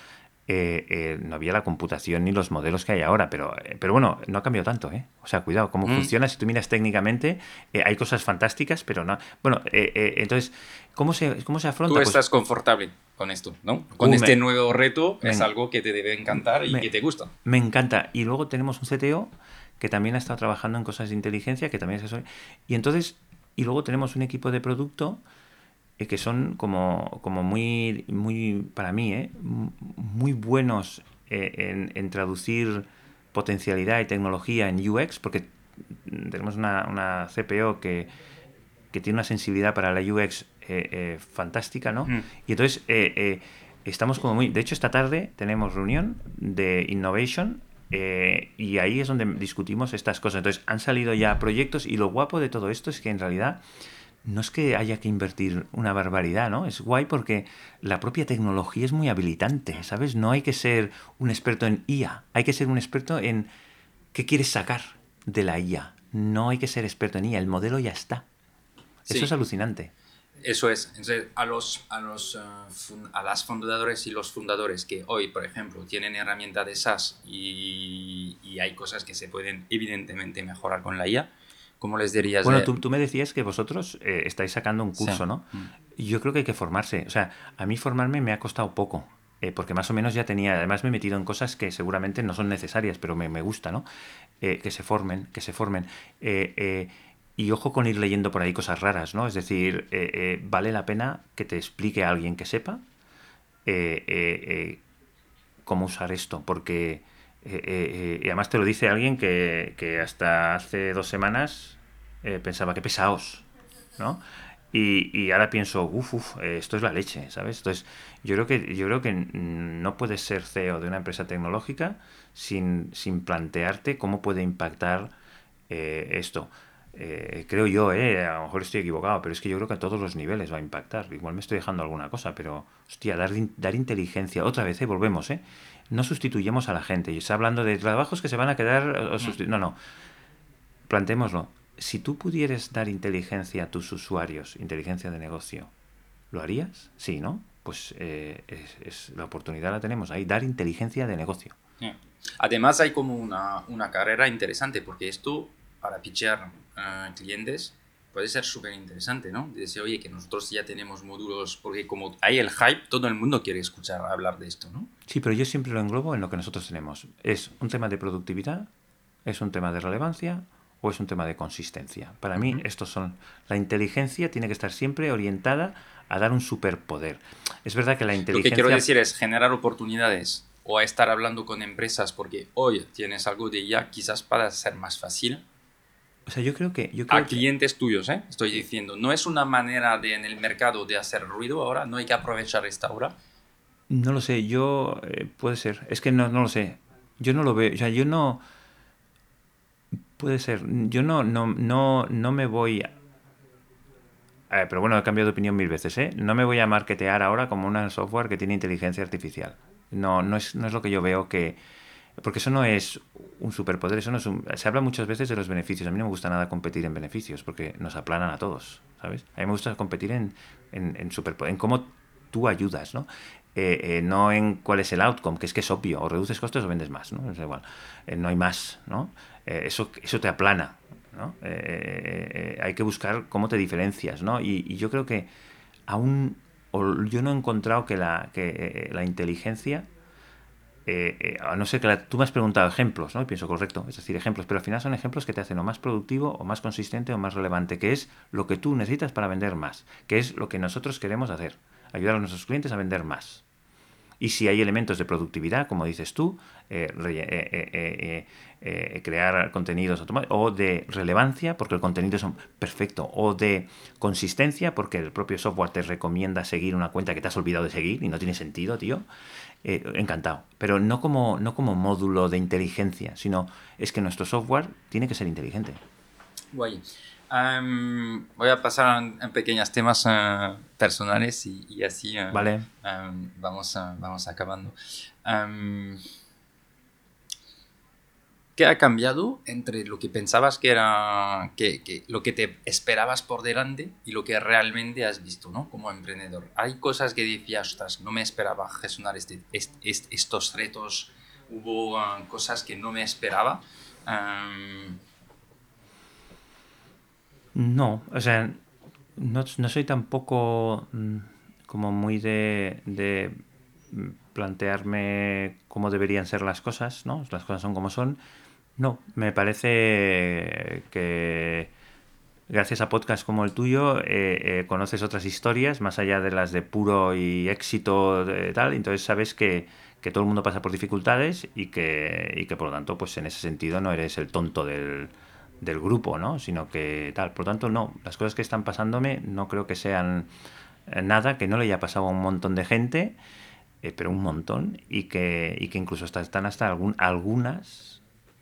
eh, eh, no había la computación ni los modelos que hay ahora, pero, eh, pero bueno, no ha cambiado tanto, ¿eh? O sea, cuidado, cómo mm. funciona, si tú miras técnicamente, hay cosas fantásticas, pero no... Bueno, entonces, ¿cómo se, ¿cómo se afronta? Tú pues estás confortable con esto, ¿no? Con este nuevo reto es algo que te debe encantar y que te gusta. Me encanta. Y luego tenemos un CTO que también ha estado trabajando en cosas de inteligencia, que también es eso. Y entonces, y luego tenemos un equipo de producto que son como, como muy, muy, para mí, ¿eh? muy buenos eh, en, traducir potencialidad y tecnología en UX, porque tenemos una, una CPO que, que, tiene una sensibilidad para la UX eh, fantástica, ¿no? Mm. Y entonces estamos como muy... De hecho, esta tarde tenemos reunión de Innovation y ahí es donde discutimos estas cosas. Entonces, han salido ya proyectos y lo guapo de todo esto es que en realidad no es que haya que invertir una barbaridad, ¿no? Es guay porque la propia tecnología es muy habilitante, ¿sabes? No hay que ser un experto en IA, hay que ser un experto en qué quieres sacar de la IA. No hay que ser experto en IA, el modelo ya está. Eso es alucinante. Eso es. Entonces, a los, a los uh, a las fundadores y los fundadores que hoy, por ejemplo, tienen herramienta de SaaS y, y hay cosas que se pueden evidentemente mejorar con la IA, ¿Cómo les dirías? Bueno, tú, tú, me decías que vosotros eh, estáis sacando un curso, ¿no? Mm. Yo creo que hay que formarse. O sea, a mí formarme me ha costado poco. Eh, porque más o menos ya tenía, además me he metido en cosas que seguramente no son necesarias, pero me, me gusta, ¿no? Eh, que se formen, que se formen. y ojo con ir leyendo por ahí cosas raras, ¿no? Es decir, vale la pena que te explique a alguien que sepa cómo usar esto, porque eh, eh, y además te lo dice alguien que, que hasta hace dos semanas eh, pensaba que pesaos, ¿no? Y, y, ahora pienso, uff, uf, esto es la leche, ¿sabes? Entonces, yo creo que, yo creo que no puedes ser CEO de una empresa tecnológica sin, sin plantearte cómo puede impactar esto. creo yo, eh, a lo mejor estoy equivocado, pero es que yo creo que a todos los niveles va a impactar. Igual me estoy dejando alguna cosa, pero, hostia, dar, dar inteligencia, otra vez, eh, volvemos, ¿eh? No sustituyemos a la gente. Y está hablando de trabajos que se van a quedar... no, no. Plantémoslo. Si tú pudieras dar inteligencia a tus usuarios, inteligencia de negocio, ¿lo harías? Sí, ¿no? Pues eh, es, la oportunidad la tenemos ahí, dar inteligencia de negocio. Además hay como una, una, carrera interesante, porque esto, para pichear uh, clientes, puede ser súper interesante, ¿no? Decir, oye, que nosotros ya tenemos módulos, porque como hay el hype, todo el mundo quiere escuchar hablar de esto, ¿no? Sí, pero yo siempre lo englobo en lo que nosotros tenemos. ¿Es un tema de productividad? ¿Es un tema de relevancia? ¿O es un tema de consistencia? Para mí, estos son. La inteligencia tiene que estar siempre orientada a dar un superpoder. Es verdad que la inteligencia. Lo que quiero decir es generar oportunidades o a estar hablando con empresas porque hoy tienes algo de ya, quizás para ser más fácil o sea, yo creo que... Yo a clientes tuyos, ¿eh? Estoy diciendo. No es una manera de, en el mercado de hacer ruido ahora, no hay que aprovechar esta hora. No lo sé, yo... Eh, puede ser. Es que no, no lo sé. Yo no lo veo. O sea, yo no... Puede ser. Yo no, no, no, no me voy... A... pero bueno, he cambiado de opinión mil veces, ¿eh? No me voy a marketear ahora como una software que tiene inteligencia artificial. No, no es, no es lo que yo veo que porque eso no es un superpoder, eso no es un... Se habla muchas veces de los beneficios. A mí no me gusta nada competir en beneficios porque nos aplanan a todos, ¿sabes? A mí me gusta competir en, en, en, en cómo tú ayudas, ¿no? Eh, eh, no en cuál es el outcome, que es que es obvio, o reduces costes o vendes más, ¿no? Es igual, eh, no hay más, ¿no? eso, eso te aplana, ¿no? hay que buscar cómo te diferencias, ¿no? Y, y yo creo que aún yo no he encontrado que la, que, la inteligencia, eh, a no ser que tú me has preguntado ejemplos, ¿no? Y pienso correcto, es decir, ejemplos, pero al final son ejemplos que te hacen o más productivo, o más consistente, o más relevante, que es lo que tú necesitas para vender más, que es lo que nosotros queremos hacer, ayudar a nuestros clientes a vender más. Y si hay elementos de productividad, como dices tú, eh, eh, eh, crear contenidos o de relevancia, porque el contenido es perfecto, o de consistencia, porque el propio software te recomienda seguir una cuenta que te has olvidado de seguir y no tiene sentido, tío. Encantado. Pero no como, no como módulo de inteligencia, sino es que nuestro software tiene que ser inteligente. Guay voy a pasar en, pequeños temas eh, personales y, así eh, vale. vamos, vamos acabando. ¿Qué ha cambiado entre lo que pensabas que era, que, lo que te esperabas por delante y lo que realmente has visto ¿no? como emprendedor? Hay cosas que decías, ostras, no me esperaba gestionar este, estos retos, hubo ah, cosas que no me esperaba. No, o sea, no, soy tampoco mm, como muy de, de plantearme cómo deberían ser las cosas, ¿no? Las cosas son como son. No, me parece que gracias a podcasts como el tuyo eh, eh, conoces otras historias más allá de las de puro y éxito de tal, entonces sabes que, que todo el mundo pasa por dificultades y que, y que por lo tanto pues en ese sentido no eres el tonto del, del grupo, ¿no? Sino que tal. Por lo tanto, no, las cosas que están pasándome no creo que sean eh, nada que no le haya pasado a un montón de gente, eh, pero un montón, y que, y que incluso están hasta algunas,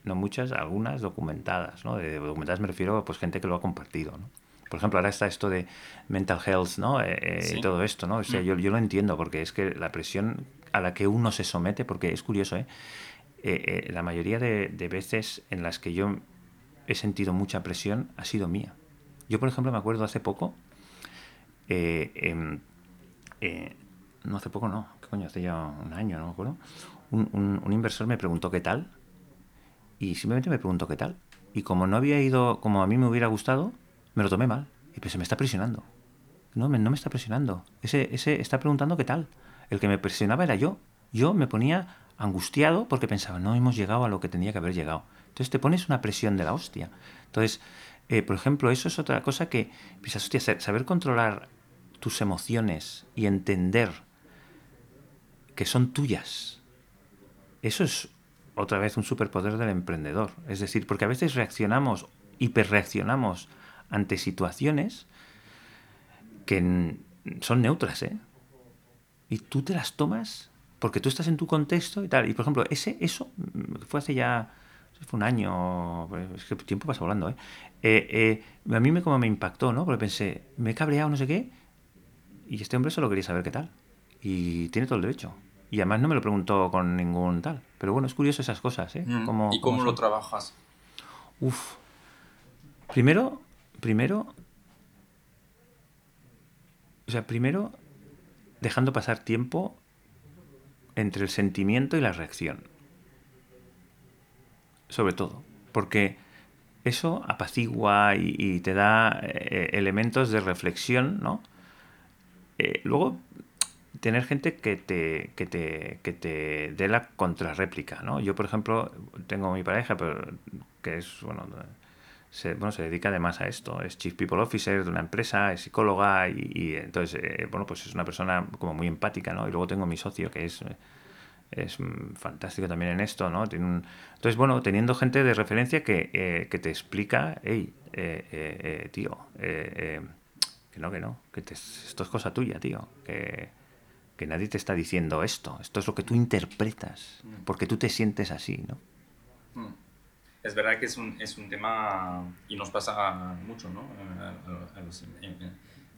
no muchas, algunas documentadas, ¿no? De documentadas me refiero a pues, gente que lo ha compartido, ¿no? Por ejemplo, ahora está esto de mental health, ¿no? Eh, y todo esto, ¿no? O sea, yo, yo lo entiendo porque es que la presión a la que uno se somete, porque es curioso, ¿eh? la mayoría de, de veces en las que yo he sentido mucha presión ha sido mía. Yo, por ejemplo, me acuerdo hace poco, eh, em, eh, no hace poco, no, ¿qué coño? Hace ya un año, no me acuerdo. Un, un, inversor me preguntó qué tal y simplemente me preguntó qué tal. Y como no había ido como a mí me hubiera gustado, me lo tomé mal. Y pensé, me está presionando. No, me, no me está presionando. Ese, ese está preguntando qué tal. El que me presionaba era yo. Yo me ponía angustiado porque pensaba, no hemos llegado a lo que tenía que haber llegado. Entonces te pones una presión de la hostia. Entonces, eh, por ejemplo, eso es otra cosa que piensas, hostia, saber controlar tus emociones y entender que son tuyas. Eso es otra vez un superpoder del emprendedor. Es decir, porque a veces reaccionamos, hiperreaccionamos ante situaciones que son neutras, ¿eh? Y tú te las tomas porque tú estás en tu contexto y tal. Y por ejemplo, ese, eso fue hace ya fue un año, es que el tiempo pasa volando, ¿eh? ¿eh? a mí me como me impactó, ¿no? Porque pensé, me he cabreado, no sé qué, y este hombre solo quería saber qué tal. Y tiene todo el derecho. Y además no me lo preguntó con ningún tal. Pero bueno, es curioso esas cosas, ¿eh? Mm. ¿Y cómo, lo trabajas? Uf. Primero, primero... O sea, primero dejando pasar tiempo entre el sentimiento y la reacción sobre todo, porque eso apacigua y, te da eh, elementos de reflexión, ¿no? Eh, luego, tener gente que te, que te, que te dé la contrarréplica, ¿no? Yo, por ejemplo, tengo mi pareja, pero que es, bueno, se, bueno, se dedica además a esto, es Chief People Officer de una empresa, es psicóloga y, entonces, eh, bueno, pues es una persona como muy empática, ¿no? Y luego tengo mi socio que es es fantástico también en esto, ¿no? Tiene un... Entonces, bueno, teniendo gente de referencia que, eh, que te explica, hey, eh, eh, tío, que no, que no, que esto es cosa tuya, tío, que, que nadie te está diciendo esto, esto es lo que tú interpretas, mm. porque tú te sientes así, ¿no? Mm. Es verdad que es un, es un tema, y nos pasa mucho, ¿no? A, los,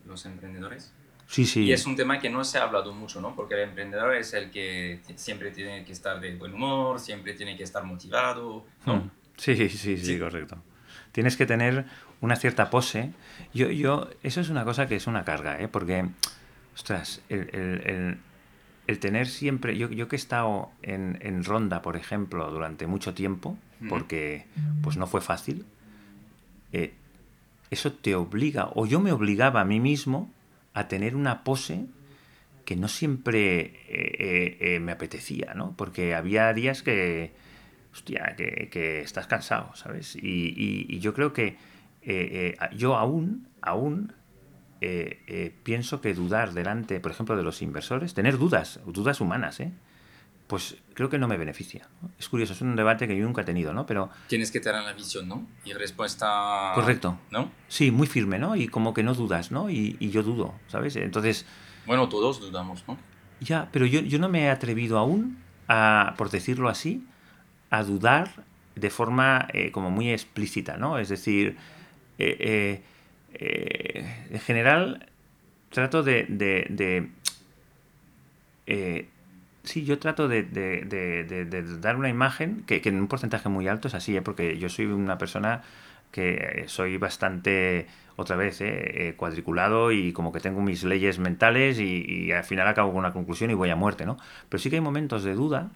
los emprendedores y es un tema que no se ha hablado mucho, ¿no? Porque el emprendedor es el que siempre tiene que estar de buen humor, siempre tiene que estar motivado, ¿no? Hmm. Sí, sí, sí, sí, correcto. Tienes que tener una cierta pose. Yo, yo, eso es una cosa que es una carga, ¿eh? Porque, ostras, el, el, el, tener siempre... Yo, yo que he estado en, en, Ronda, por ejemplo, durante mucho tiempo, porque pues no fue fácil, eh, eso te obliga, o yo me obligaba a mí mismo a tener una pose que no siempre me apetecía, ¿no? Porque había días que, hostia, que, estás cansado, ¿sabes? Y, yo creo que yo aún, aún pienso que dudar delante, por ejemplo, de los inversores, tener dudas, dudas humanas, ¿eh? pues creo que no me beneficia. Es curioso, es un debate que yo nunca he tenido, ¿no? Pero... Tienes que tener la visión, ¿no? Y respuesta... Correcto. ¿No? Sí, muy firme, ¿no? Y como que no dudas, ¿no? Y, yo dudo, ¿sabes? Entonces... Bueno, todos dudamos, ¿no? Ya, pero yo, yo no me he atrevido aún, a, por decirlo así, a dudar de forma eh, como muy explícita, ¿no? Es decir, eh, eh, en general trato de, de Sí, yo trato de, dar una imagen que, en un porcentaje muy alto es así, ¿eh? porque yo soy una persona que soy bastante, otra vez, ¿eh? Eh, cuadriculado y como que tengo mis leyes mentales y, al final acabo con una conclusión y voy a muerte, ¿no? Pero sí que hay momentos de duda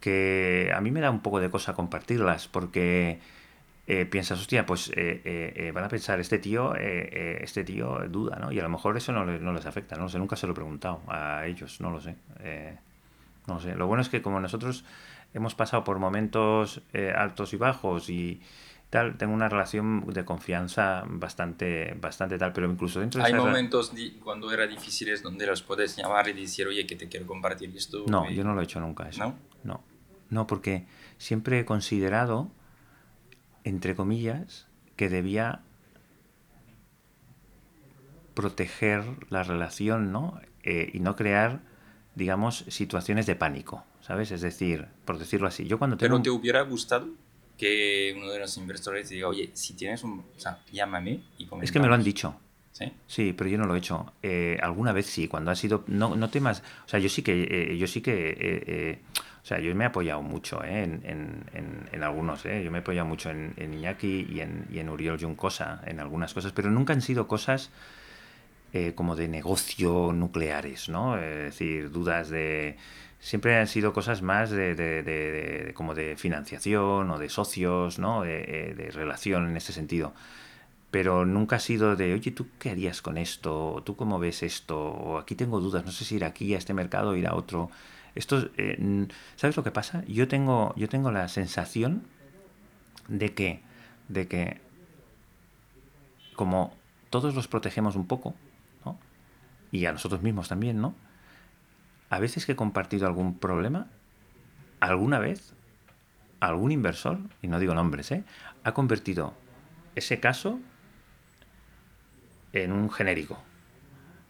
que a mí me da un poco de cosa compartirlas, porque piensas, hostia, pues van a pensar, este tío, este tío duda, ¿no? Y a lo mejor eso no, no, les afecta, no lo sé, nunca se lo he preguntado a ellos, no lo sé. No sé. Lo bueno es que como nosotros hemos pasado por momentos eh, altos y bajos y tal, tengo una relación de confianza bastante, bastante tal, pero incluso dentro de Hay momentos cuando era difíciles donde los puedes llamar y decir, oye, que te quiero compartir esto. No, yo no lo he hecho nunca eso. ¿No? No. No, porque siempre he considerado, entre comillas, que debía proteger la relación, ¿no? Eh, y no crear digamos, situaciones de pánico, ¿sabes? Es decir, por decirlo así, yo cuando tengo... ¿Pero te hubiera gustado que uno de los inversores te diga, oye, si tienes un... O sea, llámame y comentamos? Es que me lo han dicho. ¿Sí? Sí, pero yo no lo he hecho. Eh, alguna vez sí, cuando ha sido... No, no temas... O sea, yo sí que... Eh, yo sí que o sea, yo me he apoyado mucho en, en, en, algunos, yo me he apoyado mucho en, Iñaki y en, y en Uriol Juncosa, en algunas cosas, pero nunca han sido cosas eh, como de negocio nucleares, ¿no? Es decir, dudas de... Siempre han sido cosas más de, como de financiación o de socios, ¿no? De, eh, relación en ese sentido. Pero nunca ha sido de, oye, ¿tú qué harías con esto? ¿Tú cómo ves esto? O aquí tengo dudas, no sé si ir aquí a este mercado o ir a otro. Esto, eh, ¿Sabes lo que pasa? Yo tengo, yo tengo la sensación de que, de que como todos los protegemos un poco, y a nosotros mismos también, ¿no? A veces que he compartido algún problema, alguna vez, algún inversor, y no digo nombres, ¿eh? ha convertido ese caso en un genérico.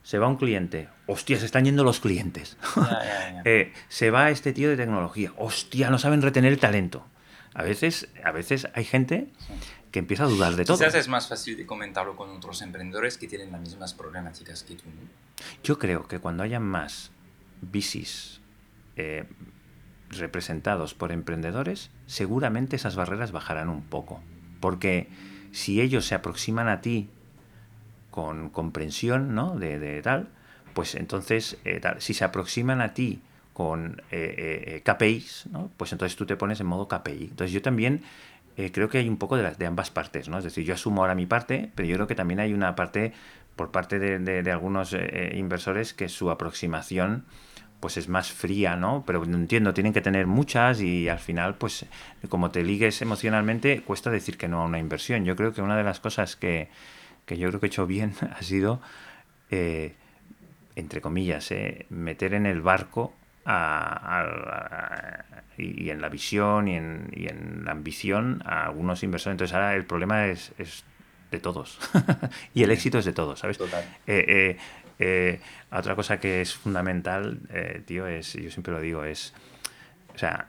Se va un cliente, hostia, se están yendo los clientes. Eh, se va este tío de tecnología, hostia, no saben retener el talento. A veces, a veces hay gente que empieza a dudar de todo. Quizás es más fácil de comentarlo con otros emprendedores que tienen las mismas problemáticas que tú. Yo creo que cuando haya más bicis eh, representados por emprendedores, seguramente esas barreras bajarán un poco. Porque si ellos se aproximan a ti comprensión ¿no? de, tal, pues entonces, eh, si se aproximan a ti con eh, KPIs, ¿no? pues entonces tú te pones en modo KPI. Entonces yo también creo que hay un poco de, las, de ambas partes, ¿no? Es decir, yo asumo ahora mi parte, pero yo creo que también hay una parte por parte de, algunos eh, inversores que su aproximación pues es más fría, ¿no? Pero entiendo, tienen que tener muchas y al final, pues como te ligues emocionalmente, cuesta decir que no a una inversión. Yo creo que una de las cosas que, yo creo que he hecho bien ha sido, eh, entre comillas, eh, meter en el barco y, en la visión y en, y en, la ambición a algunos inversores. Entonces ahora el problema es, es de todos. y el éxito es de todos, ¿sabes? Total. Eh, otra cosa que es fundamental, tío, es, yo siempre lo digo, es, o sea,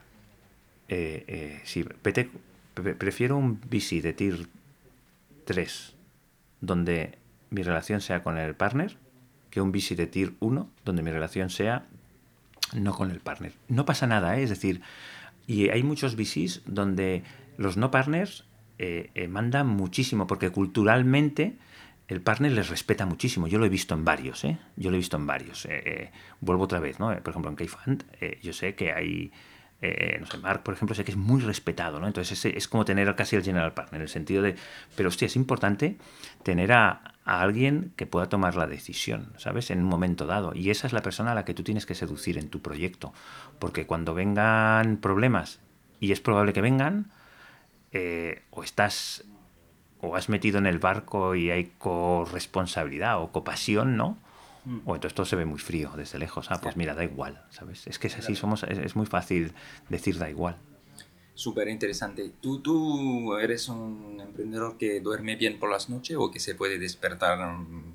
si prefiero un VC de Tier 3 donde mi relación sea con el partner que un VC de Tier 1 donde mi relación sea no con el partner. No pasa nada, es decir, y hay muchos VCs donde los no partners eh, eh, manda muchísimo, porque culturalmente el partner les respeta muchísimo. Yo lo he visto en varios, ¿eh? Yo lo he visto en varios. vuelvo otra vez, ¿no? Por ejemplo, en K-Fund, yo sé que hay eh, no sé, Mark, por ejemplo, sé que es muy respetado, ¿no? Entonces es, es como tener casi el general partner, en el sentido de, pero hostia, es importante tener a, a, alguien que pueda tomar la decisión, ¿sabes? En un momento dado. Y esa es la persona a la que tú tienes que seducir en tu proyecto. Porque cuando vengan problemas, y es probable que vengan, eh, o estás, o has metido en el barco y hay corresponsabilidad o copasión, ¿no? Mm. O entonces todo se ve muy frío desde lejos. Ah, pues mira, da igual, ¿sabes? Es que es así, somos, es, muy fácil decir da igual. Súper interesante. ¿Tú, ¿Tú eres un emprendedor que duerme bien por las noches o que se puede despertar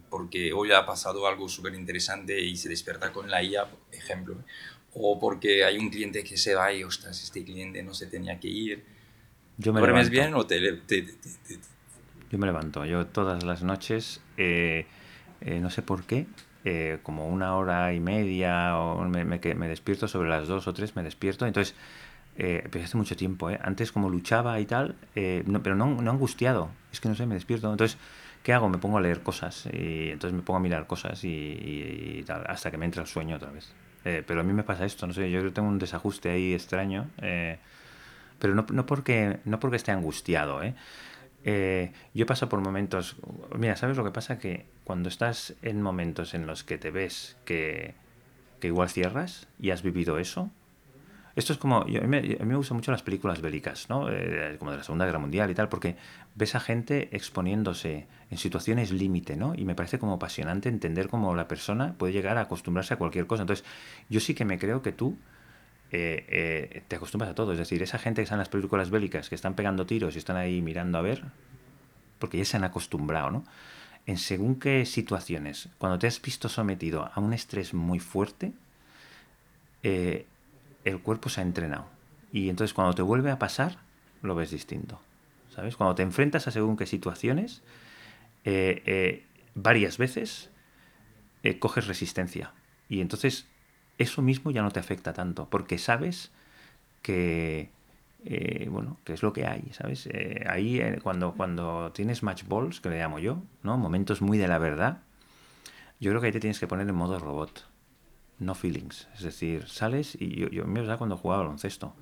porque hoy ha pasado algo súper interesante y se despierta con la IA, por ejemplo? O porque hay un cliente que se va y, ostras, este cliente no se tenía que ir. Yo me ¿Duermes bien o te, Yo me levanto. Yo todas las noches, eh, eh, no sé por qué, eh, como una hora y media, o me, me, me, despierto sobre las dos o tres, me despierto. Entonces, eh, pero hace mucho tiempo, ¿eh? Antes como luchaba y tal, pero no, no angustiado. Es que no sé, me despierto. Entonces, ¿qué hago? Me pongo a leer cosas. Y entonces me pongo a mirar cosas y, tal, hasta que me entra el sueño otra vez. Eh, pero a mí me pasa esto, no sé, yo tengo un desajuste ahí extraño. pero no, no, porque, no porque esté angustiado, ¿eh? Eh, yo paso por momentos, mira, ¿sabes lo que pasa? Que cuando estás en momentos en los que te ves que, que igual cierras y has vivido eso, esto es como, yo, a, mí, me gustan mucho las películas bélicas, ¿no? Eh, como de la Segunda Guerra Mundial y tal, porque ves a gente exponiéndose en situaciones límite, ¿no? Y me parece como apasionante entender cómo la persona puede llegar a acostumbrarse a cualquier cosa. Entonces, yo sí que me creo que tú eh, eh, te acostumbras a todo. Es decir, esa gente que está en las películas bélicas, que están pegando tiros y están ahí mirando a ver, porque ya se han acostumbrado, ¿no? En según qué situaciones, cuando te has visto sometido a un estrés muy fuerte, eh, el cuerpo se ha entrenado. Y entonces cuando te vuelve a pasar, lo ves distinto. ¿Sabes? Cuando te enfrentas a según qué situaciones, varias veces, coges resistencia. Y entonces eso mismo ya no te afecta tanto, porque sabes que, eh, bueno, que es lo que hay, ¿sabes? Eh, ahí eh, cuando, cuando tienes match balls, que le llamo yo, ¿no? Momentos muy de la verdad, yo creo que ahí te tienes que poner en modo robot, no feelings. Es decir, sales y yo, yo me da cuando jugaba baloncesto.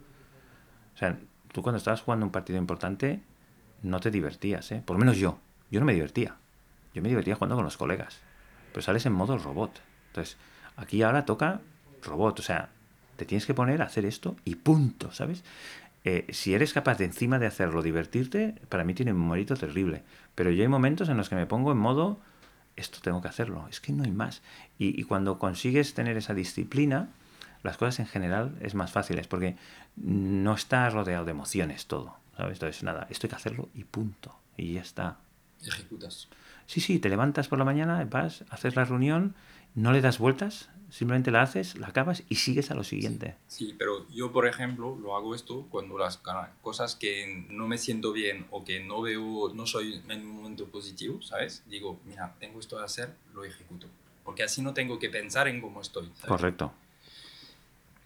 O sea, tú cuando estabas jugando un partido importante no te divertías, ¿eh? Por lo menos yo. Yo no me divertía. Yo me divertía jugando con los colegas. Pero sales en modo robot. Entonces, aquí ahora toca robot. O sea, te tienes que poner a hacer esto y punto, ¿sabes? Eh, si eres capaz de encima de hacerlo divertirte, para mí tiene un mérito terrible. Pero yo hay momentos en los que me pongo en modo, esto tengo que hacerlo, es que no hay más. Y, cuando consigues tener esa disciplina, las cosas en general es más fáciles, porque no está rodeado de emociones todo, ¿sabes? Entonces, nada, esto hay que hacerlo y punto. Y ya está. Ejecutas. Sí, sí, te levantas por la mañana, vas, haces la reunión, no le das vueltas, Simplemente la haces, la acabas y sigues a lo siguiente. Sí, pero yo, por ejemplo, lo hago esto cuando las cosas que no me siento bien o que no veo, no soy en un momento positivo, ¿sabes? Digo, mira, tengo esto de hacer, lo ejecuto. Porque así no tengo que pensar en cómo estoy. Correcto.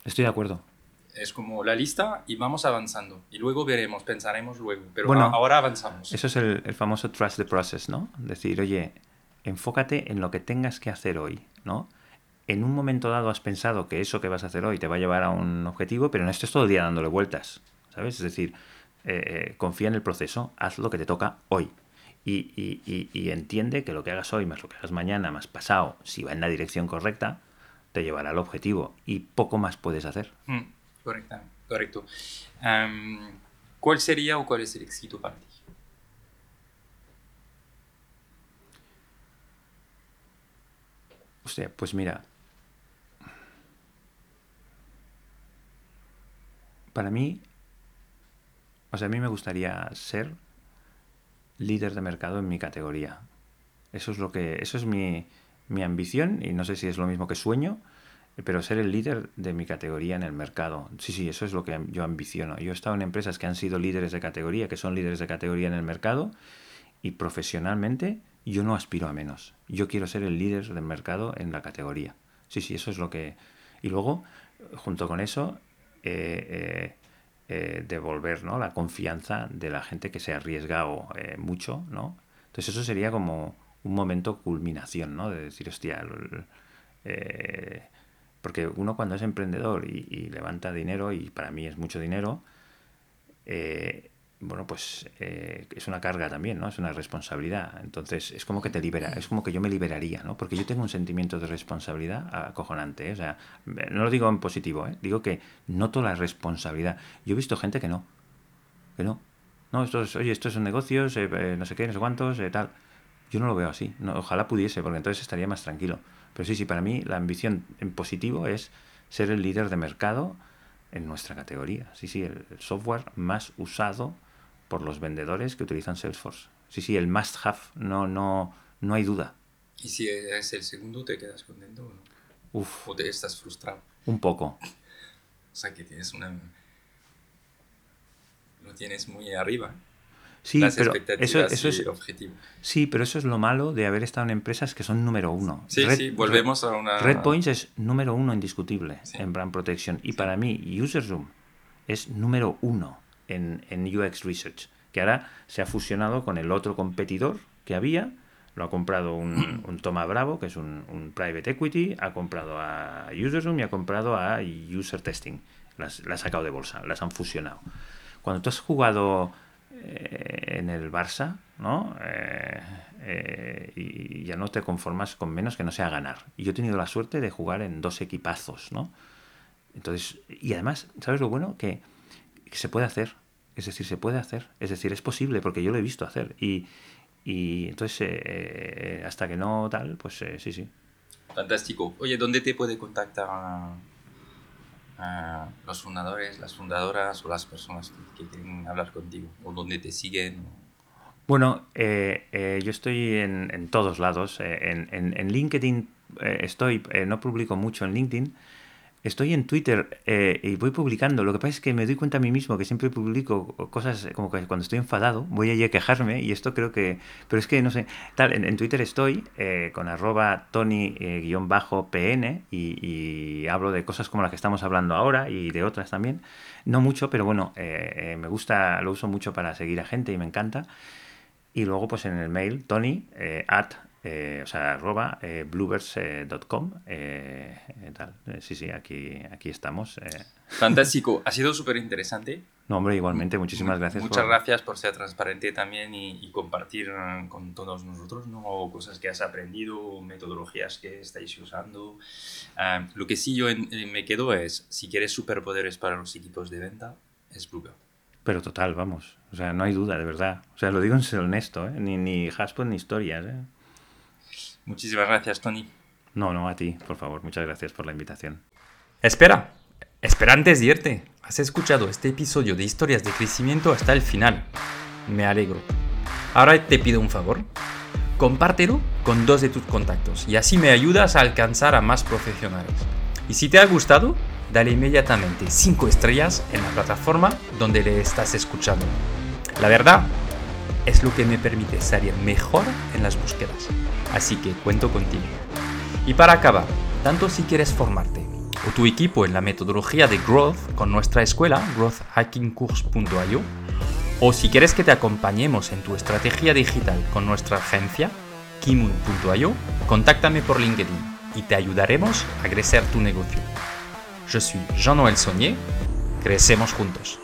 Estoy de acuerdo. Es como la lista y vamos avanzando. Y luego veremos, pensaremos luego. Pero bueno, ahora avanzamos. Eso es el, el famoso trust the process, ¿no? Decir, oye, enfócate en lo que tengas que hacer hoy, ¿no? en un momento dado has pensado que eso que vas a hacer hoy te va a llevar a un objetivo, pero no estés todo el día dándole vueltas, ¿sabes? Es decir, eh, eh, confía en el proceso, haz lo que te toca hoy. Y, entiende que lo que hagas hoy, más lo que hagas mañana, más pasado, si va en la dirección correcta, te llevará al objetivo y poco más puedes hacer. Mm, correcto, correcto. ¿Cuál sería o cuál es el éxito para ti? Pues mira, para mí, o sea, a mí me gustaría ser líder de mercado en mi categoría. Eso es lo que, eso es mi, mi ambición y no sé si es lo mismo que sueño, pero ser el líder de mi categoría en el mercado. Sí, sí, eso es lo que yo ambiciono. Yo he estado en empresas que han sido líderes de categoría, que son líderes de categoría en el mercado, y profesionalmente yo no aspiro a menos. Yo quiero ser el líder del mercado en la categoría. Sí, sí, eso es lo que... Y luego, junto con eso, eh, eh, eh, devolver ¿no? la confianza de la gente que se ha arriesgado mucho, ¿no? Entonces eso sería como un momento culminación, ¿no? De decir, hostia, Porque uno cuando es emprendedor y, levanta dinero, y para mí es mucho dinero, eh, bueno, pues eh, es una carga también, ¿no? Es una responsabilidad. Entonces, es como que te libera, es como que yo me liberaría, ¿no? Porque yo tengo un sentimiento de responsabilidad acojonante, ¿eh? O sea, no lo digo en positivo, ¿eh? Digo que noto la responsabilidad. Yo he visto gente que no, que no. No, esto es, oye, esto es un negocio, eh, no sé qué, no sé cuántos, tal. Yo no lo veo así. Ojalá pudiese, porque entonces estaría más tranquilo. Pero sí, sí, para mí la ambición en positivo es ser el líder de mercado en nuestra categoría. Sí, sí, el software más usado por los vendedores que utilizan Salesforce. Sí, sí, el must have, no, no, no hay duda. ¿Y si es el segundo, te quedas contento o no? Uf. ¿O te estás frustrado? Un poco. O sea, que tienes una... Lo tienes muy arriba. Sí, pero eso, eso es objetivo. Sí, pero eso es lo malo de haber estado en empresas que son número uno. Sí, sí, volvemos a una... Redpoints es número uno indiscutible en brand protection. Y para mí, UserZoom es número uno en, UX Research, que ahora se ha fusionado con el otro competidor que había, lo ha comprado un, un Toma Bravo, que es un, private equity, ha comprado a UserZoom y ha comprado a User Testing. Las, las ha sacado de bolsa, las han fusionado. Cuando tú has jugado eh, en el Barça, ¿no? Eh, eh, y ya no te conformas con menos que no sea ganar. Y yo he tenido la suerte de jugar en dos equipazos, ¿no? Entonces, y además, ¿sabes lo bueno? Que que se puede hacer. Es decir, se puede hacer. Es decir, es posible porque yo lo he visto hacer. Y, y entonces, eh, eh, hasta que no tal, pues eh, sí, sí. Fantástico. Oye, ¿dónde te puede contactar a, los fundadores, las fundadoras o las personas que, quieren hablar contigo? ¿O dónde te siguen? Bueno, yo estoy en, en todos lados. En, en, en, LinkedIn estoy, no publico mucho en LinkedIn. Estoy en Twitter eh, y voy publicando. Lo que pasa es que me doy cuenta a mí mismo que siempre publico cosas como que cuando estoy enfadado voy allí a quejarme y esto creo que... Pero es que no sé, tal, en, Twitter estoy eh, con arroba tony-pn eh, y, hablo de cosas como las que estamos hablando ahora y de otras también. No mucho, pero bueno, me gusta, lo uso mucho para seguir a gente y me encanta. Y luego pues en el mail tony at eh, o sea, arroba eh, bluebirds.com. Eh, tal. sí, sí, aquí, aquí estamos. Fantástico, ha sido súper interesante. No, hombre, igualmente, muchísimas gracias. Muchas gracias por ser transparente también y, compartir con todos nosotros ¿no? cosas que has aprendido, metodologías que estáis usando. lo que sí yo me quedo es, si quieres superpoderes para los equipos de venta, es Bluebird. Pero total, vamos. O sea, no hay duda, de verdad. O sea, lo digo en ser honesto, Ni, ni ni historias, ¿eh? Muchísimas gracias, Tony. No, no, a ti, por favor. Muchas gracias por la invitación. Espera, espera antes de irte. Has escuchado este episodio de historias de crecimiento hasta el final. Me alegro. Ahora te pido un favor. Compártelo con dos de tus contactos y así me ayudas a alcanzar a más profesionales. Y si te ha gustado, dale inmediatamente 5 estrellas en la plataforma donde le estás escuchando. La verdad, es lo que me permite salir mejor en las búsquedas. Así que cuento contigo. Y para acabar, tanto si quieres formarte o tu equipo en la metodología de Growth con nuestra escuela growthhackingcourse.io o si quieres que te acompañemos en tu estrategia digital con nuestra agencia kimun.io, contáctame por LinkedIn y te ayudaremos a crecer tu negocio. Yo soy Jean-Noël Saunier, crecemos juntos.